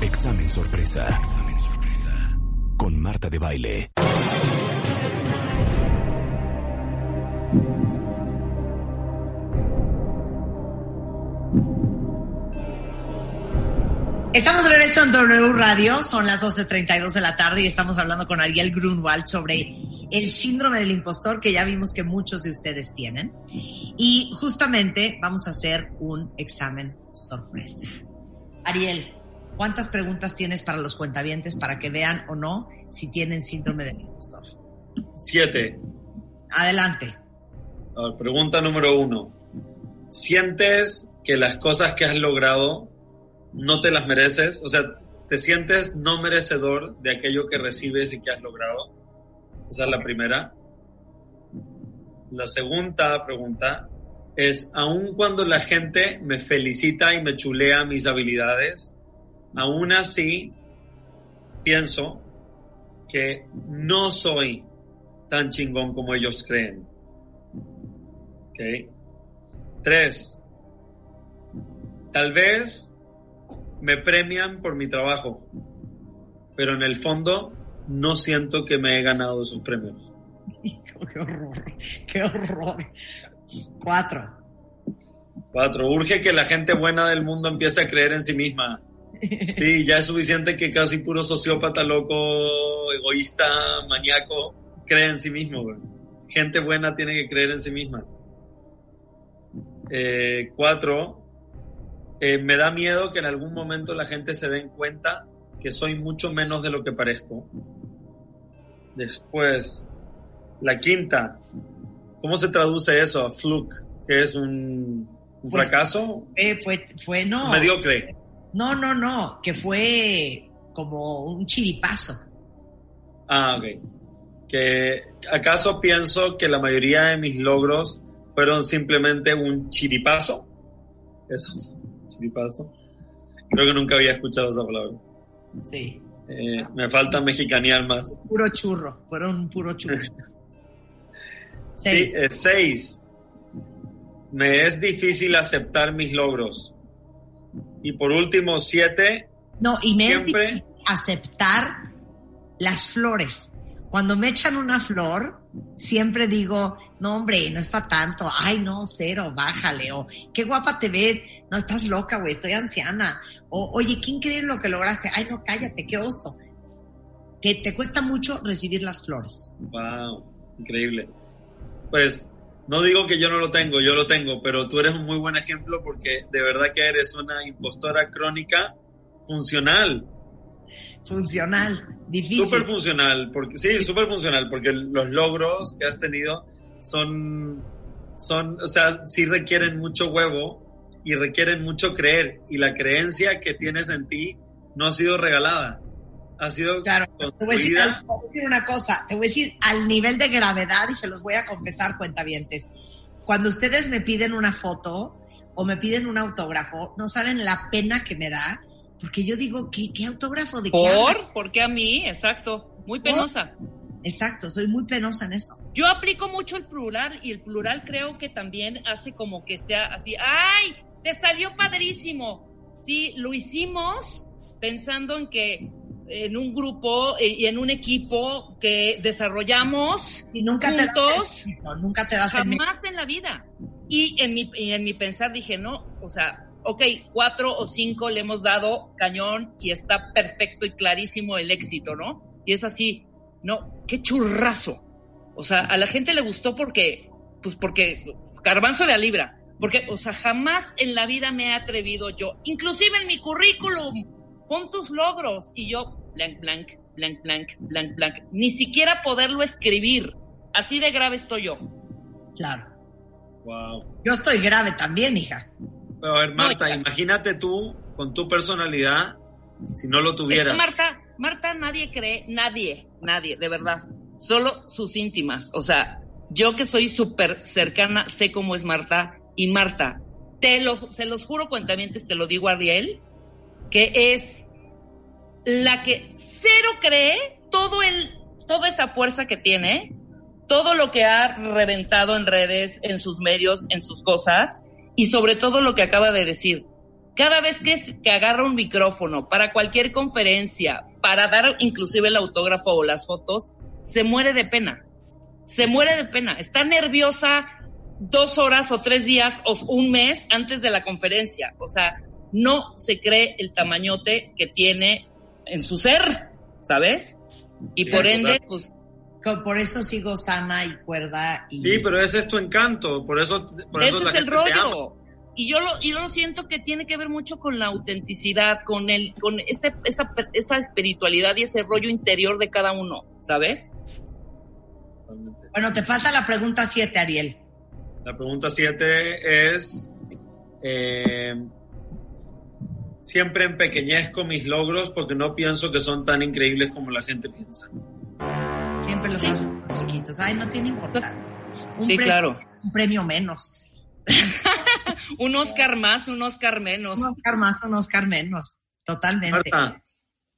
Examen sorpresa. Con Marta de Baile.
Estamos de regreso en W Radio, son las 12.32 de la tarde y estamos hablando con Ariel Grunwald sobre el síndrome del impostor que ya vimos que muchos de ustedes tienen. Y justamente vamos a hacer un examen sorpresa. Ariel, ¿cuántas preguntas tienes para los cuentavientes para que vean o no si tienen síndrome del impostor?
Siete.
Adelante.
Ver, pregunta número uno. ¿Sientes que las cosas que has logrado no te las mereces? O sea, ¿te sientes no merecedor de aquello que recibes y que has logrado? Esa es la primera. La segunda pregunta es, aun cuando la gente me felicita y me chulea mis habilidades, aún así pienso que no soy tan chingón como ellos creen. ¿Ok? Tres, tal vez me premian por mi trabajo, pero en el fondo no siento que me he ganado esos premios.
qué horror, qué horror. Cuatro.
Cuatro, urge que la gente buena del mundo empiece a creer en sí misma. Sí, ya es suficiente que casi puro sociópata, loco, egoísta, maníaco, cree en sí mismo. Gente buena tiene que creer en sí misma. Eh, cuatro, eh, me da miedo que en algún momento la gente se den cuenta que soy mucho menos de lo que parezco. Después, la quinta, ¿cómo se traduce eso a fluke? Que es un, un
Pues,
fracaso
Eh, fue, fue, no.
mediocre.
No, no, no, que fue como un chiripazo.
Ah, ok. Que acaso pienso que la mayoría de mis logros fueron simplemente un chiripazo. Eso, chiripazo. Creo que nunca había escuchado esa palabra.
Sí.
Eh, me falta mexicanear más.
Puro churro, fueron un puro churro.
Sí, eh, seis. Me es difícil aceptar mis logros. Y por último, siete.
No, y me
Siempre-
es difícil aceptar las flores. Cuando me echan una flor, siempre digo, no hombre, no es para tanto, ay no, cero, bájale, o qué guapa te ves, no estás loca, güey, estoy anciana, o oye, qué increíble lo que lograste, ay no, cállate, qué oso. Que te cuesta mucho recibir las flores.
Wow, increíble. Pues no digo que yo no lo tengo, yo lo tengo, pero tú eres un muy buen ejemplo porque de verdad que eres una impostora crónica funcional.
Funcional, difícil.
Súper funcional, porque sí, súper funcional, porque los logros que has tenido son, son, o sea, sí requieren mucho huevo y requieren mucho creer. Y la creencia que tienes en ti no ha sido regalada, ha sido
Claro, te voy, a decir, te voy a decir una cosa, te voy a decir al nivel de gravedad y se los voy a confesar, cuentavientes. Cuando ustedes me piden una foto o me piden un autógrafo, no saben la pena que me da, porque yo digo, ¿qué, qué autógrafo de qué hablan?
¿Por? ¿Por qué a mí? Exacto. Muy penosa.
Exacto, soy muy penosa en eso.
Yo aplico mucho el plural y el plural creo que también hace como que sea así, ¡ay! te salió padrísimo. Sí, lo hicimos pensando en que en un grupo eh, y en un equipo que desarrollamos
Y nunca te das
juntos,
el éxito, nunca te das el
jamás en la vida. Y en mi, y en mi pensar dije, no, o sea, ok, cuatro o cinco le hemos dado cañón y está perfecto y clarísimo el éxito, ¿no? Y es así, no, qué churrazo. O sea, a la gente le gustó porque, pues porque, garbanzo de a libra. Porque, o sea, jamás en la vida me he atrevido yo, inclusive en mi currículum, pon tus logros. Y yo, blank, blank, blank, blank, blank, blank. Ni siquiera poderlo escribir. Así de grave estoy yo.
Claro.
Wow.
Yo estoy grave también, hija.
Pero a ver, Marta, imagínate tú con tu personalidad si no lo
Es
tuvieras.
que Marta, Marta nadie cree, nadie, nadie, de verdad. Solo sus íntimas. O sea, yo que soy súper cercana, sé cómo es Marta. Y Marta, te lo, se los juro, cuentamientos, te lo digo a Ariel, que es la que cero cree todo el, toda esa fuerza que tiene, todo lo que ha reventado en redes, en sus medios, en sus cosas, y sobre todo lo que acaba de decir. Cada vez que, agarra un micrófono para cualquier conferencia, para dar inclusive el autógrafo o las fotos, se muere de pena. Se muere de pena. Está nerviosa dos horas o tres días o un mes antes de la conferencia. O sea, no se cree el tamañote que tiene en su ser, ¿sabes? Y
Sí,
por ende, pues
Por eso sigo sana y cuerda y
Sí, pero ese es tu encanto, por eso, por eso
ese
la
es el
gente te ama.
rollo. Y yo lo, y yo lo siento que tiene que ver mucho con la autenticidad, con el, con ese, esa, esa espiritualidad y ese rollo interior de cada uno, ¿sabes?
Bueno, te falta la pregunta 7, Ariel.
La pregunta 7 es, eh, siempre empequeñezco mis logros porque no pienso que son tan increíbles como la gente piensa.
Siempre los hacen chiquitos. Ay, no tiene importancia. Un,
Sí,
premio,
claro.
un premio menos.
Un Oscar más, un Oscar menos.
Un Oscar más, un Oscar menos. Totalmente.
Marta,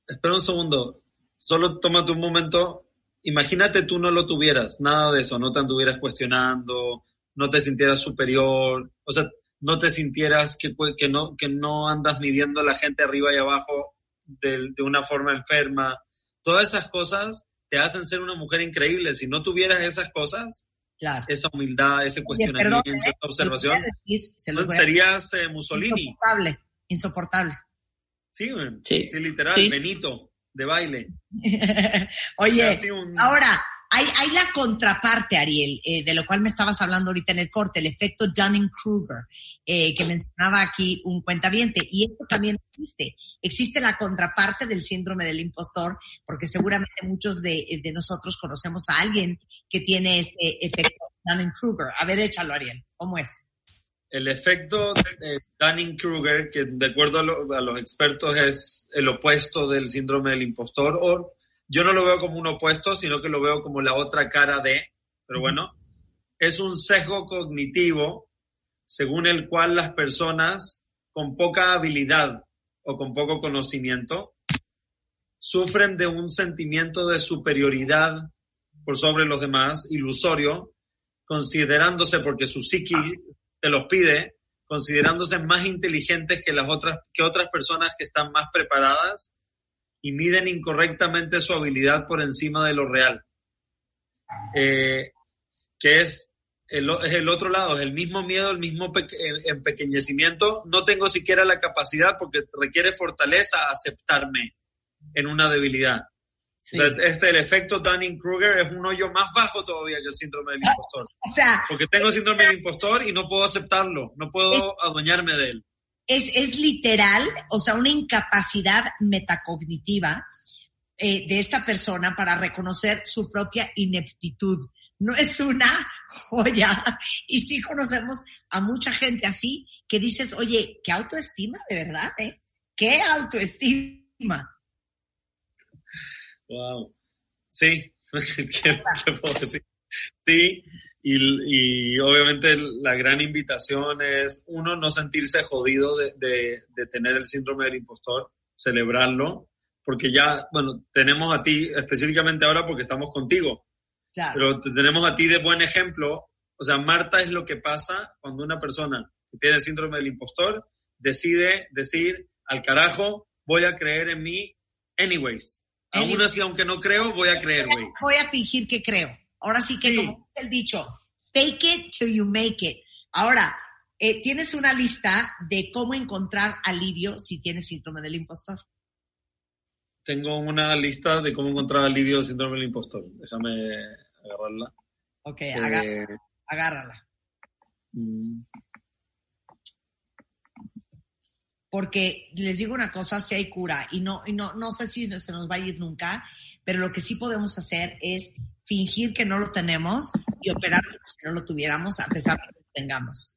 espera un segundo, solo tómate un momento, imagínate tú no lo tuvieras, nada de eso, no te anduvieras cuestionando, no te sintieras superior, o sea, no te sintieras que, que, no, que no andas midiendo a la gente arriba y abajo de, de una forma enferma. Todas esas cosas te hacen ser una mujer increíble. Si no tuvieras esas cosas,
Claro.
esa humildad, ese
Oye,
cuestionamiento,
perdón, ¿eh?
esa observación,
decir, se
serías eh, Mussolini.
Insoportable. Insoportable.
Sí.
Sí.
sí, literal,
Sí.
Benito, de baile.
Oye,
un-
ahora, hay, hay la contraparte, Ariel, eh, de lo cual me estabas hablando ahorita en el corte, el efecto Dunning-Kruger, eh, que mencionaba aquí un cuentaviente. Y esto también existe. Existe la contraparte del síndrome del impostor, porque seguramente muchos de, de nosotros conocemos a alguien que tiene este efecto Dunning-Kruger. A ver, échalo, Ariel. ¿Cómo es?
El efecto eh, Dunning-Kruger, que de acuerdo a, lo- a los expertos es el opuesto del síndrome del impostor, o yo no lo veo como un opuesto, sino que lo veo como la otra cara de, pero bueno, es un sesgo cognitivo según el cual las personas con poca habilidad o con poco conocimiento sufren de un sentimiento de superioridad por sobre los demás, ilusorio, considerándose, porque su psiquis te los pide, considerándose más inteligentes que las otras, que otras personas que están más preparadas y miden incorrectamente su habilidad por encima de lo real. Eh, que es el, es el otro lado, es el mismo miedo, el mismo em- empequeñecimiento. No tengo siquiera la capacidad porque requiere fortaleza aceptarme en una debilidad.
Sí.
O sea, este, el efecto Dunning-Kruger es un hoyo más bajo todavía que el síndrome del impostor.
O sea,
Porque tengo síndrome del impostor y no puedo aceptarlo, no puedo adueñarme de él.
Es, es literal, o sea, una incapacidad metacognitiva eh, de esta persona para reconocer su propia ineptitud. No es una joya. Y sí conocemos a mucha gente así que dices, oye, qué autoestima, de verdad, ¿eh? Qué autoestima.
Wow. Sí, ¿qué, puedo decir? Sí, y, y obviamente la gran invitación es, uno, no sentirse jodido de, de- de tener el síndrome del impostor, celebrarlo, porque ya, bueno, tenemos a ti específicamente ahora porque estamos contigo,
Claro.
pero te tenemos a ti de buen ejemplo. O sea, Marta es lo que pasa cuando una persona que tiene síndrome del impostor, decide decir, al carajo, voy a creer en mí anyways. Aún así, aunque no creo, voy a creer, güey.
Voy a fingir que creo. Ahora sí que,
Sí.
como dice el dicho, fake it till you make it. Ahora, eh, tienes una lista de cómo encontrar alivio si tienes síndrome del impostor.
Tengo una lista de cómo encontrar alivio del síndrome del impostor. Déjame agarrarla.
Ok,
Eh,
agá- agárrala.
mm,
Porque les digo una cosa, si hay cura, y no, y no, no sé si se nos va a ir nunca, pero lo que sí podemos hacer es fingir que no lo tenemos y operar como si no lo tuviéramos, a pesar de que lo tengamos.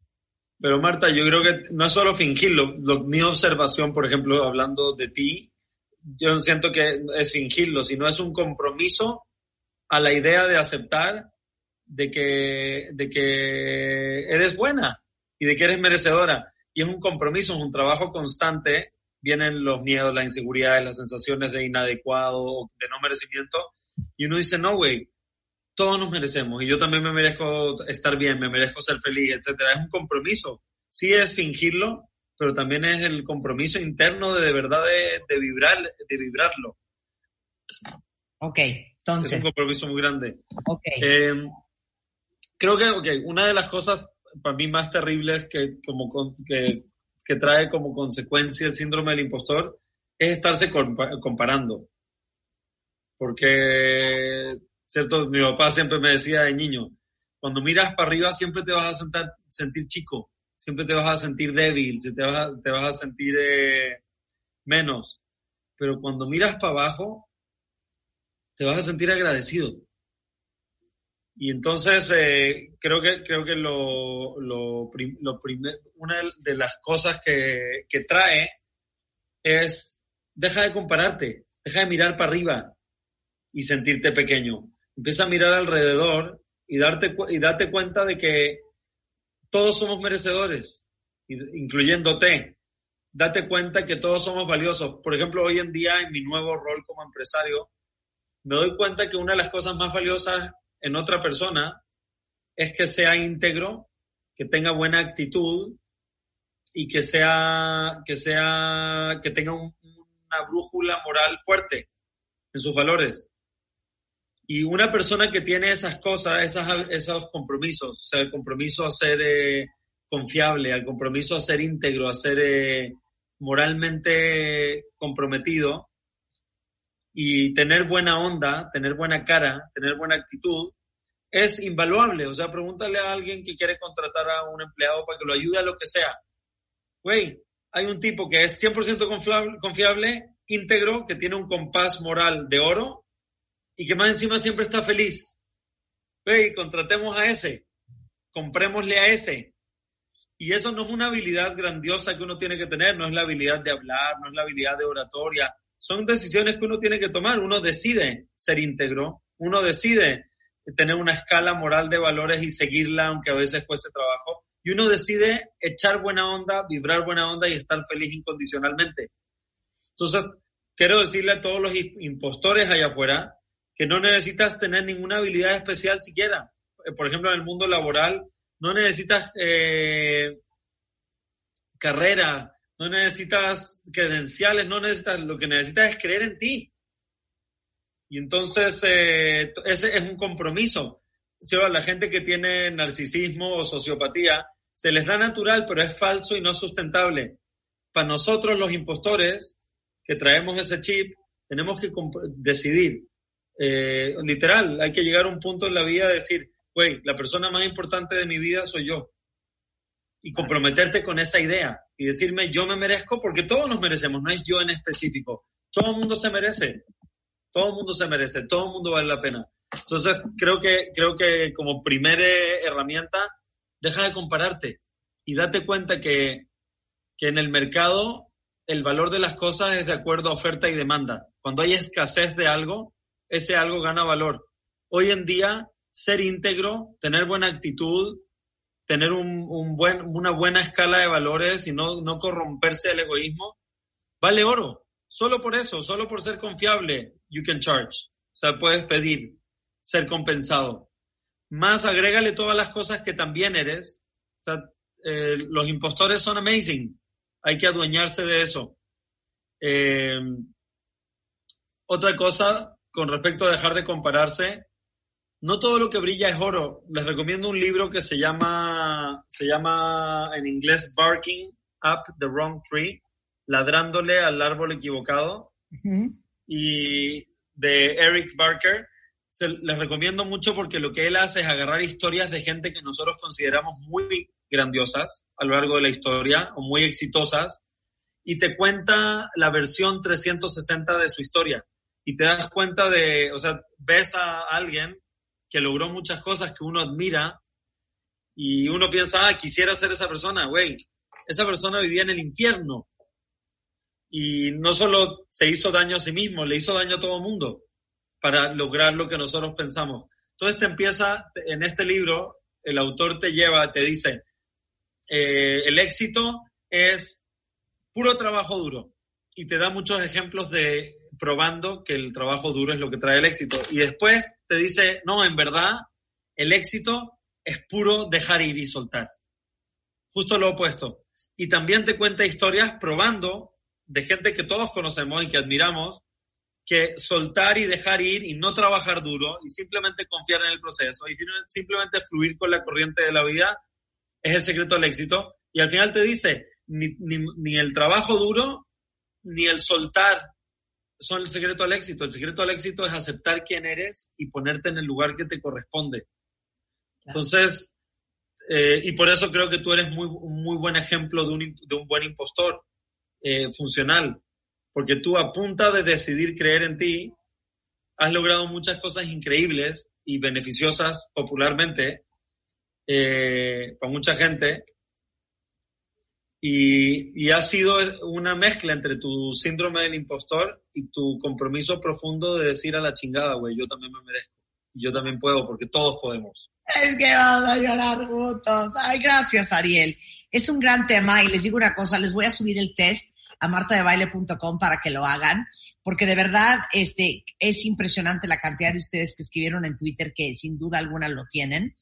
Pero Marta, yo creo que no es solo fingirlo. Lo- mi observación, por ejemplo, hablando de ti, yo siento que es fingirlo, sino es un compromiso a la idea de aceptar de que, de que eres buena y de que eres merecedora. Y es un compromiso, es un trabajo constante. Vienen los miedos, las inseguridades, las sensaciones de inadecuado, de no merecimiento. Y uno dice, no, güey, todos nos merecemos y yo también me merezco estar bien, me merezco ser feliz, etcétera. Es un compromiso. Sí es fingirlo, pero también es el compromiso interno de de verdad de, de vibrar, de vibrarlo.
Ok,
Es un
entonces,
compromiso muy grande.
ok.
Eh, creo que, ok, una de las cosas para mí más terribles que, como, con- que, que trae como consecuencia el síndrome del impostor es estarse compa- comparando. Porque, cierto, mi papá siempre me decía de niño, cuando miras para arriba siempre te vas a sentar, sentir chico, siempre te vas a sentir débil, te vas a, te vas a sentir eh, menos. Pero cuando miras para abajo, te vas a sentir agradecido. Y entonces eh, creo que, creo que lo, lo, lo primer- una de las cosas que, que trae es deja de compararte, deja de mirar para arriba y sentirte pequeño. Empieza a mirar alrededor y, darte, y date cuenta de que todos somos merecedores, incluyéndote. Date cuenta que todos somos valiosos. Por ejemplo, hoy en día en mi nuevo rol como empresario, me doy cuenta que una de las cosas más valiosas en otra persona es que sea íntegro, que tenga buena actitud y que sea, que sea, que tenga un- una brújula moral fuerte en sus valores. Y una persona que tiene esas cosas, esas, esos compromisos, o sea, el compromiso a ser eh, confiable, al compromiso a ser íntegro, a ser eh, moralmente comprometido, y tener buena onda, tener buena cara, tener buena actitud, es invaluable. O sea, pregúntale a alguien que quiere contratar a un empleado para que lo ayude a lo que sea. Güey, hay un tipo que es 100% confiable, confiable, íntegro, que tiene un compás moral de oro y que más encima siempre está feliz. Güey, contratemos a ese, comprémosle a ese. Y eso no es una habilidad grandiosa que uno tiene que tener, no es la habilidad de hablar, no es la habilidad de oratoria, son decisiones que uno tiene que tomar. Uno decide ser íntegro, uno decide tener una escala moral de valores y seguirla, aunque a veces cueste trabajo. Y uno decide echar buena onda, vibrar buena onda y estar feliz incondicionalmente. Entonces, quiero decirle a todos los impostores allá afuera que no necesitas tener ninguna habilidad especial siquiera. Eh, Por ejemplo, en el mundo laboral, no necesitas eh, carrera, no necesitas credenciales, no necesitas, lo que necesitas es creer en ti. Y entonces eh, ese es un compromiso. A La gente que tiene narcisismo o sociopatía se les da natural, pero es falso y no sustentable. Para nosotros los impostores que traemos ese chip, tenemos que decidir. Eh, literal, hay que llegar a un punto en la vida de decir, güey, la persona más importante de mi vida soy yo. Y comprometerte con esa idea y decirme, yo me merezco, porque todos nos merecemos, no es yo en específico. Todo el mundo se merece. Todo el mundo se merece, todo el mundo vale la pena. Entonces, creo que, creo que como primera herramienta, deja de compararte y date cuenta que, que en el mercado el valor de las cosas es de acuerdo a oferta y demanda. Cuando hay escasez de algo, ese algo gana valor. Hoy en día, ser íntegro, tener buena actitud, tener un, un buen, una buena escala de valores y no, no corromperse el egoísmo, vale oro. Solo por eso, solo por ser confiable, you can charge. O sea, puedes pedir ser compensado. Más agrégale todas las cosas que también eres. Eh, los impostores son amazing. Hay que adueñarse de eso. Eh, otra cosa con respecto a dejar de compararse, no todo lo que brilla es oro. Les recomiendo un libro que se llama, se llama en inglés Barking Up the Wrong Tree, ladrándole al árbol equivocado, y de Eric Barker. Se, les recomiendo mucho porque lo que él hace es agarrar historias de gente que nosotros consideramos muy grandiosas a lo largo de la historia o muy exitosas y te cuenta la versión 360 de su historia y te das cuenta de, o sea, ves a alguien que logró muchas cosas que uno admira y uno piensa, ah, quisiera ser esa persona, güey. Esa persona vivía en el infierno y no solo se hizo daño a sí mismo, le hizo daño a todo el mundo para lograr lo que nosotros pensamos. Entonces te empieza, en este libro, el autor te lleva, te dice, eh, el éxito es puro trabajo duro y te da muchos ejemplos de probando que el trabajo duro es lo que trae el éxito. Y después te dice, no, en verdad, el éxito es puro dejar ir y soltar. Justo lo opuesto. Y también te cuenta historias probando de gente que todos conocemos y que admiramos, que soltar y dejar ir y no trabajar duro y simplemente confiar en el proceso y simplemente fluir con la corriente de la vida es el secreto del éxito. Y al final te dice, ni, ni, ni el trabajo duro ni el soltar son el secreto al éxito. El secreto al éxito es aceptar quién eres y ponerte en el lugar que te corresponde. Entonces, eh, y por eso creo que tú eres muy, un muy buen ejemplo de un, de un buen impostor eh, funcional, porque tú a punta de decidir creer en ti, has logrado muchas cosas increíbles y beneficiosas popularmente eh, para mucha gente y, ha sido una mezcla entre tu síndrome del impostor y tu compromiso profundo de decir a la chingada, güey, yo también me merezco. Y yo también puedo, porque todos podemos.
Es que vamos a llorar juntos. Ay, gracias, Ariel. Es un gran tema y les digo una cosa, les voy a subir el test a martadebaile.com para que lo hagan, porque de verdad este, es impresionante la cantidad de ustedes que escribieron en Twitter que sin duda alguna lo tienen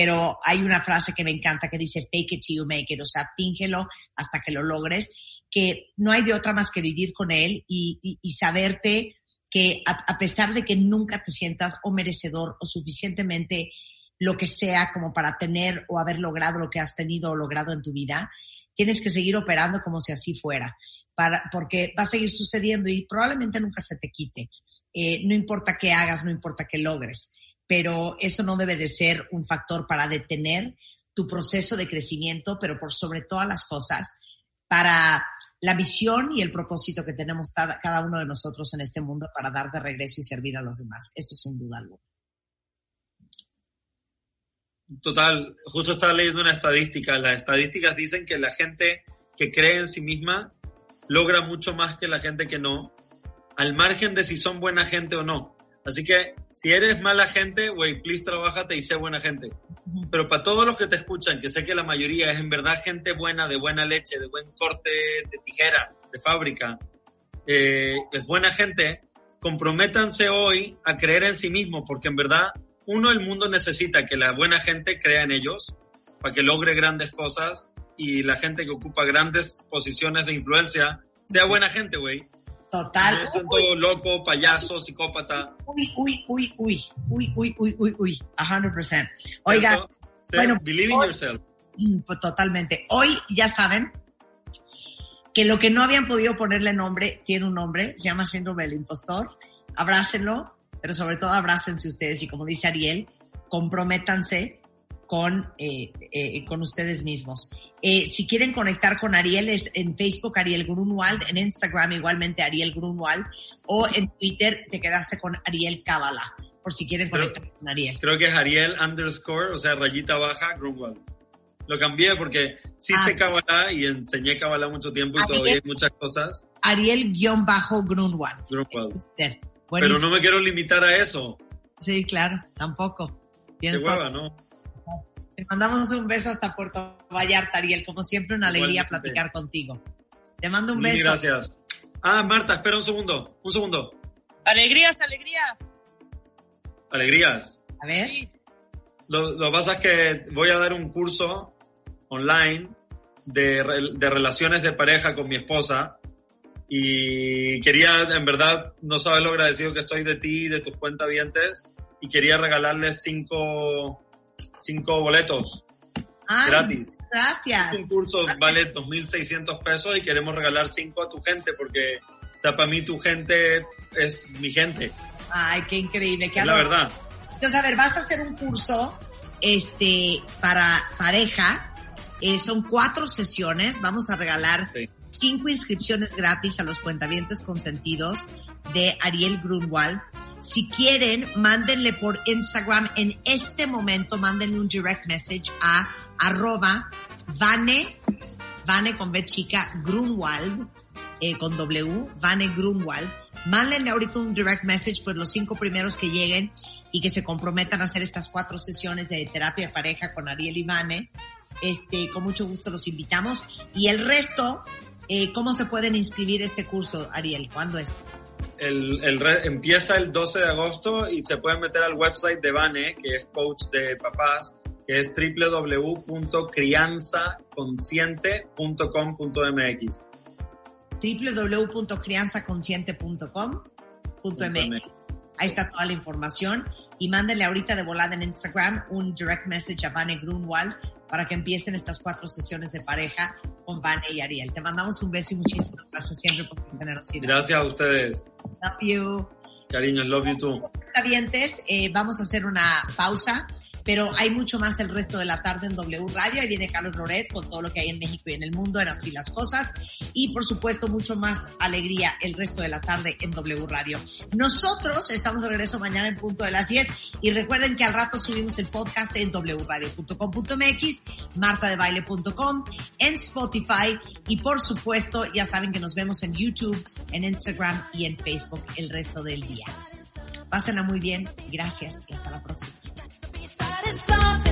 pero hay una frase que me encanta que dice fake it till you make it, o sea, fíngelo hasta que lo logres, que no hay de otra más que vivir con él y, y, saberte que a, a, pesar de que nunca te sientas o merecedor o suficientemente lo que sea como para tener o haber logrado lo que has tenido o logrado en tu vida, tienes que seguir operando como si así fuera, para, porque va a seguir sucediendo y probablemente nunca se te quite. Eh, no importa qué hagas, no importa qué logres pero eso no debe de ser un factor para detener tu proceso de crecimiento, pero por sobre todas las cosas, para la visión y el propósito que tenemos cada uno de nosotros en este mundo para dar de regreso y servir a los demás. Eso sin duda alguna.
Total, justo estaba leyendo una estadística. Las estadísticas dicen que la gente que cree en sí misma logra mucho más que la gente que no, al margen de si son buena gente o no. Así que si eres mala gente, güey, please trabájate y sé buena gente. Pero para todos los que te escuchan, que sé que la mayoría es en verdad gente buena, de buena leche, de buen corte de tijera, de fábrica, eh, es buena gente, comprométanse hoy a creer en sí mismos, porque en verdad, uno, el mundo necesita que la buena gente crea en ellos para que logre grandes cosas y la gente que ocupa grandes posiciones de influencia sea buena gente, güey.
Total.
todo loco, payaso, psicópata.
Uy, uy, uy, uy, uy, uy, uy, uy, uy, 100%. Oiga, bueno,
believe in yourself.
Pues totalmente. Hoy ya saben que lo que no habían podido ponerle nombre tiene un nombre, se llama síndrome del impostor. Abrácenlo, pero sobre todo abrácense ustedes y como dice Ariel, comprométanse con, eh, eh, con ustedes mismos. Eh, si quieren conectar con Ariel es en Facebook Ariel Grunwald, en Instagram igualmente Ariel Grunwald o en Twitter te quedaste con Ariel Cábala, por si quieren conectar
creo,
con Ariel.
Creo que es Ariel underscore, o sea, rayita baja Grunwald. Lo cambié porque sí ah, sé Kabbalah y enseñé Kabbalah mucho tiempo y Ariel, todavía hay muchas cosas.
Ariel-Grunwald.
Grunwald. Pero no me quiero limitar a eso.
Sí, claro, tampoco.
Qué hueva, ¿no?
Te mandamos un beso hasta Puerto Vallarta, Ariel. Como siempre, una alegría platicar contigo. Te mando un beso.
Gracias. Ah, Marta, espera un segundo. Un segundo.
Alegrías, alegrías.
Alegrías.
A ver. Sí.
Lo, lo que pasa es que voy a dar un curso online de, de relaciones de pareja con mi esposa. Y quería, en verdad, no sabes lo agradecido que estoy de ti, de tus cuentavientes. Y quería regalarles cinco, cinco boletos
Ay,
gratis.
Gracias.
Un curso vale 2.600 pesos y queremos regalar cinco a tu gente porque, o sea, para mí tu gente es mi gente.
Ay, qué increíble. Qué
Es la verdad.
Entonces, a ver, vas a hacer un curso este, para pareja. Eh, son cuatro sesiones. Vamos a regalar
Sí.
cinco inscripciones gratis a los cuentavientes consentidos de Ariel Grunwald. Si quieren, mándenle por Instagram en este momento, mándenle un direct message a arroba Vane, Vane con B chica, Grunwald, eh, con W, Vane Grunwald. Mándenle ahorita un direct message por los cinco primeros que lleguen y que se comprometan a hacer estas cuatro sesiones de terapia pareja con Ariel y Vane. Este, con mucho gusto los invitamos. Y el resto, eh, ¿cómo se pueden inscribir este curso, Ariel? ¿Cuándo es?
El, empieza el 12 de agosto y se pueden meter al website de Vane, que es coach de papás, que es www.crianzaconsciente.com.mx.
www.crianzaconsciente.com.mx. Ahí está toda la información y mándenle ahorita de volada en Instagram un direct message a Vane Grunwald para que empiecen estas cuatro sesiones de pareja Vane y Ariel. Te mandamos un beso y muchísimas gracias siempre por tu generosidad.
Gracias a ustedes.
Love you.
Cariño, love you too.
Eh, vamos a hacer una pausa, pero hay mucho más el resto de la tarde en W Radio. Ahí viene Carlos Loret con todo lo que hay en México y en el mundo, en Así las Cosas. Y por supuesto, mucho más alegría el resto de la tarde en W Radio. Nosotros estamos de regreso mañana en punto de las 10. Y recuerden que al rato subimos el podcast en wradio.com.mx, martadebaile.com, en Spotify. Y por supuesto, ya saben que nos vemos en YouTube, en Instagram y en Facebook el resto del día. Pásenla muy bien. Gracias y hasta la próxima.
something.